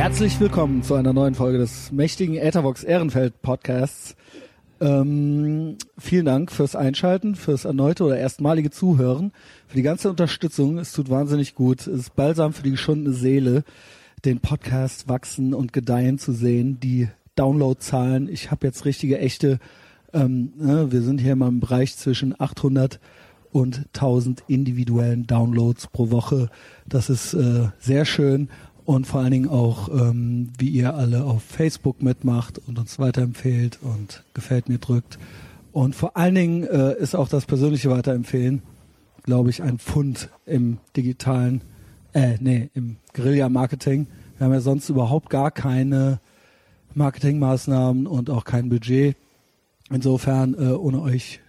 Herzlich willkommen zu einer neuen Folge des mächtigen Etherbox Ehrenfeld Podcasts. Ähm, vielen Dank fürs Einschalten, fürs erneute oder erstmalige Zuhören, für die ganze Unterstützung. Es tut wahnsinnig gut. Es ist balsam für die geschundene Seele, den Podcast wachsen und gedeihen zu sehen. Die Downloadzahlen, ich habe jetzt richtige, echte, ähm, ne, wir sind hier mal im Bereich zwischen 800 und 1000 individuellen Downloads pro Woche. Das ist äh, sehr schön und vor allen Dingen auch, ähm, wie ihr alle auf Facebook mitmacht und uns weiterempfehlt und gefällt mir drückt. Und vor allen Dingen äh, ist auch das persönliche Weiterempfehlen, glaube ich, ein Pfund im digitalen, äh, nee, im Guerilla-Marketing. Wir haben ja sonst überhaupt gar keine Marketingmaßnahmen und auch kein Budget. Insofern, äh, ohne euch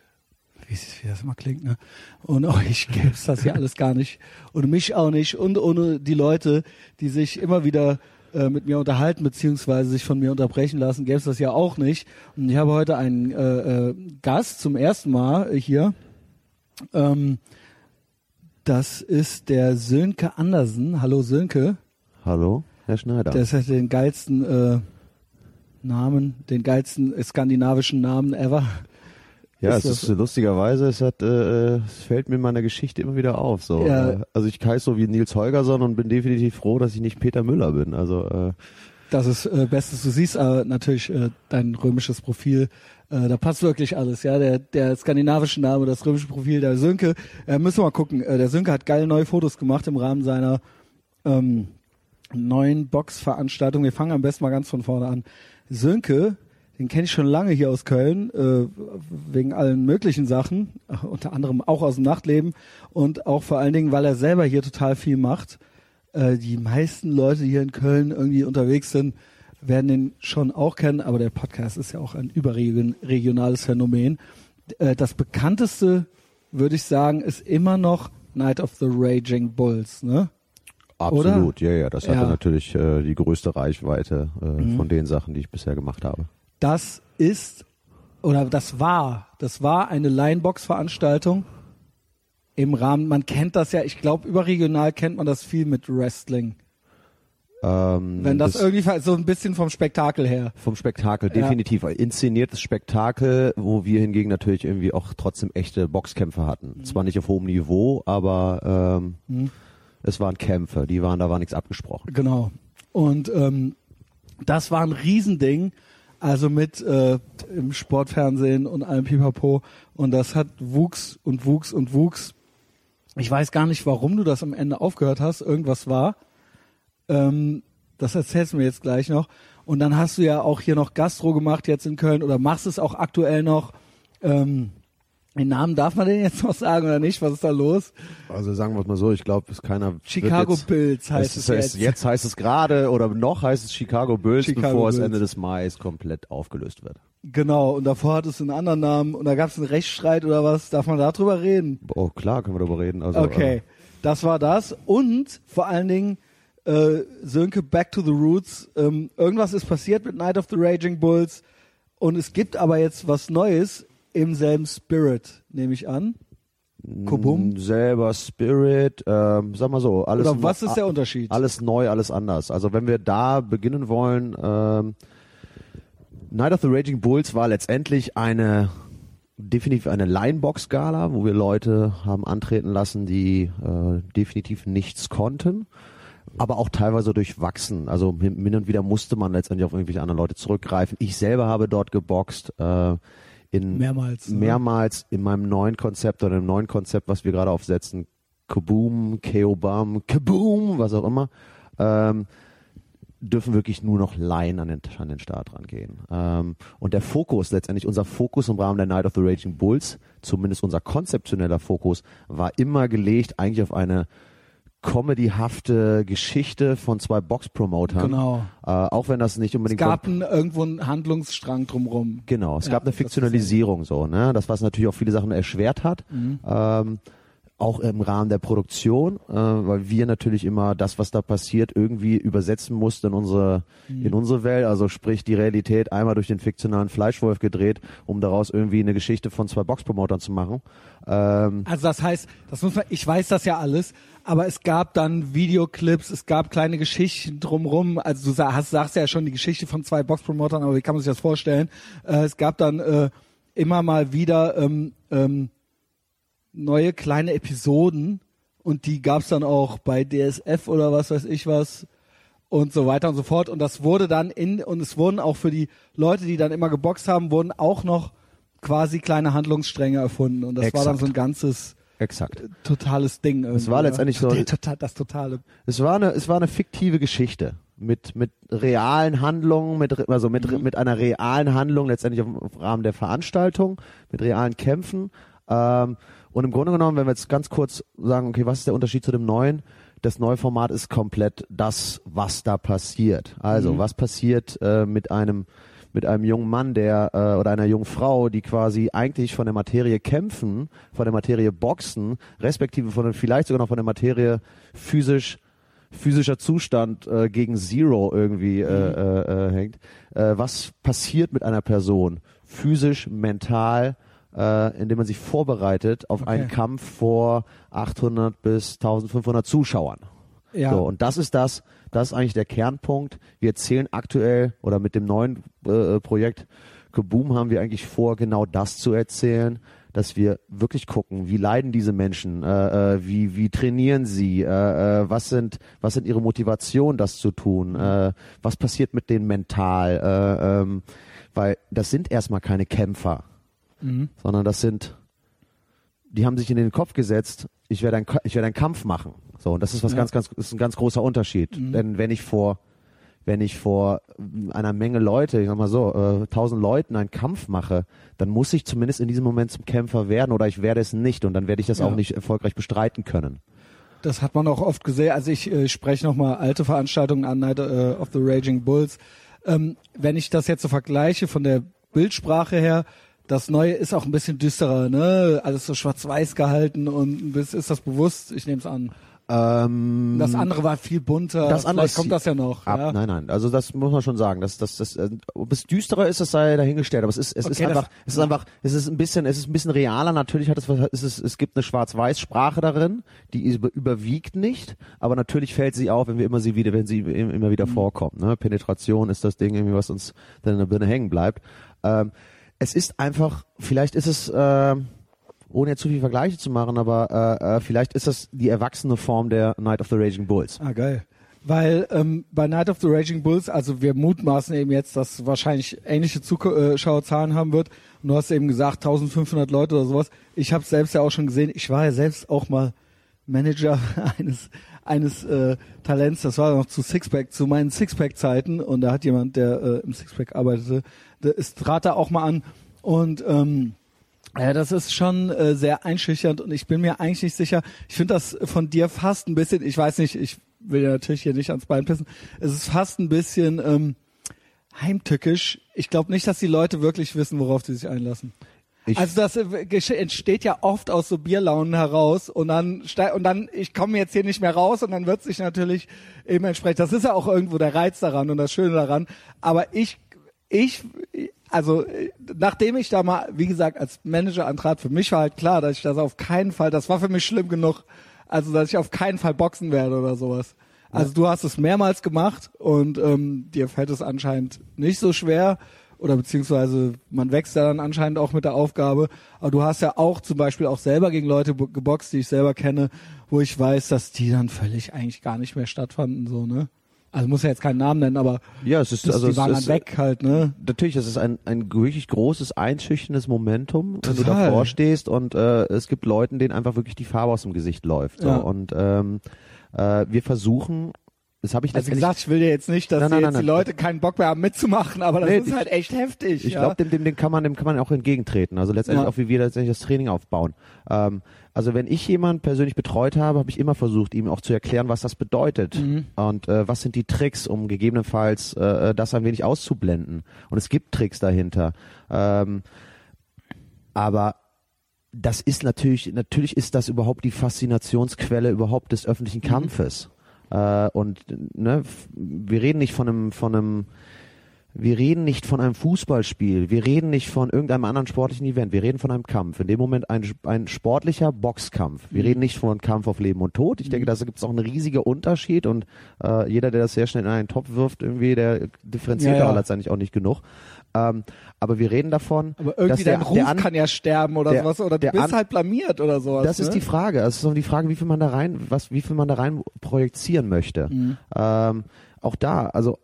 wie, das immer klingt, ne? Und euch gäbe es das ja alles gar nicht. Und mich auch nicht. Und ohne die Leute, die sich immer wieder äh, mit mir unterhalten, beziehungsweise sich von mir unterbrechen lassen, gäbe es das ja auch nicht. Und ich habe heute einen äh, äh, Gast zum ersten Mal hier. Ähm, das ist der Sönke Andersen. Hallo Sönke. Hallo, Herr Schneider. Der hat den geilsten äh, Namen, den geilsten skandinavischen Namen ever. Ja, ist es ist lustigerweise, es hat, äh, es fällt mir in meiner Geschichte immer wieder auf. So, ja. Äh, also ich heiße so wie Nils Holgersson und bin definitiv froh, dass ich nicht Peter Müller bin. Also äh, das ist äh, Bestes. Du siehst aber natürlich äh, dein römisches Profil. Äh, da passt wirklich alles. Ja, der der skandinavische Name, das römische Profil, der Sönke. Äh, müssen wir mal gucken. Äh, der Sönke hat geile neue Fotos gemacht im Rahmen seiner ähm, neuen Boxveranstaltung. Wir fangen am besten mal ganz von vorne an. Sönke den kenne ich schon lange hier aus Köln, äh, wegen allen möglichen Sachen, unter anderem auch aus dem Nachtleben und auch vor allen Dingen, weil er selber hier total viel macht. Äh, die meisten Leute, die hier in Köln irgendwie unterwegs sind, werden den schon auch kennen, aber der Podcast ist ja auch ein überregionales Phänomen. Äh, das bekannteste, würde ich sagen, ist immer noch Night of the Raging Bulls, ne? Absolut, Oder? ja, ja. Das hatte ja. natürlich äh, die größte Reichweite äh, mhm. von den Sachen, die ich bisher gemacht habe das ist oder das war, das war eine Linebox-Veranstaltung im Rahmen, man kennt das ja, ich glaube überregional kennt man das viel mit Wrestling. Ähm, Wenn das, das, irgendwie so ein bisschen vom Spektakel her. Vom Spektakel, definitiv. Ja. Inszeniertes Spektakel, wo wir hingegen natürlich irgendwie auch trotzdem echte Boxkämpfe hatten. Mhm. Zwar nicht auf hohem Niveau, aber ähm, mhm. es waren Kämpfe, die waren, da war nichts abgesprochen. Genau. Und ähm, das war ein Riesending. Also mit äh, im Sportfernsehen und allem Pipapo. Und das hat wuchs und wuchs und wuchs. Ich weiß gar nicht, warum du das am Ende aufgehört hast. Irgendwas war. Ähm, das erzählst du mir jetzt gleich noch. Und dann hast du ja auch hier noch Gastro gemacht jetzt in Köln oder machst es auch aktuell noch. Ähm, den Namen darf man den jetzt noch sagen oder nicht? Was ist da los? Also sagen wir es mal so, ich glaube, es keiner. Chicago jetzt, Bulls heißt es, jetzt. Jetzt heißt es gerade oder noch heißt es Chicago Bulls, Chicago bevor Bulls. es Ende des Mai komplett aufgelöst wird. Genau, und davor hat es einen anderen Namen und da gab es einen Rechtsstreit oder was. Darf man darüber reden? Oh klar, können wir darüber reden. Also, okay, äh, das war das. Und vor allen Dingen, äh, Sönke, Back to the Roots. Ähm, irgendwas ist passiert mit Night of the Raging Bulls. Und es gibt aber jetzt was Neues im selben Spirit, nehme ich an. Kubum? Mm, selber Spirit, ähm, sag mal so, alles. Oder was ist der Unterschied? Alles neu, alles anders. Also wenn wir da beginnen wollen, ähm, Night of the Raging Bulls war letztendlich eine definitiv eine Linebox-Gala, wo wir Leute haben antreten lassen, die äh, definitiv nichts konnten, aber auch teilweise durchwachsen. Also hin und wieder musste man letztendlich auf irgendwelche anderen Leute zurückgreifen. Ich selber habe dort geboxt. Äh, in mehrmals, ne? mehrmals in meinem neuen Konzept oder im neuen Konzept, was wir gerade aufsetzen, Kaboom, Keobam, Kaboom, was auch immer, ähm, dürfen wirklich nur noch Laien an den, an den Start rangehen. Ähm, und der Fokus, letztendlich unser Fokus im Rahmen der Night of the Raging Bulls, zumindest unser konzeptioneller Fokus, war immer gelegt eigentlich auf eine comedyhafte Geschichte von zwei Box-Promotern. Genau. Äh, auch wenn das nicht unbedingt. Es gab ein, irgendwo einen Handlungsstrang drumherum. Genau, es ja, gab eine Fiktionalisierung so, ne? Das was natürlich auch viele Sachen erschwert hat. Mhm. Ähm, auch im Rahmen der Produktion, äh, weil wir natürlich immer das, was da passiert, irgendwie übersetzen mussten in unsere, Mhm. in unsere Welt. Also sprich die Realität einmal durch den fiktionalen Fleischwolf gedreht, um daraus irgendwie eine Geschichte von zwei Boxpromotern zu machen. Ähm, Also das heißt, das muss man, ich weiß das ja alles, aber es gab dann Videoclips, es gab kleine Geschichten drumrum. Also du hast, sagst ja schon die Geschichte von zwei Boxpromotern, aber wie kann man sich das vorstellen? Äh, es gab dann äh, immer mal wieder ähm, ähm, neue kleine Episoden und die gab's dann auch bei DSF oder was weiß ich was und so weiter und so fort. Und das wurde dann in, und es wurden auch für die Leute, die dann immer geboxt haben, wurden auch noch quasi kleine Handlungsstränge erfunden. Und das war dann Exakt. so ein ganzes exakt. totales Ding. irgendwie, war letztendlich so- total, das totale. Es war eine, es war eine fiktive Geschichte mit mit realen Handlungen, mit also mit re- mit einer realen Handlung letztendlich im Rahmen der Veranstaltung, mit realen Kämpfen. Ähm, und im Grunde genommen, wenn wir jetzt ganz kurz sagen, okay, was ist der Unterschied zu dem neuen? Das neue Format ist komplett das, was da passiert. Also, was passiert äh, mit einem mit einem jungen Mann, der äh, oder einer jungen Frau, die quasi eigentlich von der Materie kämpfen, von der Materie boxen, respektive von vielleicht sogar noch von der Materie physisch physischer Zustand äh, gegen Zero irgendwie äh, äh, äh, hängt. Äh, was passiert mit einer Person physisch, mental, äh, indem man sich vorbereitet auf einen Okay. Kampf vor 800 bis 1500 Zuschauern? Ja. So, und das ist das, das ist eigentlich der Kernpunkt. Wir erzählen aktuell oder mit dem neuen äh, Projekt Kaboom haben wir eigentlich vor, genau das zu erzählen, dass wir wirklich gucken, wie leiden diese Menschen, äh, äh, wie, wie trainieren sie, äh, äh, was sind, was sind ihre Motivationen, das zu tun, äh, was passiert mit denen mental, äh, ähm, weil das sind erstmal keine Kämpfer, Mhm. sondern das sind die haben sich in den Kopf gesetzt, ich werde einen, ich werde einen Kampf machen. So, und das ist was Ja. ganz, ganz, ist ein ganz großer Unterschied. Mhm. Denn wenn ich vor, wenn ich vor einer Menge Leute, ich sag mal so, äh, tausend Leuten einen Kampf mache, dann muss ich zumindest in diesem Moment zum Kämpfer werden oder ich werde es nicht und dann werde ich das Ja. auch nicht erfolgreich bestreiten können. Das hat man auch oft gesehen. Also ich äh, spreche nochmal alte Veranstaltungen an, Night äh, of the Raging Bulls. Ähm, wenn ich das jetzt so vergleiche von der Bildsprache her, das Neue ist auch ein bisschen düsterer, ne? Alles so schwarz-weiß gehalten und ist das bewusst, ich nehme es an. Ähm, Das andere war viel bunter. Das andere Vielleicht kommt ist- das ja noch. Ab, ja? Nein, nein. Also das muss man schon sagen. Das, das, das, äh, ob es düsterer ist, das sei dahingestellt. Aber es ist, es ist Okay, das- einfach, es ist einfach, es ist ein bisschen, es ist ein bisschen realer. Natürlich hat es, was, es ist, es gibt eine Schwarz-Weiß-Sprache darin, die über, überwiegt nicht, aber natürlich fällt sie auf, wenn wir immer sie wieder, wenn sie im- immer wieder vorkommt. Ne? Penetration ist das Ding, irgendwie, was uns dann in der Birne hängen bleibt. Ähm, es ist einfach, vielleicht ist es. ähm, ohne jetzt zu viel Vergleiche zu machen, aber äh, äh, vielleicht ist das die erwachsene Form der Night of the Raging Bulls. Ah, geil. Weil ähm, bei Night of the Raging Bulls, also wir mutmaßen eben jetzt, dass wahrscheinlich ähnliche Zuschauerzahlen haben wird. Und du hast eben gesagt, 1500 Leute oder sowas. Ich habe selbst ja auch schon gesehen, ich war ja selbst auch mal Manager eines eines äh, Talents, das war noch zu Sixpack, zu meinen Sixpack-Zeiten und da hat jemand, der äh, im Sixpack arbeitete, der ist trat da auch mal an und ähm, ja, das ist schon äh, sehr einschüchternd und ich bin mir eigentlich nicht sicher. Ich finde das von dir fast ein bisschen, ich weiß nicht, ich will ja natürlich hier nicht ans Bein pissen. Es ist fast ein bisschen ähm, heimtückisch. Ich glaube nicht, dass die Leute wirklich wissen, worauf sie sich einlassen. Ich- also das äh, entsteht ja oft aus so Bierlaunen heraus und dann und dann ich komme jetzt hier nicht mehr raus und dann wird sich natürlich eben entsprechend. Das ist ja auch irgendwo der Reiz daran und das Schöne daran. Aber ich ich also nachdem ich da mal wie gesagt als Manager antrat, für mich war halt klar, dass ich das auf keinen Fall. Das war für mich schlimm genug. Also dass ich auf keinen Fall boxen werde oder sowas. Also du hast es mehrmals gemacht und ähm, dir fällt es anscheinend nicht so schwer oder beziehungsweise man wächst ja dann anscheinend auch mit der Aufgabe. Aber du hast ja auch zum Beispiel auch selber gegen Leute bo- geboxt, die ich selber kenne, wo ich weiß, dass die dann völlig eigentlich gar nicht mehr stattfanden, so, ne? Also muss ja jetzt keinen Namen nennen, aber Ja, es ist das, also die es waren ist, dann weg halt, ne? Natürlich, es ist ein, ein wirklich großes, einschüchterndes Momentum, wenn du Total. davor stehst und äh, es gibt Leuten, denen einfach wirklich die Farbe aus dem Gesicht läuft. So. Ja. Und ähm, äh, wir versuchen, das habe ich Also gesagt, ich will dir jetzt nicht, dass Nein, die nein, jetzt nein, die. Leute keinen Bock mehr haben mitzumachen, aber das Nee, ist ich- halt echt heftig. Ich ja? glaube, dem, dem, dem kann man, dem kann man auch entgegentreten. Also letztendlich Ja. auch, wie wir letztendlich das Training aufbauen. Ähm, also wenn ich jemanden persönlich betreut habe, habe ich immer versucht, ihm auch zu erklären, was das bedeutet Mhm. und äh, was sind die Tricks, um gegebenenfalls äh, das ein wenig auszublenden. Und es gibt Tricks dahinter. Ähm, aber das ist natürlich, natürlich ist das überhaupt die Faszinationsquelle überhaupt des öffentlichen Kampfes. Äh, und ne, wir reden nicht von einem, von einem, wir reden nicht von einem Fußballspiel, wir reden nicht von irgendeinem anderen sportlichen Event, wir reden von einem Kampf. In dem Moment ein, ein sportlicher Boxkampf. Wir reden nicht von einem Kampf auf Leben und Tod. Ich denke, da gibt es auch einen riesigen Unterschied und äh, jeder, der das sehr schnell in einen Topf wirft, irgendwie, der differenziert Ja, ja. aber letztendlich auch nicht genug. Ähm, aber wir reden davon, Aber irgendwie dass der, dein Ruf der an, kann ja sterben oder der- sowas oder du der bist an- halt blamiert oder sowas. das ist ne? die Frage. Es ist auch die Frage, wie viel man da rein, was, wie viel man da rein projizieren möchte. Mhm. Ähm, auch da, also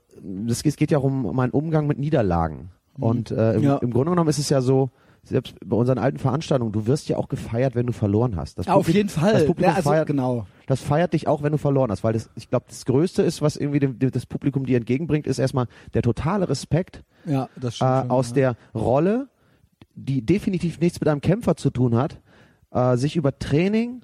es geht, es geht ja um, um einen Umgang mit Niederlagen. Und äh, im, Mhm. Ja. im Grunde genommen ist es ja so, selbst bei unseren alten Veranstaltungen, du wirst ja auch gefeiert, wenn du verloren hast. Das Auf jeden Fall. Das Publikum Ja, also, feiert, genau. das feiert dich auch, wenn du verloren hast, weil das, ich glaube, das Größte ist, was irgendwie dem, dem, das Publikum dir entgegenbringt, ist erstmal der totale Respekt Ja, das stimmt. äh, schon, aus ja. der Rolle, die definitiv nichts mit einem Kämpfer zu tun hat, äh, sich über Training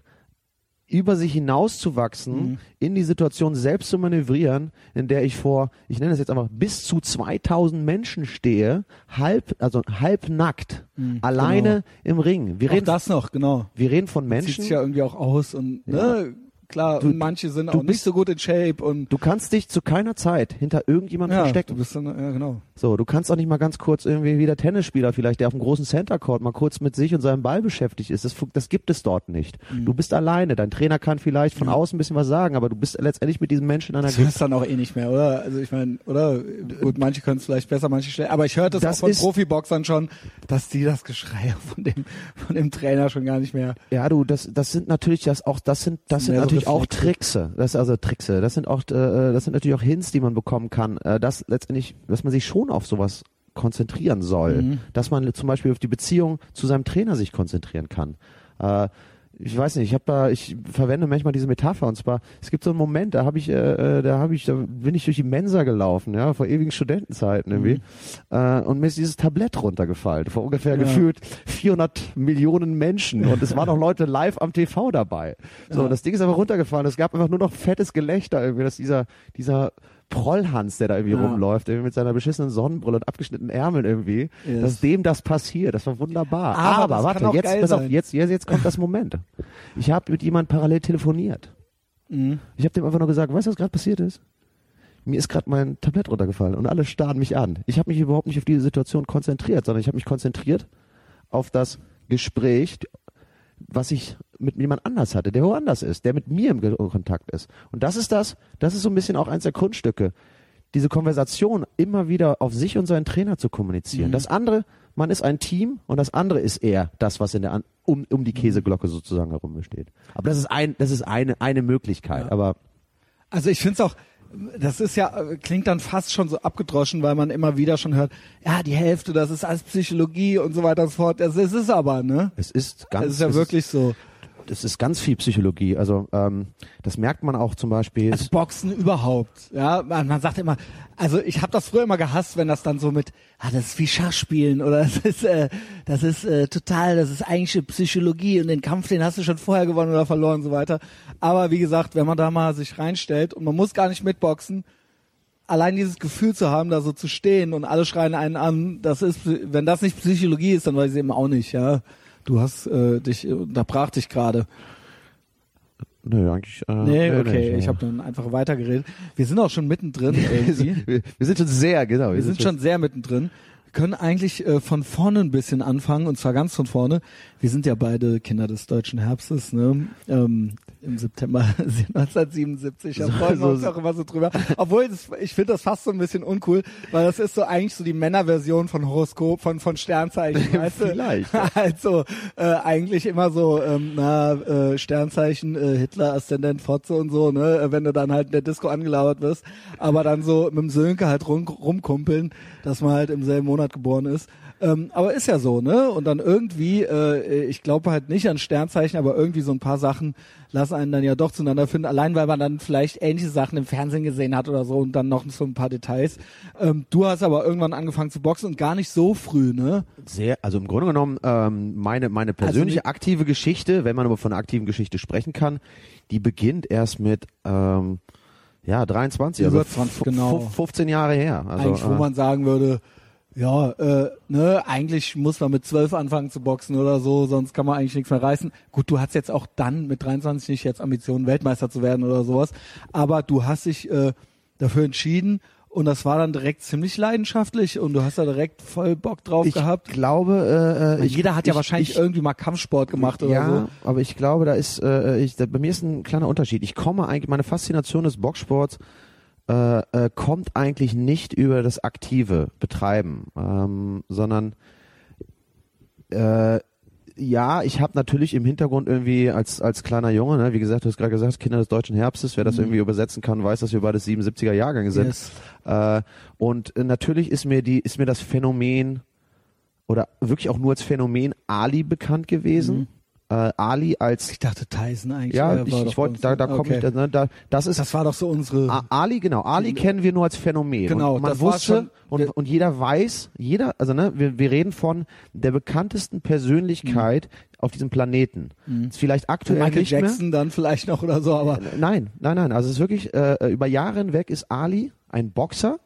über sich hinauszuwachsen, Mhm. in die Situation selbst zu manövrieren, in der ich vor, ich nenne es jetzt einfach, bis zu 2000 Menschen stehe, halb, also halb nackt, alleine im Ring. Wir Mhm, Auch reden, das noch, genau. wir reden von Menschen, sich ja irgendwie auch aus und ne, klar, Du- und manche sind auch nicht bist- so gut in Shape und du kannst dich zu keiner Zeit hinter irgendjemandem ja, verstecken. du bist dann, ja genau. So, du kannst auch nicht mal ganz kurz irgendwie wie der Tennisspieler vielleicht, der auf dem großen Center Court mal kurz mit sich und seinem Ball beschäftigt ist. Das, das gibt es dort nicht. Mhm. Du bist alleine. Dein Trainer kann vielleicht von außen ein bisschen was sagen, aber du bist letztendlich mit diesem Menschen in einer Das hörst dann auch eh nicht mehr, oder? Also ich meine, oder? Gut, manche können es vielleicht besser, manche schlechter. Aber ich höre das, Das auch von ist- Profiboxern schon, dass die das Geschrei von dem, von dem Trainer schon gar nicht mehr. Ja, du, das, das sind natürlich das auch, das sind, das sind so natürlich auch. Trickse. Das ist also Trickse. Das sind auch, äh, das sind natürlich auch Hints, die man bekommen kann. Äh, dass letztendlich, dass man sich schon auf sowas konzentrieren soll. Mhm. Dass man zum Beispiel auf die Beziehung zu seinem Trainer sich konzentrieren kann. Äh, ich weiß nicht, ich habe da, ich verwende manchmal diese Metapher und zwar, es gibt so einen Moment, da habe ich, äh, äh, da habe ich, da bin ich durch die Mensa gelaufen, ja, vor ewigen Studentenzeiten irgendwie, äh, und mir ist dieses Tablett runtergefallen, vor ungefähr Ja. gefühlt 400 Millionen Menschen und es waren auch Leute live am TV dabei. So, Ja. das Ding ist aber runtergefallen, es gab einfach nur noch fettes Gelächter irgendwie, dass dieser, dieser Prollhans, der da irgendwie Ja. rumläuft, irgendwie mit seiner beschissenen Sonnenbrille und abgeschnittenen Ärmeln irgendwie, Yes. dass dem das passiert. Das war wunderbar. Aber Aber, warte, jetzt, pass auf, jetzt, jetzt, jetzt kommt das Moment. Ich habe mit jemandem parallel telefoniert. Mhm. Ich habe dem einfach nur gesagt, weißt du, was gerade passiert ist? Mir ist gerade mein Tablett runtergefallen und alle starren mich an. Ich habe mich überhaupt nicht auf diese Situation konzentriert, sondern ich habe mich konzentriert auf das Gespräch, was ich mit jemand anders hatte, der woanders ist, der mit mir im Ge- Kontakt ist. Und das ist das, das ist so ein bisschen auch eins der Kunststücke, diese Konversation immer wieder auf sich und seinen Trainer zu kommunizieren. Das andere, man ist ein Team und das andere ist eher das, was in der an, um, um die Käseglocke sozusagen herum besteht. Aber das ist ein, das ist eine, eine Möglichkeit. Ja. Aber Also ich finde es auch, das ist ja, äh, klingt dann fast schon so abgedroschen, weil man immer wieder schon hört, ja, die Hälfte, das ist alles Psychologie und so weiter und so fort. Ist es aber, ne? es ist ganz, Das ist ja es wirklich so. Das ist ganz viel Psychologie. Also ähm, das merkt man auch zum Beispiel. Also Boxen überhaupt. Ja, man, man sagt immer, also ich habe das früher immer gehasst, wenn das dann so mit, ah, das ist wie Schachspielen oder das ist, äh, das ist äh, total, das ist eigentlich Psychologie und den Kampf, den hast du schon vorher gewonnen oder verloren und so weiter. Aber wie gesagt, wenn man da mal sich reinstellt und man muss gar nicht mitboxen, allein dieses Gefühl zu haben, da so zu stehen und alle schreien einen an, das ist, wenn das nicht Psychologie ist, dann weiß ich eben auch nicht, ja. Du hast äh, dich, unterbrach dich gerade. Nö, eigentlich. Äh, Nee, okay, nicht, ich ja. habe dann einfach weitergeredet. Wir sind auch schon mittendrin wir, wir sind schon sehr, genau. Wir sind schon sehr mittendrin. Wir können eigentlich äh, von vorne ein bisschen anfangen und zwar ganz von vorne. Wir sind ja beide Kinder des deutschen Herbstes, ne? Ähm, Im September 1977. Da So- freuen wir uns so- auch immer so drüber. Obwohl, das, ich finde das fast so ein bisschen uncool, weil das ist so eigentlich so die Männerversion von Horoskop, von, von Sternzeichen, weißt du? Vielleicht, ja. Also äh, eigentlich immer so, ähm, na, äh, Sternzeichen, äh, Hitler, Aszendent, Fotze und so, ne, äh, wenn du dann halt in der Disco angelabert wirst, aber dann so mit dem Sönke halt rum, rumkumpeln, dass man halt im selben Monat geboren ist. Ähm, aber ist ja so, ne? Und dann irgendwie, äh, ich glaube halt nicht an Sternzeichen, aber irgendwie so ein paar Sachen lassen einen dann ja doch zueinander finden, allein weil man dann vielleicht ähnliche Sachen im Fernsehen gesehen hat oder so und dann noch so ein paar Details. Ähm, du hast aber irgendwann angefangen zu boxen und gar nicht so früh, ne? Sehr, also im Grunde genommen, ähm, meine, meine persönliche nicht- aktive Geschichte, wenn man aber von einer aktiven Geschichte sprechen kann, die beginnt erst mit, ähm, ja, 23, Über also 20, fu- genau. fu- 15 Jahre her. Also, Eigentlich, wo äh, man sagen würde, ja, äh, ne, eigentlich muss man mit zwölf anfangen zu boxen oder so, sonst kann man eigentlich nichts mehr reißen. Gut, du hast jetzt auch dann mit 23 nicht jetzt Ambitionen, Weltmeister zu werden oder sowas, aber du hast dich äh, dafür entschieden und das war dann direkt ziemlich leidenschaftlich und du hast da direkt voll Bock drauf Ich gehabt. glaube, äh, Weil ich, Jeder hat ja ich, wahrscheinlich ich, irgendwie mal Kampfsport gemacht oder ja, so. aber ich glaube, da ist, äh, ich, da, bei mir ist ein kleiner Unterschied. Ich komme eigentlich, meine Faszination des Boxsports äh, äh, kommt eigentlich nicht über das aktive Betreiben, ähm, sondern äh, ja, ich habe natürlich im Hintergrund irgendwie als als kleiner Junge, ne, wie gesagt, du hast gerade gesagt, Kinder des deutschen Herbstes, wer das irgendwie übersetzen kann, weiß, dass wir beide 77er Jahrgänge sind. Yes. Äh, und äh, natürlich ist mir die ist mir das Phänomen oder wirklich auch nur als Phänomen Ali bekannt gewesen. Äh, Ali als Ich dachte Tyson eigentlich. ja, äh, ich, ich wollte, da, da komme okay. ich, da, ne, da, das ist Das war doch so unsere. A- Ali, genau. Ali kennen wir nur als Phänomen. Genau, und man das war wusste schon- und, und jeder weiß, jeder, also ne, wir, wir reden von der bekanntesten Persönlichkeit auf diesem Planeten. Ist vielleicht aktuell Mhm. Michael nicht Jackson dann vielleicht noch oder so, aber mehr. Nein, nein, nein. Also es ist wirklich äh, über Jahre hinweg ist Ali ein Boxer.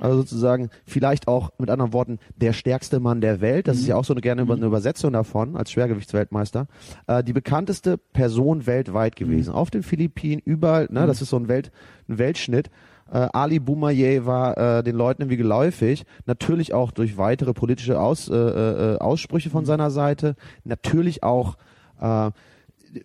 Also sozusagen vielleicht auch mit anderen Worten der stärkste Mann der Welt. Das ist ja auch so eine gerne über, eine Übersetzung davon als Schwergewichtsweltmeister. Äh, die bekannteste Person weltweit gewesen. Auf den Philippinen, überall. Ne, Das ist so ein, Welt, ein Weltschnitt. Äh, Ali Boumaier war äh, den Leuten irgendwie geläufig. Natürlich auch durch weitere politische Aus, äh, äh, Aussprüche von seiner Seite. Natürlich auch äh,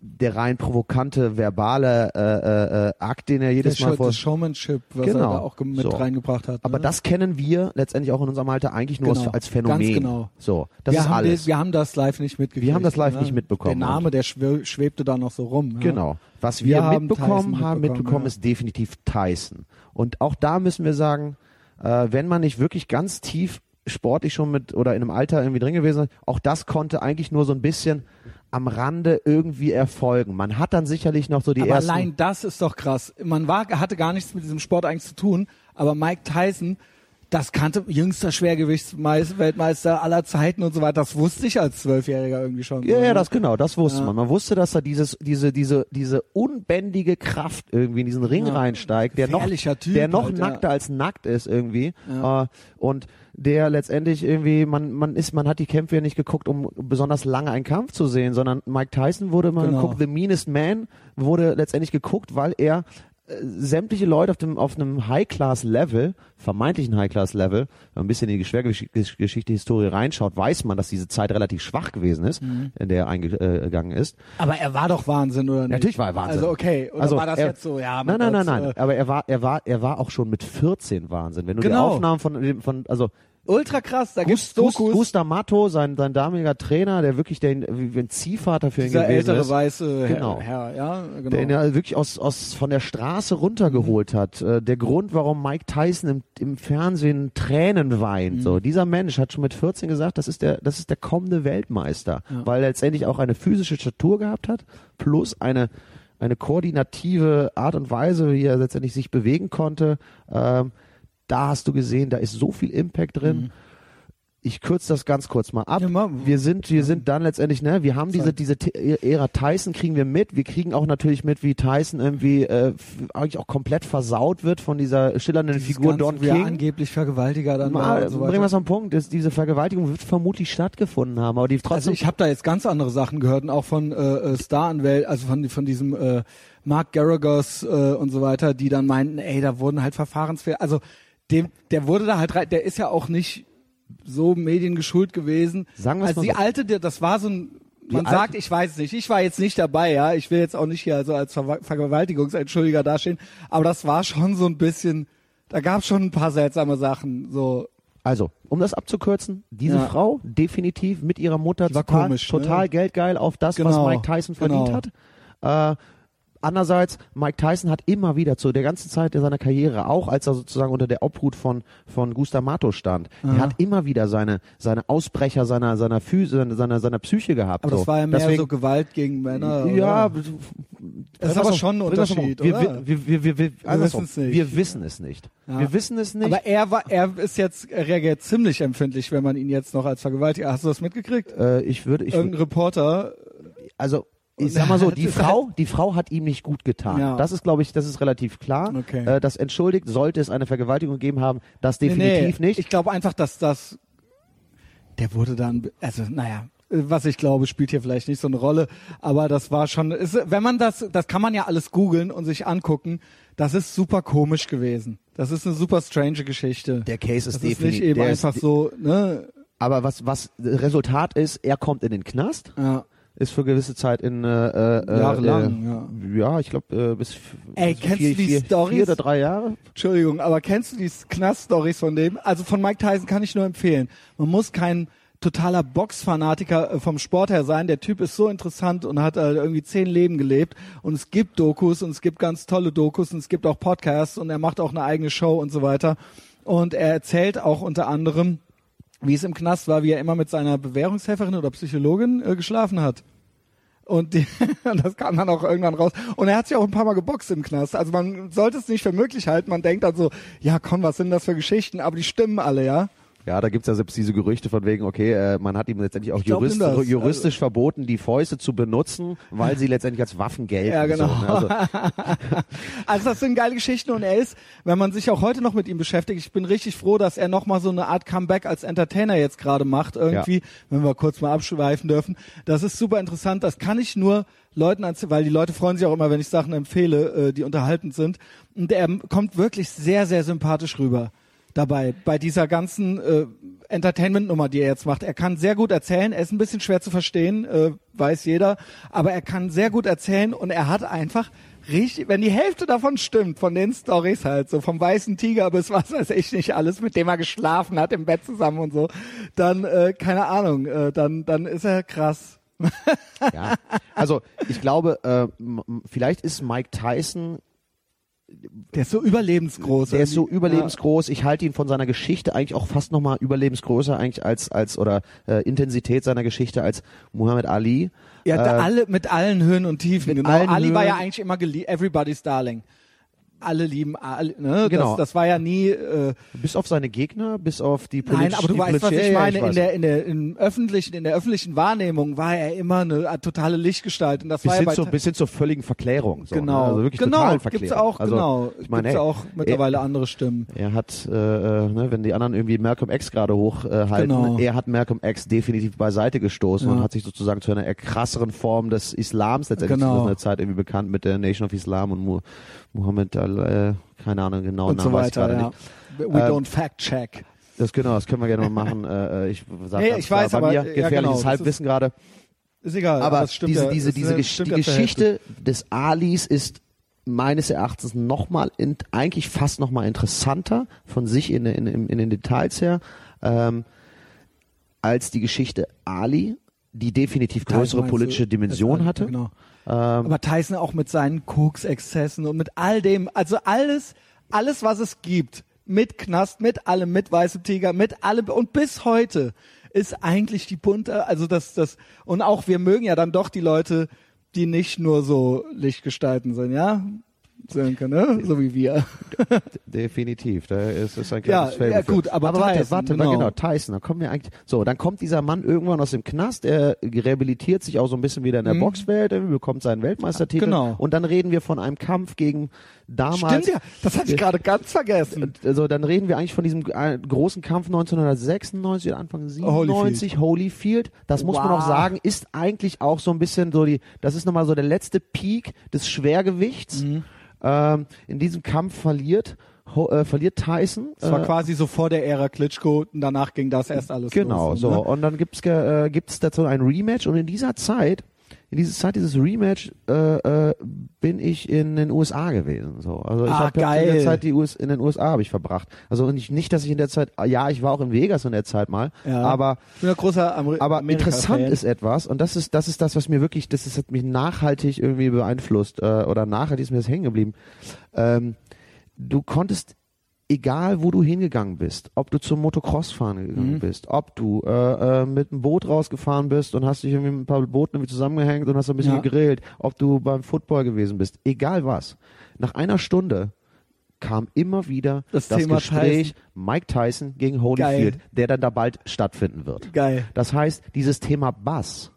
der rein provokante verbale äh, äh, äh, Akt, den er jedes das, Mal vor das Showmanship, was Genau. er da auch mit So. reingebracht hat. aber ne? das kennen wir letztendlich auch in unserem Alter eigentlich nur Genau. als, Phänomen. Ganz genau. So, das wir ist haben alles. Den, wir haben das live nicht mitgekriegt. Wir haben das live ne? nicht mitbekommen. Der Name, der schwe schwebte da noch so rum. Ja. Genau. Was Wir wir, haben mitbekommen haben, mitbekommen, mitbekommen ja. ist definitiv Tyson. Und auch da müssen wir sagen, äh, wenn man nicht wirklich ganz tief sportlich schon mit oder in einem Alter irgendwie drin gewesen auch das konnte eigentlich nur so ein bisschen am Rande irgendwie erfolgen. Man hat dann sicherlich noch so die Aber ersten allein das ist doch krass. Man war, hatte gar nichts mit diesem Sport eigentlich zu tun, aber Mike Tyson, das kannte jüngster Schwergewichtsweltmeister aller Zeiten und so weiter. Das wusste ich als Zwölfjähriger irgendwie schon. Ja, ja, das genau, das wusste Ja. man. Man wusste, dass da dieses, diese, diese, diese unbändige Kraft irgendwie in diesen Ring Ja. reinsteigt, der noch, Typ der noch halt, ja. nackter als nackt ist irgendwie. Ja. Äh, und der letztendlich irgendwie, man, man ist, man hat die Kämpfe ja nicht geguckt, um besonders lange einen Kampf zu sehen, sondern Mike Tyson wurde mal Genau. geguckt, The Meanest Man wurde letztendlich geguckt, weil er sämtliche Leute auf dem auf einem High-Class-Level, vermeintlichen High-Class-Level, wenn man ein bisschen in die Schwergeschichte, Historie reinschaut, weiß man, dass diese Zeit relativ schwach gewesen ist, Mhm. in der er eingegangen ist. Aber er war doch Wahnsinn, oder nicht? Natürlich war er Wahnsinn. Also okay, oder Also war das er- jetzt so, ja. Nein, nein, nein, nein. äh, Aber er war, er war, er war auch schon mit 14 Wahnsinn. Wenn du Genau. die Aufnahmen von, von also Ultra krass, da gibt's Dokus. Gustav sein, sein damaliger Trainer, der wirklich der, wie ein Ziehvater für ihn dieser gewesen ältere ist. weiße Genau. Herr, Herr, ja, genau. der ihn ja wirklich aus, aus von der Straße runtergeholt Mhm. hat. Äh, der Grund, warum Mike Tyson im, im Fernsehen Tränen weint. Mhm. So, dieser Mensch hat schon mit 14 gesagt, das ist der, das ist der kommende Weltmeister, Ja. weil er letztendlich auch eine physische Statur gehabt hat, plus eine eine koordinative Art und Weise, wie er letztendlich sich bewegen konnte. Ähm, da hast du gesehen, da ist so viel Impact drin. Ich kürze das ganz kurz mal ab. Mhm. Ja. Wir sind, wir sind dann letztendlich, ne, wir haben diese, diese T- Ära Tyson kriegen wir mit. Wir kriegen auch natürlich mit, wie Tyson irgendwie äh, eigentlich auch komplett versaut wird von dieser schillernden Dieses Figur Ganze, Don King. angeblich Vergewaltiger dann Mal, so bringen wir es am Punkt. Ist, diese Vergewaltigung wird vermutlich stattgefunden haben, aber die Also trotzdem. ich habe da jetzt ganz andere Sachen gehört und auch von äh, äh, Staranwält, also von von diesem äh, Mark Garagos äh, und so weiter, die dann meinten, ey, da wurden halt Verfahrensfehler, also dem, der wurde da halt rein, der ist ja auch nicht so mediengeschult gewesen. Sagen wir's also mal die so. alte, der, das war so ein man sagt, ich weiß es nicht. Ich war jetzt nicht dabei, ja. Ich will jetzt auch nicht hier also als Ver Vergewaltigungsentschuldiger dastehen. Aber das war schon so ein bisschen, da gab es schon ein paar seltsame Sachen. So, Also, um das abzukürzen, diese Ja. Frau definitiv mit ihrer Mutter war total, komisch, ne? total geldgeil auf das, was Genau, Mike Tyson verdient genau. hat. Äh, andererseits, Mike Tyson hat immer wieder zu der ganzen Zeit seiner Karriere, auch als er sozusagen unter der Obhut von, von Gustav Mato stand, er hat immer wieder seine, seine Ausbrecher seiner, seiner, Phy seiner, seiner, seiner Psyche gehabt. aber so. das war ja mehr Deswegen, so Gewalt gegen Männer. ja, oder? Das ist aber schon ein auf- Unterschied, wir, oder? Wir, wir, wir, wir, andersrum. wissen's nicht. wir wissen es nicht. Ja. Wir wissen es nicht. Aber er war, er ist jetzt, er reagiert ziemlich empfindlich, wenn man ihn jetzt noch als Vergewaltiger. Hast du das mitgekriegt? äh, ich würde, ich, Irgendein Reporter, also ich sag mal so, die ist Frau, die Frau hat ihm nicht gut getan. Ja. Das ist, glaube ich, das ist relativ klar. Okay. Äh, das entschuldigt, sollte es eine Vergewaltigung gegeben haben, das Nee, definitiv nee, nicht. Ich glaube einfach, dass das, der wurde dann, also naja, was ich glaube, spielt hier vielleicht nicht so eine Rolle, aber das war schon, ist, wenn man das, das kann man ja alles googeln und sich angucken, das ist super komisch gewesen. Das ist eine super strange Geschichte. der Case ist das ist definitiv. nicht eben ist einfach so, ne, Aber was, was Resultat ist, er kommt in den Knast, ja. Ist für gewisse Zeit in äh, äh, Jahrelang, äh, ja. ich glaube äh, bis, Ey, bis kennst vier, du die vier, Storys? vier oder drei Jahre. Entschuldigung, aber kennst du die Knast-Stories von dem? Also von Mike Tyson kann ich nur empfehlen. Man muss kein totaler Boxfanatiker äh, vom Sport her sein. Der Typ ist so interessant und hat äh, irgendwie zehn Leben gelebt. Und es gibt Dokus und es gibt ganz tolle Dokus und es gibt auch Podcasts und er macht auch eine eigene Show und so weiter. Und er erzählt auch unter anderem, wie es im Knast war, wie er immer mit seiner Bewährungshelferin oder Psychologin äh, geschlafen hat. Und, die, und das kam dann auch irgendwann raus. Und er hat sich auch ein paar Mal geboxt im Knast. Also man sollte es nicht für möglich halten. Man denkt dann so, ja komm, was sind das für Geschichten? Aber die stimmen alle, ja. Ja, da gibt's ja selbst diese Gerüchte von wegen, okay, äh, man hat ihm letztendlich auch jurist, juristisch verboten, die Fäuste zu benutzen, weil sie letztendlich als Waffen gelten. Ja, genau. So, ne? also, Also das sind geile Geschichten und er ist, wenn man sich auch heute noch mit ihm beschäftigt, ich bin richtig froh, dass er nochmal so eine Art Comeback als Entertainer jetzt gerade macht, irgendwie, wenn wir kurz mal abschweifen dürfen. Das ist super interessant, das kann ich nur Leuten erzählen, weil die Leute freuen sich auch immer, wenn ich Sachen empfehle, äh, die unterhaltend sind. Und er kommt wirklich sehr, sehr sympathisch rüber dabei, bei dieser ganzen äh, Entertainment-Nummer, die er jetzt macht. Er kann sehr gut erzählen, er ist ein bisschen schwer zu verstehen, äh, weiß jeder, aber er kann sehr gut erzählen und er hat einfach richtig, wenn die Hälfte davon stimmt, von den Stories halt, so vom weißen Tiger bis was weiß ich nicht alles, mit dem er geschlafen hat im Bett zusammen und so, dann, äh, keine Ahnung, äh, dann, dann ist er krass. ja. also ich glaube, äh, vielleicht ist Mike Tyson Der ist so überlebensgroß. Der ist so überlebensgroß. Ich halte ihn von seiner Geschichte eigentlich auch fast nochmal überlebensgrößer eigentlich als als oder äh, Intensität seiner Geschichte als Muhammad Ali. Ja, Äh, alle mit allen Höhen und Tiefen. Genau. Ali war Höhen. ja eigentlich immer everybody's Darling. Alle lieben Ali, ne? Genau. Das, das war ja nie äh, bis auf seine Gegner, bis auf die Nein, politisch- aber du weißt, was ich ja, meine. weiß. in der in der im öffentlichen in der öffentlichen Wahrnehmung war er immer eine totale Lichtgestalt und das bis war ja hin, bei zur, bis hin zur völligen Verklärung. So, genau ne? Also wirklich genau total verklärt. gibt's auch also, genau Ich meine, gibt's ey, auch mittlerweile andere Stimmen. Er hat, äh, äh, ne, wenn die anderen irgendwie Malcolm X gerade hochhalten, äh, Genau. er hat Malcolm X definitiv beiseite gestoßen Ja. und hat sich sozusagen zu einer krasseren Form des Islams letztendlich Genau. zu einer Zeit irgendwie bekannt mit der Nation of Islam und Mu Muhammad, al- äh, keine Ahnung, genau und so weiter. Ja. nicht. We Ähm, don't fact check. Das genau, das können wir gerne mal machen. äh, äh, ich sag Nee, ich weiß, bei aber- mir ja, gefährliches genau, das Halbwissen gerade. Ist egal. Aber das stimmt diese, ja, diese, diese äh, Gesch die ja. Geschichte des Alis ist meines Erachtens nochmal, in, eigentlich fast nochmal interessanter von sich in, in, in, in den Details her, ähm, als die Geschichte Ali, die definitiv größere politische du? Dimension hatte. Genau. Ähm, Aber Tyson auch mit seinen Koksexzessen und mit all dem, also alles, alles, was es gibt, mit Knast, mit allem, mit Weißem Tiger, mit allem und bis heute ist eigentlich die bunte, also das, das, und auch wir mögen ja dann doch die Leute, die nicht nur so Lichtgestalten sind, ja? Sönke, ne? So wie wir. Definitiv, da ist es ein Ja, kleines ja, für. gut, aber warte, Tyson, warte, genau. genau. genau, Tyson, da kommen wir eigentlich, so, dann kommt dieser Mann irgendwann aus dem Knast, er rehabilitiert sich auch so ein bisschen wieder in der Mhm. Boxwelt, er bekommt seinen Weltmeistertitel Genau. und dann reden wir von einem Kampf gegen damals. Stimmt ja, das hatte ich gerade ganz vergessen. Also dann reden wir eigentlich von diesem äh, großen Kampf 1996 oder Anfang 97, Holyfield. Das muss man Wow. auch sagen, ist eigentlich auch so ein bisschen so die, das ist nochmal so der letzte Peak des Schwergewichts. Mhm. Ähm, in diesem Kampf verliert, ho, äh, verliert Tyson. Das war äh, quasi so vor der Ära Klitschko und danach ging das erst alles Genau, los. so. Ne? Und dann gibt's äh, gibt's dazu ein Rematch und in dieser Zeit, in dieser Zeit dieses Rematch, äh, äh, bin ich in den USA gewesen. So. Also ich Ah, habe in der Zeit die US in den USA habe ich verbracht. Also nicht, nicht, dass ich in der Zeit, ja, ich war auch in Vegas in der Zeit mal, Ja. aber Ich bin ein großer aber interessant ist etwas und das ist das ist das, was mir wirklich, das ist, hat mich nachhaltig irgendwie beeinflusst äh, oder nachhaltig ist mir das hängen geblieben. Ähm, du konntest egal wo du hingegangen bist, ob du zum Motocross-Fahren gegangen Mhm. bist, ob du äh, äh, mit einem Boot rausgefahren bist und hast dich irgendwie mit ein paar Booten irgendwie zusammengehängt und hast ein bisschen Ja. gegrillt, ob du beim Football gewesen bist, egal was. Nach einer Stunde kam immer wieder Das das, Thema Gespräch Mike Tyson gegen Holyfield, Geil. der dann da bald stattfinden wird. Geil. Das heißt, dieses Thema Bass,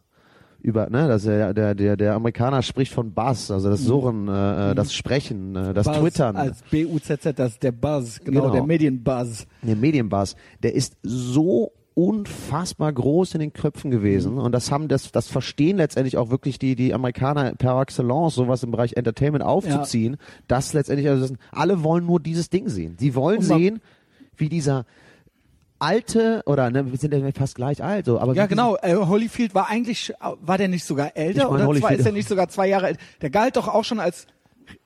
über, ne, dass er, der, der, der Amerikaner spricht von Buzz, also das Surren, äh, äh, das Sprechen, äh, das Mhm. Buzz Twittern. Als B-U-Z-Z, das ist der Buzz, genau, Genau. der Medienbuzz. der Medienbuzz, der ist so unfassbar groß in den Köpfen gewesen Mhm. und das haben das das verstehen letztendlich auch wirklich die die Amerikaner per excellence sowas im Bereich Entertainment aufzuziehen, dass letztendlich also das, alle wollen nur dieses Ding sehen. Sie wollen sehen, wie dieser alte oder ne, wir sind ja fast gleich alt so, aber Ja, genau. Äh, Holyfield war eigentlich, war der nicht sogar älter Ich mein, oder Holyfield- ist er nicht sogar zwei Jahre alt? Der galt doch auch schon als,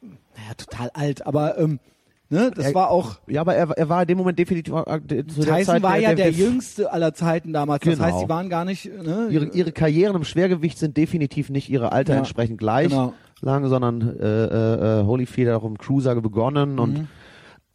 naja, total alt, aber ähm, ne, das Er- war auch. Ja, aber er, er war in dem Moment definitiv äh, zu der Tyson Zeit war ja der, der jüngste aller Zeiten damals. Das Genau. heißt, die waren gar nicht. Ne, ihre, ihre Karrieren im Schwergewicht sind definitiv nicht ihre Alter Ja, entsprechend gleich genau. lang, sondern äh, äh, äh, Holyfield hat auch im Cruiser begonnen und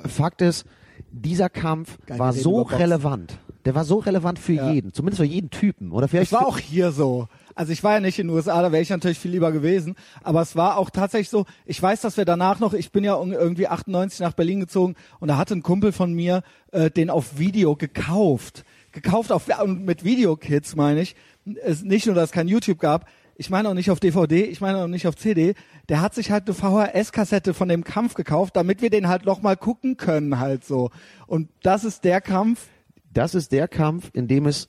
Fakt ist, dieser Kampf. Geil, war so relevant. Der war so relevant für Ja. jeden, zumindest für jeden Typen oder vielleicht Es war auch hier so. Also ich war ja nicht in den USA, da wäre ich natürlich viel lieber gewesen. Aber es war auch tatsächlich so, ich weiß, dass wir danach noch, ich bin ja irgendwie 98 nach Berlin gezogen und da hatte ein Kumpel von mir äh, den auf Video gekauft. Gekauft auf, und mit Videokits meine ich. Es, nicht nur, dass es kein YouTube gab, ich meine auch nicht auf DVD, ich meine auch nicht auf CD. Der hat sich halt eine VHS-Kassette von dem Kampf gekauft, damit wir den halt noch mal gucken können halt so. Und das ist der Kampf, das ist der Kampf, in dem es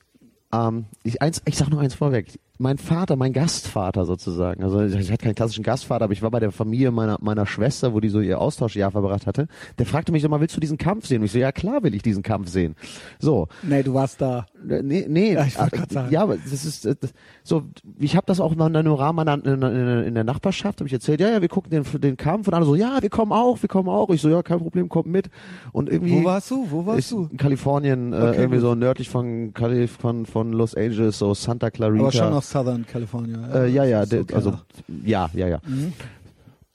ähm, ich, eins, ich sag noch eins vorweg. Mein Vater, mein Gastvater sozusagen, also ich, hatte keinen klassischen Gastvater, aber ich war bei der Familie meiner, meiner Schwester, wo die so ihr Austauschjahr verbracht hatte. Der fragte mich so mal, willst du diesen Kampf sehen? Und ich so, ja klar will ich diesen Kampf sehen. So, nee, du warst da. Äh, Nee, nee. Ja, ich wollte äh, grad sagen. Ja, aber das ist äh, das, so. Ich habe das auch in der Rahmen in, der Nachbarschaft. Habe ich erzählt, ja, ja, wir gucken den, den Kampf und alle so, ja, wir kommen auch, wir kommen auch. Ich so, ja, kein Problem, kommt mit. Und irgendwie. Wo warst du? Wo warst du? In Kalifornien, äh, Okay, irgendwie gut. so nördlich von, von von Los Angeles, so Santa Clarita. Aber schon noch Southern California. Äh, ja, ja, der, okay. also ja, ja, ja.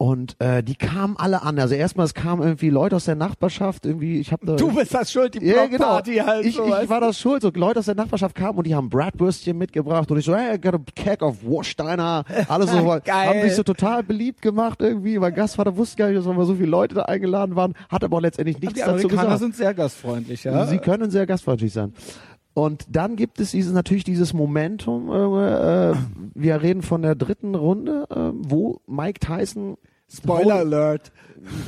Und äh, die kamen alle an. Also erstmal, es kamen irgendwie Leute aus der Nachbarschaft. Irgendwie, ich habe da. Du bist das schuld, die Ja, genau. Halt Ich, so. ich war das schuld. So Leute aus der Nachbarschaft kamen und die haben Bratwürstchen mitgebracht und ich so, hey, I got a keg of Warsteiner. Alle so, Geil. haben sich so total beliebt gemacht irgendwie. Mein Gastvater wusste gar nicht, dass mal so viele Leute da eingeladen waren, hat aber auch letztendlich nichts Die dazu gesagt. sind sehr gastfreundlich, ja. Sie können sehr gastfreundlich sein. Und dann gibt es dieses natürlich dieses Momentum. Äh, äh, wir reden von der dritten Runde, äh, wo Mike Tyson Spoiler Alert.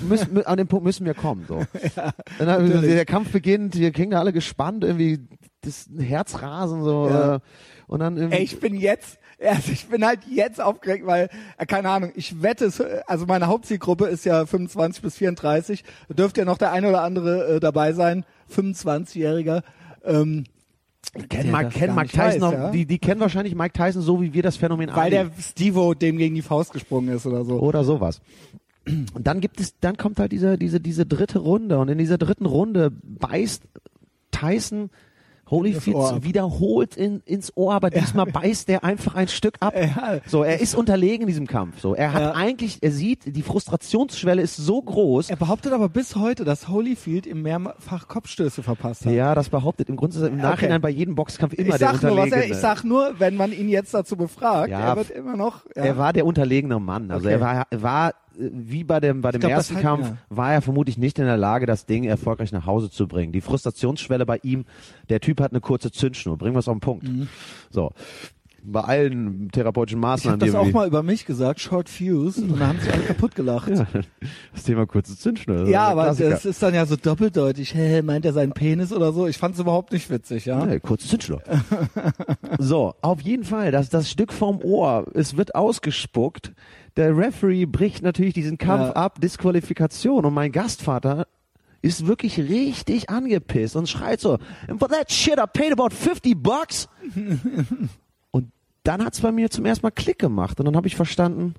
müssen, mü- an den Punkt müssen wir kommen. So. Dann, natürlich. der Kampf beginnt, wir kriegen da alle gespannt, irgendwie das Herzrasen so. Ja. Äh, und dann irgendwie, Ey, ich bin jetzt, also ich bin halt jetzt aufgeregt, weil, äh, keine Ahnung, ich wette, es, äh, also meine Hauptzielgruppe ist ja 25 bis 34. Da dürfte ja noch der eine oder andere äh, dabei sein, 25-Jähriger. Ähm, der Mike, gar Mike Tyson weiß, ja? die, die kennen wahrscheinlich Mike Tyson so, wie wir das Phänomen weil Ali. der Stevo dem gegen die Faust gesprungen ist oder so. oder sowas. Und dann gibt es, dann kommt halt diese, diese, diese dritte Runde und in dieser dritten Runde beißt Tyson Holyfield wiederholt in, ins Ohr, aber diesmal beißt der einfach ein Stück ab. Ja. So, er ist unterlegen in diesem Kampf. So, er hat Ja. eigentlich, er sieht, die Frustrationsschwelle ist so groß. Er behauptet aber bis heute, dass Holyfield ihm mehrfach Kopfstöße verpasst hat. Ja, das behauptet im Grunde im Nachhinein bei jedem Boxkampf immer ich der nur, was Unterlegene. er, ich sag nur, wenn man ihn jetzt dazu befragt, Ja, er wird immer noch. Ja. Er war der unterlegene Mann. Also Okay. er war, er war wie bei dem, bei dem glaub, ersten Kampf, ja. war er vermutlich nicht in der Lage, das Ding erfolgreich nach Hause zu bringen. Die Frustrationsschwelle bei ihm, der Typ hat eine kurze Zündschnur. Bringen wir es auf den Punkt. So. Bei allen therapeutischen Mhm. ich habe Maßnahmen, das auch mal über mich gesagt, Short Fuse, und da haben sie alle kaputt gelacht. ja, das Thema kurze Zündschnur. Ja, aber Klassiker. das ist dann ja so doppeldeutig. Hä, meint er seinen Penis oder so? Ich fand's überhaupt nicht witzig, ja. Ja, kurze Zündschnur. so, auf jeden Fall, das, das Stück vom Ohr, es wird ausgespuckt. Der Referee bricht natürlich diesen Kampf Ja. ab, Disqualifikation. Und mein Gastvater ist wirklich richtig angepisst und schreit so, and for that shit I paid about 50 bucks. dann hat's bei mir zum ersten Mal Klick gemacht und dann habe ich verstanden,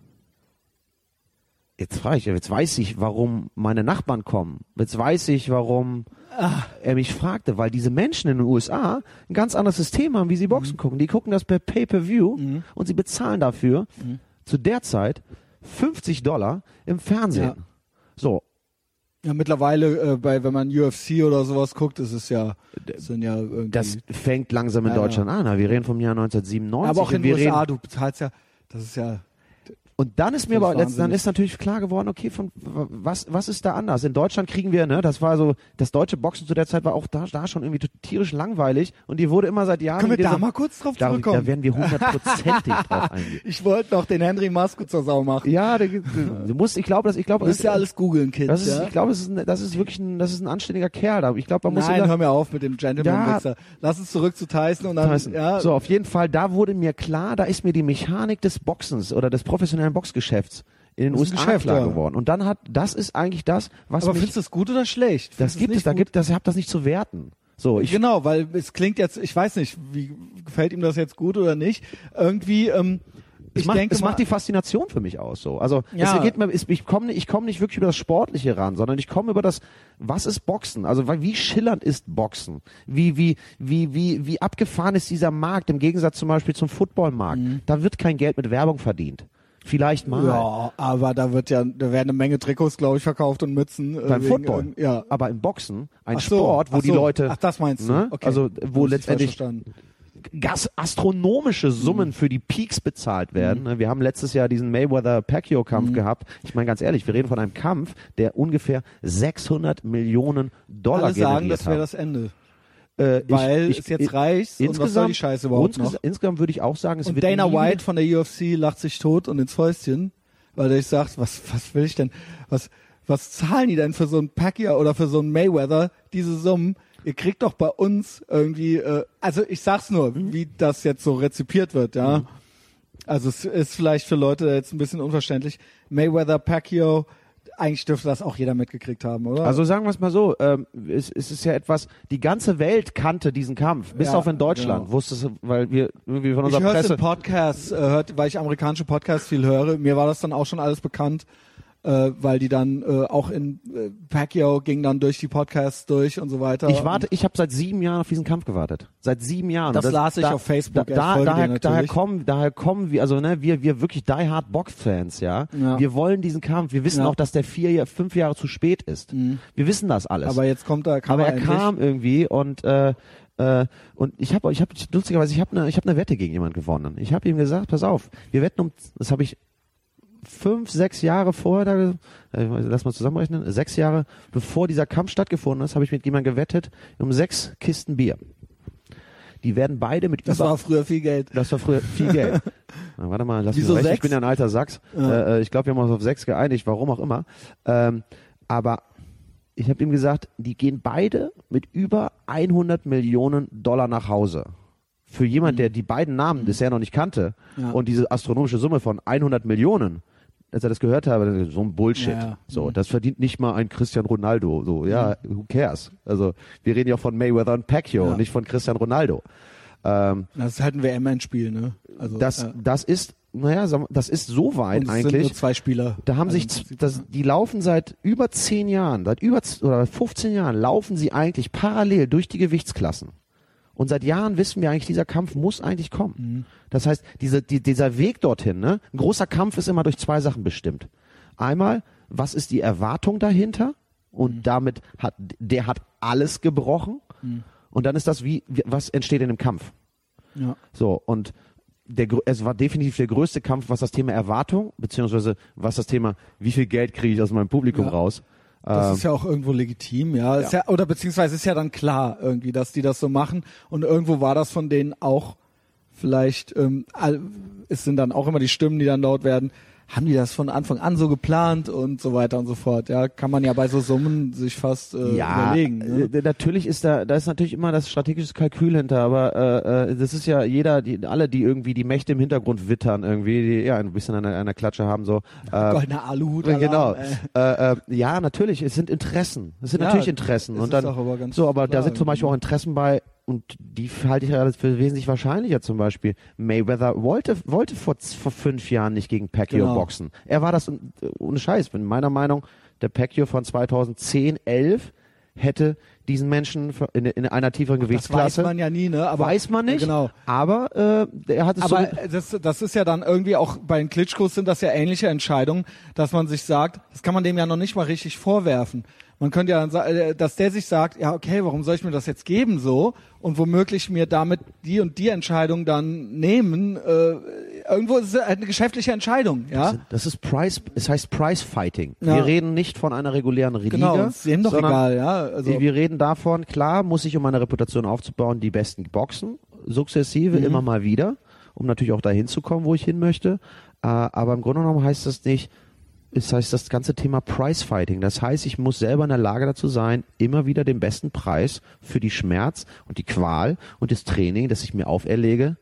jetzt frage ich, jetzt weiß ich, warum meine Nachbarn kommen. Jetzt weiß ich, warum er mich fragte, weil diese Menschen in den USA ein ganz anderes System haben, wie sie Boxen gucken. Die gucken das per Pay-per-View und sie bezahlen dafür zu der Zeit 50 Dollar im Fernsehen. Ja. So, Ja, mittlerweile, äh, bei, wenn man UFC oder sowas guckt, ist es ja, sind ja irgendwie. das fängt langsam in Ja, ja. Deutschland an. Wir reden vom Jahr 1997. aber auch in den USA, reden, du bezahlst ja, das ist ja, Und dann ist mir Das aber ist letzt, dann ist natürlich klar geworden, okay, von was was ist da anders? In Deutschland kriegen wir, ne, das war so, das deutsche Boxen zu der Zeit war auch da, da schon irgendwie tierisch langweilig und die wurde immer seit Jahren Können wir da so- mal kurz drauf da, zurückkommen? da werden wir hundertprozentig drauf eingehen. ich wollte noch den Henry Masko zur Sau machen. Ja, da, du musst, ich glaube, dass ich glaube, Du musst ja alles googeln, Kids. das ist, ja? ich glaube, es ist, ein, das ist wirklich ein, das ist ein anständiger Kerl. da. Ich glaube, man muss Nein, hör mir auf mit dem Gentleman-Wichser. Lass uns zurück zu Tyson und dann, Tyson. ja, So, auf jeden Fall, da wurde mir klar, da ist mir die Mechanik des Boxens oder des professionellen Boxgeschäfts in den Das ein USA Geschäft, klar ja. geworden. Und dann hat, das ist eigentlich das, was aber mich, findest du es gut oder schlecht? das Findest du gibt es, da gut? gibt das, ich habe das nicht zu werten. So, ich, genau, weil es klingt jetzt, ich weiß nicht, wie gefällt ihm das jetzt gut oder nicht. Irgendwie, ähm, ich macht, denke es macht die Faszination für mich aus. So, also Ja. es geht mir, ich komme ich komm nicht wirklich über das Sportliche ran, sondern ich komme über das, was ist Boxen? Also wie schillernd ist Boxen? Wie wie wie wie wie abgefahren ist dieser Markt im Gegensatz zum Beispiel zum Footballmarkt? Da wird kein Geld mit Werbung verdient. Vielleicht mal. Mhm. ja, aber da wird ja, da werden eine Menge Trikots, glaube ich, verkauft und Mützen. äh, beim wegen Football. irgend- Ja. Aber im Boxen, ein so, Sport, wo ach die so. Leute, Ach, das meinst du? ne? Okay. also wo letztendlich gas astronomische Summen für die Peaks bezahlt werden. Ne? Wir haben letztes Jahr diesen Mayweather-Pacquiao-Kampf gehabt. Ich meine ganz ehrlich, wir reden von einem Kampf, der ungefähr 600 Millionen Dollar Alle sagen, generiert das wäre das Ende. Äh, ich- Weil ich- es jetzt ich- reicht und was soll die Scheiße überhaupt noch? Insgesamt würde ich auch sagen, es Und wird Dana White von der UFC lacht sich tot und ins Fäustchen, weil er sich sagt, was, was will ich denn, was, was zahlen die denn für so einen Pacquiao oder für so einen Mayweather, diese Summen? Ihr kriegt doch bei uns irgendwie, äh, also ich sag's nur, Mhm. wie das jetzt so rezipiert wird, ja. Also es ist vielleicht für Leute jetzt ein bisschen unverständlich. Mayweather, Pacquiao, eigentlich dürfte das auch jeder mitgekriegt haben, oder? Also sagen wir es mal so, ähm, es, es ist ja etwas, die ganze Welt kannte diesen Kampf, bis Ja, auf in Deutschland, genau. wusste es, weil wir irgendwie von ich unserer es Presse... im Podcast, äh, hört, weil ich amerikanische Podcasts viel höre. Mir war das dann auch schon alles bekannt, äh, weil die dann äh, auch in äh, Pacquiao ging dann durch die Podcasts durch und so weiter. Ich warte, ich habe seit sieben Jahren auf diesen Kampf gewartet. Seit sieben Jahren. Das Und las ich auf Facebook, Da, da, daher, daher kommen, daher kommen wir, also ne, wir, wir wirklich die Hard Box-Fans, ja? Ja. Wir wollen diesen Kampf. Wir wissen Ja. Mhm. auch, dass der vier, fünf Jahre zu spät ist. Wir wissen das alles. Aber jetzt kommt er, kam Aber er endlich. kam irgendwie und äh, äh, und ich habe, ich habe lustigerweise, ich habe eine, ich habe eine Wette gegen jemand gewonnen. Ich habe ihm gesagt, pass auf, wir wetten um, das habe ich fünf, sechs Jahre vorher, da, äh, lass mal zusammenrechnen, sechs Jahre bevor dieser Kampf stattgefunden ist, habe ich mit jemandem gewettet um sechs Kisten Bier. Die werden beide mit Das über war früher viel Geld. das war früher viel Geld. Na, warte mal, lass mich Wieso mal rechnen. Ich sechs? bin ja ein alter Sachs. Ja. Äh, äh, ich glaube, wir haben uns auf sechs geeinigt, warum auch immer. Ähm, aber ich habe ihm gesagt, die gehen beide mit über 100 Millionen Dollar nach Hause. Für jemand, der die beiden Namen bisher noch nicht kannte Mhm. Ja. und diese astronomische Summe von 100 Millionen, als er das gehört habe, so ein Bullshit. Ja. So, Mhm. das verdient nicht mal ein Cristiano Ronaldo. So, ja, who cares? Also, wir reden ja auch von Mayweather und Pacquiao, Ja. nicht von Cristiano Ronaldo. Ähm, Das ist halt ein WM-Endspiel, ne? Also, das, äh, das ist, naja, das ist so weit und es sind nur eigentlich. zwei Spieler. Da haben Also sich, das, die laufen seit über zehn Jahren, seit über oder 15 Jahren laufen sie eigentlich parallel durch die Gewichtsklassen. Und seit Jahren wissen wir eigentlich, dieser Kampf muss eigentlich kommen. Mhm. Das heißt, diese, die, dieser Weg dorthin, ne? ein großer Kampf ist immer durch zwei Sachen bestimmt. Einmal, was ist die Erwartung dahinter? Und Mhm. damit hat, der hat alles gebrochen. Und dann ist das wie, was entsteht in dem Kampf? Ja. So, und der, es war definitiv der größte Kampf, was das Thema Erwartung, beziehungsweise was das Thema, wie viel Geld kriege ich aus meinem Publikum Ja. raus. Das Ähm, ist ja auch irgendwo legitim, ja. Ist Ja. ja. Oder beziehungsweise ist ja dann klar irgendwie, dass die das so machen. Und irgendwo war das von denen auch vielleicht, ähm, es sind dann auch immer die Stimmen, die dann laut werden. Haben die das von Anfang an so geplant und so weiter und so fort? Ja, kann man ja bei so Summen sich fast äh, ja, überlegen. Ne? äh, natürlich ist da, da ist natürlich immer das strategische Kalkül hinter, aber äh, äh, das ist ja jeder, die, alle, die irgendwie die Mächte im Hintergrund wittern, irgendwie, die ja ein bisschen an der, an der Klatsche haben, so. Äh, Goldener Aluhut. Ja, genau. Äh, äh. äh, ja, natürlich. Es sind Interessen. Es sind Ja, natürlich Interessen. es Und dann auch aber so, aber da klar sind zum Beispiel auch irgendwie. Interessen bei und die halte ich ja für wesentlich wahrscheinlicher. Zum Beispiel Mayweather wollte wollte vor vor fünf Jahren nicht gegen Pacquiao Genau. boxen. Er war das äh, ohne Scheiß. In meiner Meinung der Pacquiao von 2010, 11 hätte diesen Menschen in, in einer tieferen Das weiß Gewichtsklasse man ja nie, ne? Aber weiß man nicht. Genau. Aber äh, er hat es Aber so. das, das ist ja dann irgendwie auch bei den Klitschkos sind das ja ähnliche Entscheidungen, dass man sich sagt, das kann man dem ja noch nicht mal richtig vorwerfen. Man könnte ja dann sagen, dass der sich sagt, ja okay, warum soll ich mir das jetzt geben so und womöglich mir damit die und die Entscheidung dann nehmen, äh, irgendwo ist es halt eine geschäftliche Entscheidung, ja. Das ist Price, es heißt Price Fighting. Ja. Wir reden nicht von einer regulären Liga. Genau, ist dem doch egal, ja. Also, wir reden davon, klar muss ich, um meine Reputation aufzubauen, die besten boxen, sukzessive, Mhm. immer mal wieder, um natürlich auch dahin zu kommen, wo ich hin möchte. Äh, aber im Grunde genommen heißt das nicht, es heißt das ganze Thema Price Fighting. Das heißt, ich muss selber in der Lage dazu sein, immer wieder den besten Preis für die Schmerz und die Qual und das Training, das ich mir auferlege,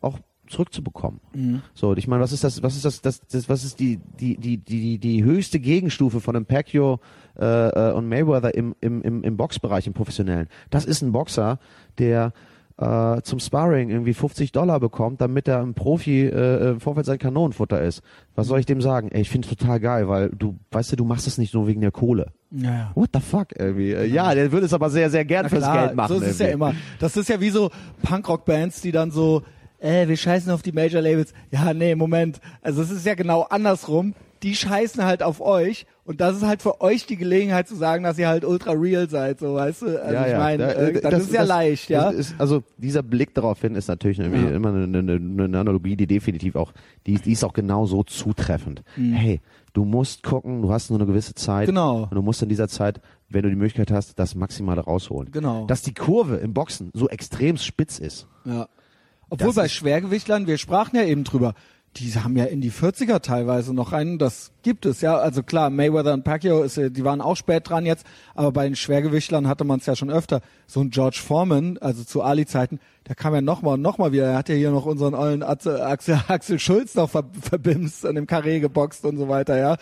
auch zurückzubekommen. Mhm. So, ich meine, was ist das, was ist das, das, das was ist die, die, die, die, die höchste Gegenstufe von einem Pacquiao äh, äh, und Mayweather im, im, im, im Boxbereich, im professionellen? Das ist ein Boxer, der äh, zum Sparring irgendwie 50 Dollar bekommt, damit er ein Profi äh, im Vorfeld sein Kanonenfutter ist. Was soll ich dem sagen? Ey, ich finde total geil, weil du, weißt du, du machst es nicht nur wegen der Kohle. ja, ja. What the fuck irgendwie? Äh, Ja, der würde es aber sehr, sehr gern Na fürs klar, Geld machen. So ist es ja irgendwie. immer. Das ist ja wie so Punkrock-Bands, die dann so, äh, wir scheißen auf die Major-Labels. Ja, nee, Moment. Also es ist ja genau andersrum. Die scheißen halt auf euch und das ist halt für euch die Gelegenheit zu sagen, dass ihr halt ultra real seid, so weißt du. Also ich meine, Da- äh, das, ist ja leicht, ja. das Ist, also dieser Blick darauf hin ist natürlich irgendwie Ja. immer eine, eine, eine Analogie, die definitiv auch, die, die ist auch genau so zutreffend. Hey, du musst gucken, du hast nur eine gewisse Zeit. Mhm. Genau. Und du musst in dieser Zeit, wenn du die Möglichkeit hast, das Maximale rausholen. Genau. Dass die Kurve im Boxen so extrem spitz ist. Ja. Obwohl Das bei Schwergewichtlern, wir sprachen ja eben drüber, die haben ja in die 40er teilweise noch einen, das gibt es, ja. Also klar, Mayweather und Pacquiao, ist, äh, die waren auch spät dran jetzt, aber bei den Schwergewichtlern hatte man es ja schon öfter. So ein George Foreman, also zu Ali-Zeiten, der kam ja nochmal und nochmal wieder. Er hat ja hier noch unseren ollen Atze- Axel, Axel Schulz noch ver, verbimst, an dem Karree geboxt und so weiter, ja.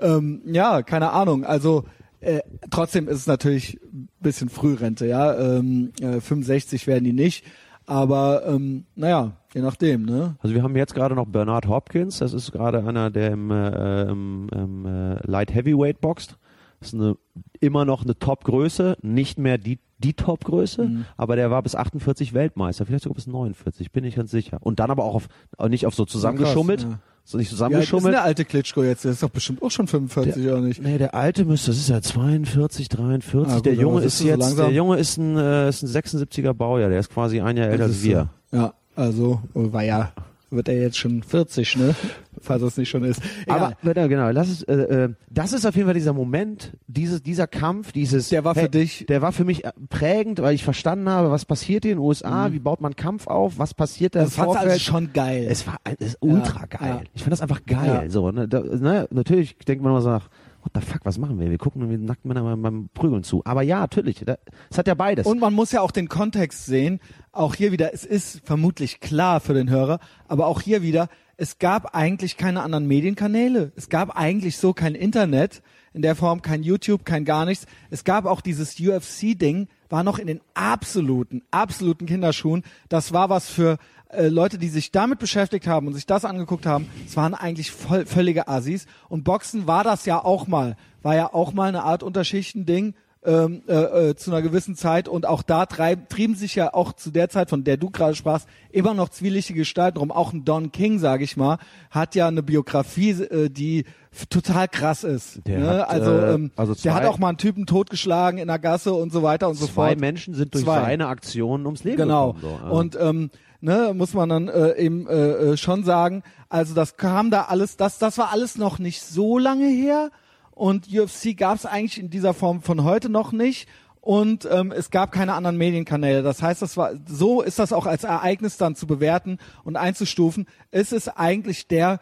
Ähm, ja, keine Ahnung. Also äh, trotzdem ist es natürlich ein bisschen Frührente, ja. Ähm, äh, 65 werden die nicht. Aber ähm, naja, je nachdem, ne? Also wir haben jetzt gerade noch Bernard Hopkins, das ist gerade einer, der im, äh, im, im äh, Light Heavyweight boxt. Das ist eine, immer noch eine Top-Größe, nicht mehr die, die Top-Größe, Mhm. aber der war bis 48 Weltmeister, vielleicht sogar bis 49, bin ich ganz sicher. Und dann aber auch auf, nicht auf so zusammengeschummelt, Krass, ja. so nicht Ja, ist zusammengeschummelt. der alte Klitschko jetzt? Der ist doch bestimmt auch schon 45, oder nicht? Nee, der alte müsste, das ist ja 42, 43. Ah, gut, der Junge ist so jetzt, langsam? der Junge ist ein, äh, ist ein 76er Baujahr, der ist quasi ein Jahr älter als wir. Ja, also, war ja, wird er jetzt schon 40, ne? Falls es nicht schon ist. Egal. Aber genau, lass es, äh, äh, das ist auf jeden Fall dieser Moment, dieses, dieser Kampf, dieses. Der war für dich- Der war für mich äh, prägend, weil ich verstanden habe, was passiert hier in den USA, wie baut man Kampf auf, was passiert da Mhm. das Vorfeld. also schon geil. es war es ist ultra geil. ja. Ich fand das einfach geil. Ja. So, ne, da, ne, natürlich denkt man immer so nach, what the fuck, was machen wir? Wir gucken irgendwie nackt Männer beim, beim Prügeln zu. Aber ja, natürlich, es hat ja beides. Und man muss ja auch den Kontext sehen. Auch hier wieder, es ist vermutlich klar für den Hörer, aber auch hier wieder, es gab eigentlich keine anderen Medienkanäle. Es gab eigentlich so kein Internet in der Form, kein YouTube, kein gar nichts. Es gab auch dieses UFC-Ding, war noch in den absoluten, absoluten Kinderschuhen. Das war was für äh, Leute, die sich damit beschäftigt haben und sich das angeguckt haben. Es waren eigentlich voll, völlige Assis. Und Boxen war das ja auch mal. War ja auch mal eine Art Unterschichtending ähm, äh, äh, zu einer gewissen Zeit und auch da treib, trieben sich ja auch zu der Zeit, von der du gerade sprachst, immer noch zwielichtige Gestalten rum. Auch ein Don King, sage ich mal, hat ja eine Biografie, äh, die total krass ist. Der ne? hat, also, äh, ähm, also der hat zwei- auch mal einen Typen totgeschlagen in der Gasse und so weiter und so Zwei fort. Menschen sind durch Zwei. seine Aktionen ums Leben Genau. gekommen. So. Und ähm, ne, muss man dann äh, eben äh, äh, schon sagen, also das kam da alles, das, das war alles noch nicht so lange her und UFC gab es eigentlich in dieser Form von heute noch nicht. Und ähm, es gab keine anderen Medienkanäle. Das heißt, das war so ist das auch als Ereignis dann zu bewerten und einzustufen. Es ist eigentlich der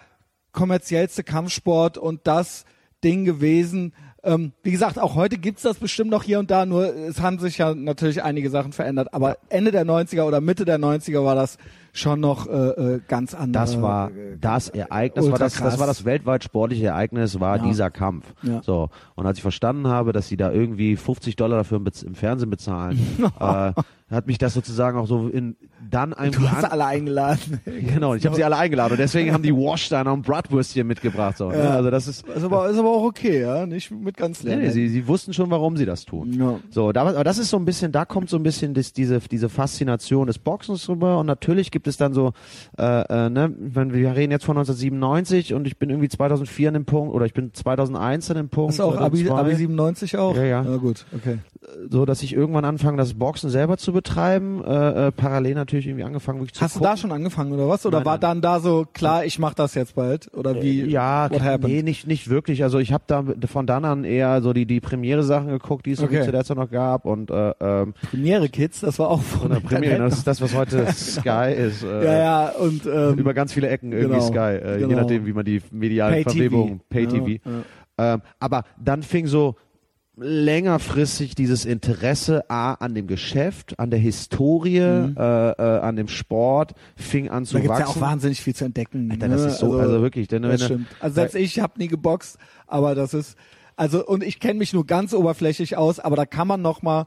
kommerziellste Kampfsport und das Ding gewesen. Ähm, wie gesagt, auch heute gibt's das bestimmt noch hier und da, nur es haben sich ja natürlich einige Sachen verändert. Aber Ende der 90er oder Mitte der 90er war das schon noch äh, äh, ganz anders. Das war das Ereignis, das war das, das war das weltweit sportliche Ereignis, war Ja. dieser Kampf. Ja. So. Und als ich verstanden habe, dass sie da irgendwie 50 Dollar dafür im, Bez- im Fernsehen bezahlen, äh, hat mich das sozusagen auch so in, dann irgendwie Du hast an, alle eingeladen. Genau, und ich habe sie alle eingeladen und deswegen haben die Wash da noch ein Bratwürstchen mitgebracht. So, ne? Ja. Also das ist, Ist aber, ist aber auch okay, ja. Nicht mit ganz nee, leer. nee, sie, sie wussten schon, warum sie das tun. Ja. So, da, aber das ist so ein bisschen, da kommt so ein bisschen das, diese, diese Faszination des Boxens rüber und natürlich gibt es dann so, äh, äh, ne, wenn wir reden jetzt von 1997 und ich bin irgendwie 2004 an dem Punkt oder ich bin 2001 an dem Punkt. Ist auch Abi, 2002. Abi 97 auch? Ja, ja. Na gut, okay. so, dass ich irgendwann anfange, das Boxen selber zu betreiben. Äh, äh, parallel natürlich irgendwie angefangen, wirklich zu Hast du gucken. da schon angefangen oder was? Oder Nein, war dann da so klar, ich mach das jetzt bald? Oder wie? Äh, Ja, nee, nicht, nicht wirklich. Also ich habe da von dann an eher so die, die Premiere-Sachen geguckt, die es Okay. zu der Zeit noch gab. Und äh, ähm, Premiere Kids, das war auch von oder Premiere, das ist das, was heute Sky ist. Äh, Ja, ja, und ähm, Über ganz viele Ecken irgendwie genau, Sky, äh, je genau. nachdem, wie man die mediale Pay-TV. Verwebung, Pay-TV. Ja, ja. Ähm, aber dann fing so längerfristig dieses Interesse A an dem Geschäft, an der Historie, äh, äh, an dem Sport, fing an zu Mhm. da gibt's ja wachsen. auch wahnsinnig viel zu entdecken. Alter, ne? das ist so, also, wirklich, denn Das stimmt. Also selbst ich habe nie geboxt, aber das ist also und ich kenne mich nur ganz oberflächlich aus, aber da kann man noch mal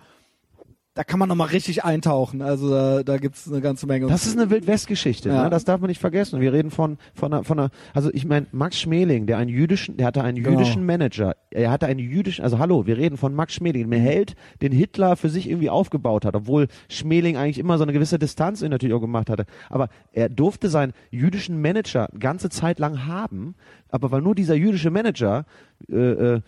da kann man noch mal richtig eintauchen. Also da, da gibt's eine ganze Menge. Das ist eine Wildwest-Geschichte, Ja. ne? das darf man nicht vergessen. Wir reden von, von, einer, von einer, also ich meine, Max Schmeling, der einen jüdischen, der hatte einen Genau. jüdischen Manager, er hatte einen jüdischen, also hallo, wir reden von Max Schmeling, der Held, den Hitler für sich irgendwie aufgebaut hat, obwohl Schmeling eigentlich immer so eine gewisse Distanz natürlich auch gemacht hatte. Aber er durfte seinen jüdischen Manager ganze Zeit lang haben, aber weil nur dieser jüdische Manager, äh, äh,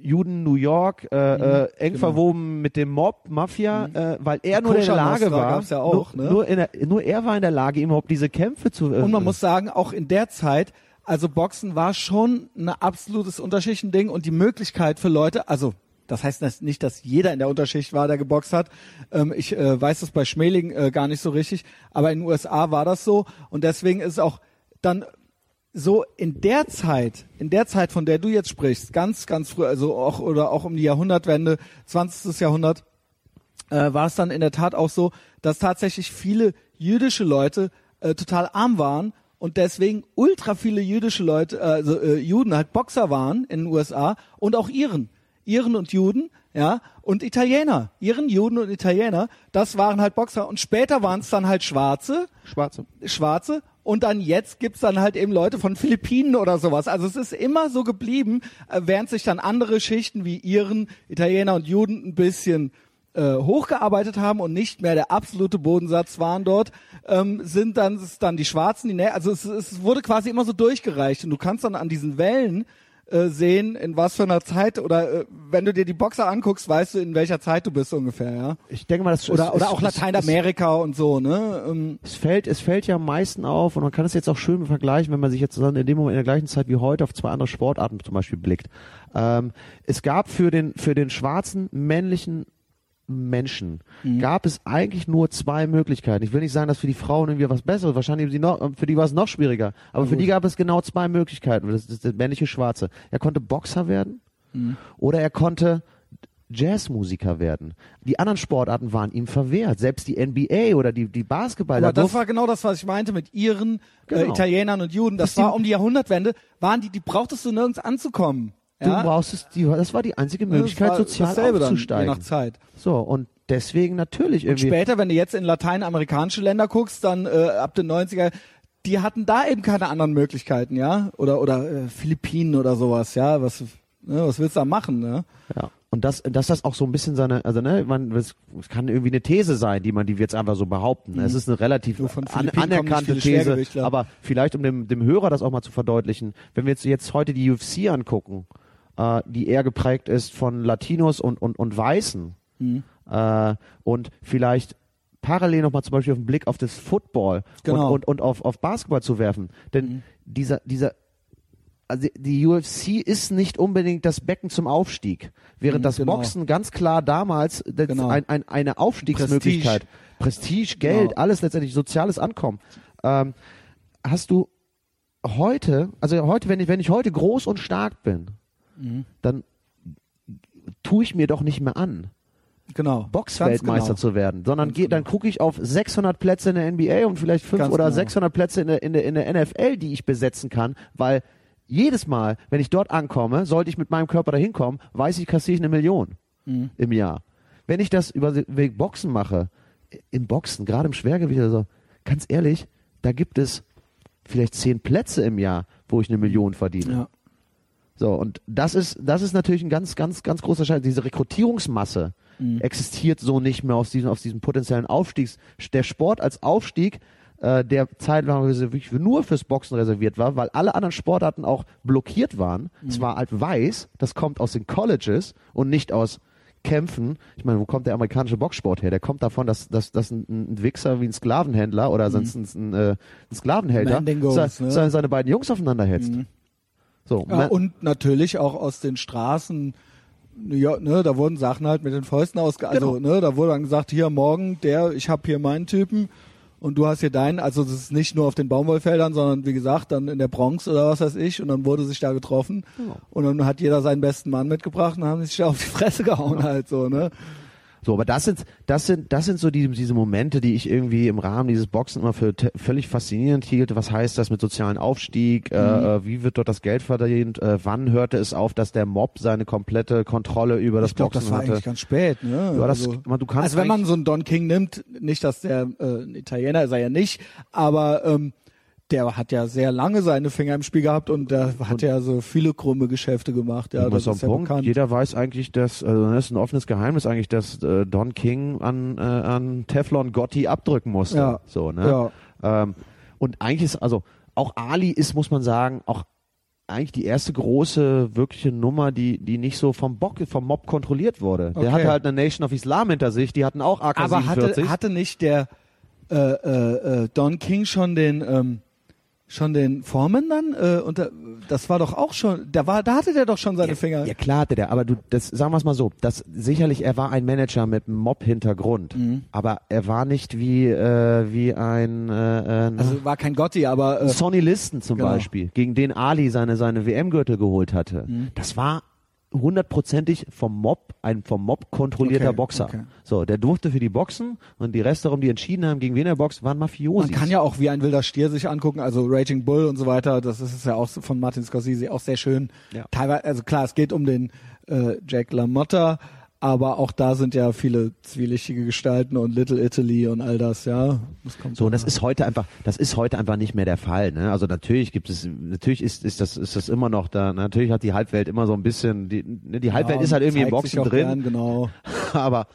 Juden New York, äh, äh, eng genau. verwoben mit dem Mob, Mafia, äh, weil er nur in der Lage war, ja auch, nur, ne? nur, in der, nur er war in der Lage, überhaupt diese Kämpfe zu. Äh, Und man muss sagen, auch in der Zeit, also Boxen war schon ein absolutes Unterschichtending und die Möglichkeit für Leute, also das heißt nicht, dass jeder in der Unterschicht war, der geboxt hat. Ähm, ich äh, weiß das bei Schmeling äh, gar nicht so richtig, aber in den USA war das so und deswegen ist auch dann so in der Zeit, in der Zeit, von der du jetzt sprichst, ganz, ganz früh, also auch oder auch um die Jahrhundertwende, 20. Jahrhundert, äh, war es dann in der Tat auch so, dass tatsächlich viele jüdische Leute äh, total arm waren und deswegen ultra viele jüdische Leute, äh, also äh, Juden halt Boxer waren in den USA und auch Iren. Iren und Juden, ja, und Italiener. Iren, Juden und Italiener, das waren halt Boxer. Und später waren es dann halt Schwarze, Schwarze. Schwarze und dann jetzt gibt's dann halt eben Leute von Philippinen oder sowas. Also es ist immer so geblieben, äh, während sich dann andere Schichten wie Iren, Italiener und Juden ein bisschen äh, hochgearbeitet haben und nicht mehr der absolute Bodensatz waren dort, ähm, sind dann es dann die Schwarzen, die also es, es wurde quasi immer so durchgereicht und du kannst dann an diesen Wellen äh, sehen, in was für einer Zeit oder äh, wenn du dir die Boxer anguckst, weißt du, in welcher Zeit du bist ungefähr, ja. Ich denke mal, das Oder, es, oder auch Lateinamerika und so, ne? Ähm, Es, fällt, es fällt ja am meisten auf und man kann es jetzt auch schön vergleichen, wenn man sich jetzt in dem Moment in der gleichen Zeit wie heute auf zwei andere Sportarten zum Beispiel blickt. Ähm, es gab für den für den schwarzen männlichen Menschen Mhm. gab es eigentlich nur zwei Möglichkeiten. Ich will nicht sagen, dass für die Frauen irgendwie was Besseres, wahrscheinlich sie noch, für die war es noch schwieriger. Aber für die gab es genau zwei Möglichkeiten. Das ist der männliche Schwarze. Er konnte Boxer werden Mhm. oder er konnte Jazzmusiker werden. Die anderen Sportarten waren ihm verwehrt. Selbst die NBA oder die, die Basketballer. Aber das war genau das, was ich meinte mit Iren, äh, Genau. Italienern und Juden. Das Dass die- war um die Jahrhundertwende, waren die, die brauchtest du nirgends anzukommen. Du Ja? brauchst es, die, das war die einzige Möglichkeit, sozial dasselbe dann, je aufzusteigen. nach Zeit. so, und deswegen natürlich Und irgendwie. später, wenn du jetzt in lateinamerikanische Länder guckst, dann äh, ab den 90er, die hatten da eben keine anderen Möglichkeiten, ja? Oder oder äh, Philippinen oder sowas, ja? Was ne, was willst du da machen, ne? Ja. Und das, dass das auch so ein bisschen seine, also ne, man, es kann irgendwie eine These sein, die man, die wir jetzt einfach so behaupten. Es ist eine relativ an, anerkannte These, aber vielleicht um dem, dem Hörer das auch mal zu verdeutlichen, wenn wir jetzt, jetzt heute die UFC angucken, äh, die eher geprägt ist von Latinos und, und, und Weißen, Mhm. äh, und vielleicht parallel nochmal zum Beispiel auf den Blick auf das Football Genau. und, und, und auf, auf Basketball zu werfen. Denn Mhm. dieser, dieser also die UFC ist nicht unbedingt das Becken zum Aufstieg, während Mhm, das genau. Boxen ganz klar damals Genau. ein, ein, eine Aufstiegsmöglichkeit, Prestige, Geld, Genau. alles letztendlich soziales Ankommen. Ähm, hast du heute, also heute, wenn ich, wenn ich heute groß und stark bin, Mhm. dann tue ich mir doch nicht mehr an, Genau. Boxweltmeister genau. zu werden, sondern geh, dann gucke ich auf 600 Plätze in der NBA und vielleicht fünf Ganz oder genau. 600 Plätze in der, in, der, in der NFL, die ich besetzen kann, weil jedes Mal, wenn ich dort ankomme, sollte ich mit meinem Körper dahin kommen, weiß ich, kassiere ich eine Million Mhm. im Jahr. Wenn ich das über den Weg Boxen mache, im Boxen, gerade im Schwergewicht oder so, ganz ehrlich, da gibt es vielleicht zehn Plätze im Jahr, wo ich eine Million verdiene. Ja. So, und das ist, das ist natürlich ein ganz, ganz, ganz großer Schein. Diese Rekrutierungsmasse Mhm. existiert so nicht mehr aus diesem, aus diesem potenziellen Aufstiegs. Der Sport als Aufstieg, äh, der zeitlang wirklich nur fürs Boxen reserviert war, weil alle anderen Sportarten auch blockiert waren. Mhm. Es war halt weiß, das kommt aus den Colleges und nicht aus kämpfen. Ich meine, wo kommt der amerikanische Boxsport her? Der kommt davon, dass, dass, dass ein, ein Wichser wie ein Sklavenhändler oder sonst ein, ein, äh, ein Sklavenhälter Mandingos, se- ne? se- seine beiden Jungs aufeinander hetzt. So, Ja, und natürlich auch aus den Straßen, ja, ne, da wurden Sachen halt mit den Fäusten ausge... Also, Genau. ne, da wurde dann gesagt, hier morgen, der, ich hab hier meinen Typen und du hast hier deinen. Also das ist nicht nur auf den Baumwollfeldern, sondern wie gesagt, dann in der Bronx oder was weiß ich und dann wurde sich da getroffen und dann hat jeder seinen besten Mann mitgebracht und haben sich da auf die Fresse gehauen halt so, ne. So, aber das sind, das sind, das sind so die, diese Momente, die ich irgendwie im Rahmen dieses Boxen immer für völlig faszinierend hielt. Was heißt das mit sozialen Aufstieg? Äh, äh, wie wird dort das Geld verdient? Äh, wann hörte es auf, dass der Mob seine komplette Kontrolle über das Ich glaube, Boxen das war hatte? eigentlich ganz spät, ne? Ja, das, also, man, du kannst also wenn man so einen Don King nimmt, nicht, dass der äh, ein Italiener ist er ja nicht, aber ähm, der hat ja sehr lange seine Finger im Spiel gehabt und der hat ja so viele krumme Geschäfte gemacht. Ja, das ist ja Punkt. bekannt. Jeder weiß eigentlich, dass, also das ist ein offenes Geheimnis eigentlich, dass äh, Don King an, äh, an Teflon Gotti abdrücken musste. Ja. So, ne? Ja. Ähm, und eigentlich ist, also auch Ali ist, muss man sagen, auch eigentlich die erste große wirkliche Nummer, die die nicht so vom Bock, vom Mob kontrolliert wurde. Der Okay. hatte halt eine Nation of Islam hinter sich, die hatten auch AK-47. Aber hatte, hatte nicht der äh, äh, äh, Don King schon den ähm, schon den Foreman dann? Äh, und da, das war doch auch schon, da war, da hatte der doch schon seine Finger. Ja klar hatte der, aber du, das sagen wir es mal so, das sicherlich er war ein Manager mit einem Mob-Hintergrund, Mhm. aber er war nicht wie äh, wie ein äh, Also war kein Gotti, aber äh, Sonny Listen zum Genau. Beispiel, gegen den Ali seine seine WM-Gürtel geholt hatte. Mhm. Das war hundertprozentig vom Mob, ein vom Mob kontrollierter Okay, Boxer. okay. So, der durfte für die boxen und die Reste darum, die entschieden haben, gegen wen er boxt, waren Mafiosi. Man kann ja auch wie ein wilder Stier sich angucken, also Raging Bull und so weiter, das ist ja auch von Martin Scorsese auch sehr schön. Ja. Teilweise, also klar, es geht um den äh, Jack LaMotta, aber auch da sind ja viele zwielichtige Gestalten und Little Italy und all das, ja. Das So, und das ist heute einfach, das ist heute einfach nicht mehr der Fall. Ne? Also natürlich gibt es, natürlich ist, ist das, ist das immer noch da. Natürlich hat die Halbwelt immer so ein bisschen, die, ne, die Halbwelt Ja, ist halt irgendwie im Boxen drin, Gern, genau. aber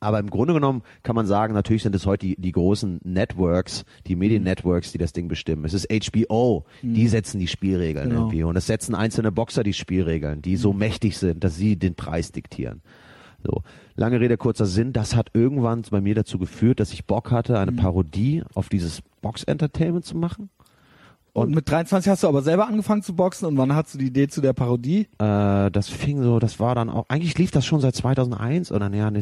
aber im Grunde genommen kann man sagen, natürlich sind es heute die, die großen Networks, die Mediennetworks, die das Ding bestimmen. Es ist HBO, die setzen die Spielregeln Genau. irgendwie und es setzen einzelne Boxer die Spielregeln, die so mächtig sind, dass sie den Preis diktieren. So, lange Rede, kurzer Sinn, das hat irgendwann bei mir dazu geführt, dass ich Bock hatte, eine Parodie auf dieses Box-Entertainment zu machen. Und mit 23 hast du aber selber angefangen zu boxen und wann hast du die Idee zu der Parodie? Äh, das fing so, das war dann auch, eigentlich lief das schon seit 2001 oder ja, nee,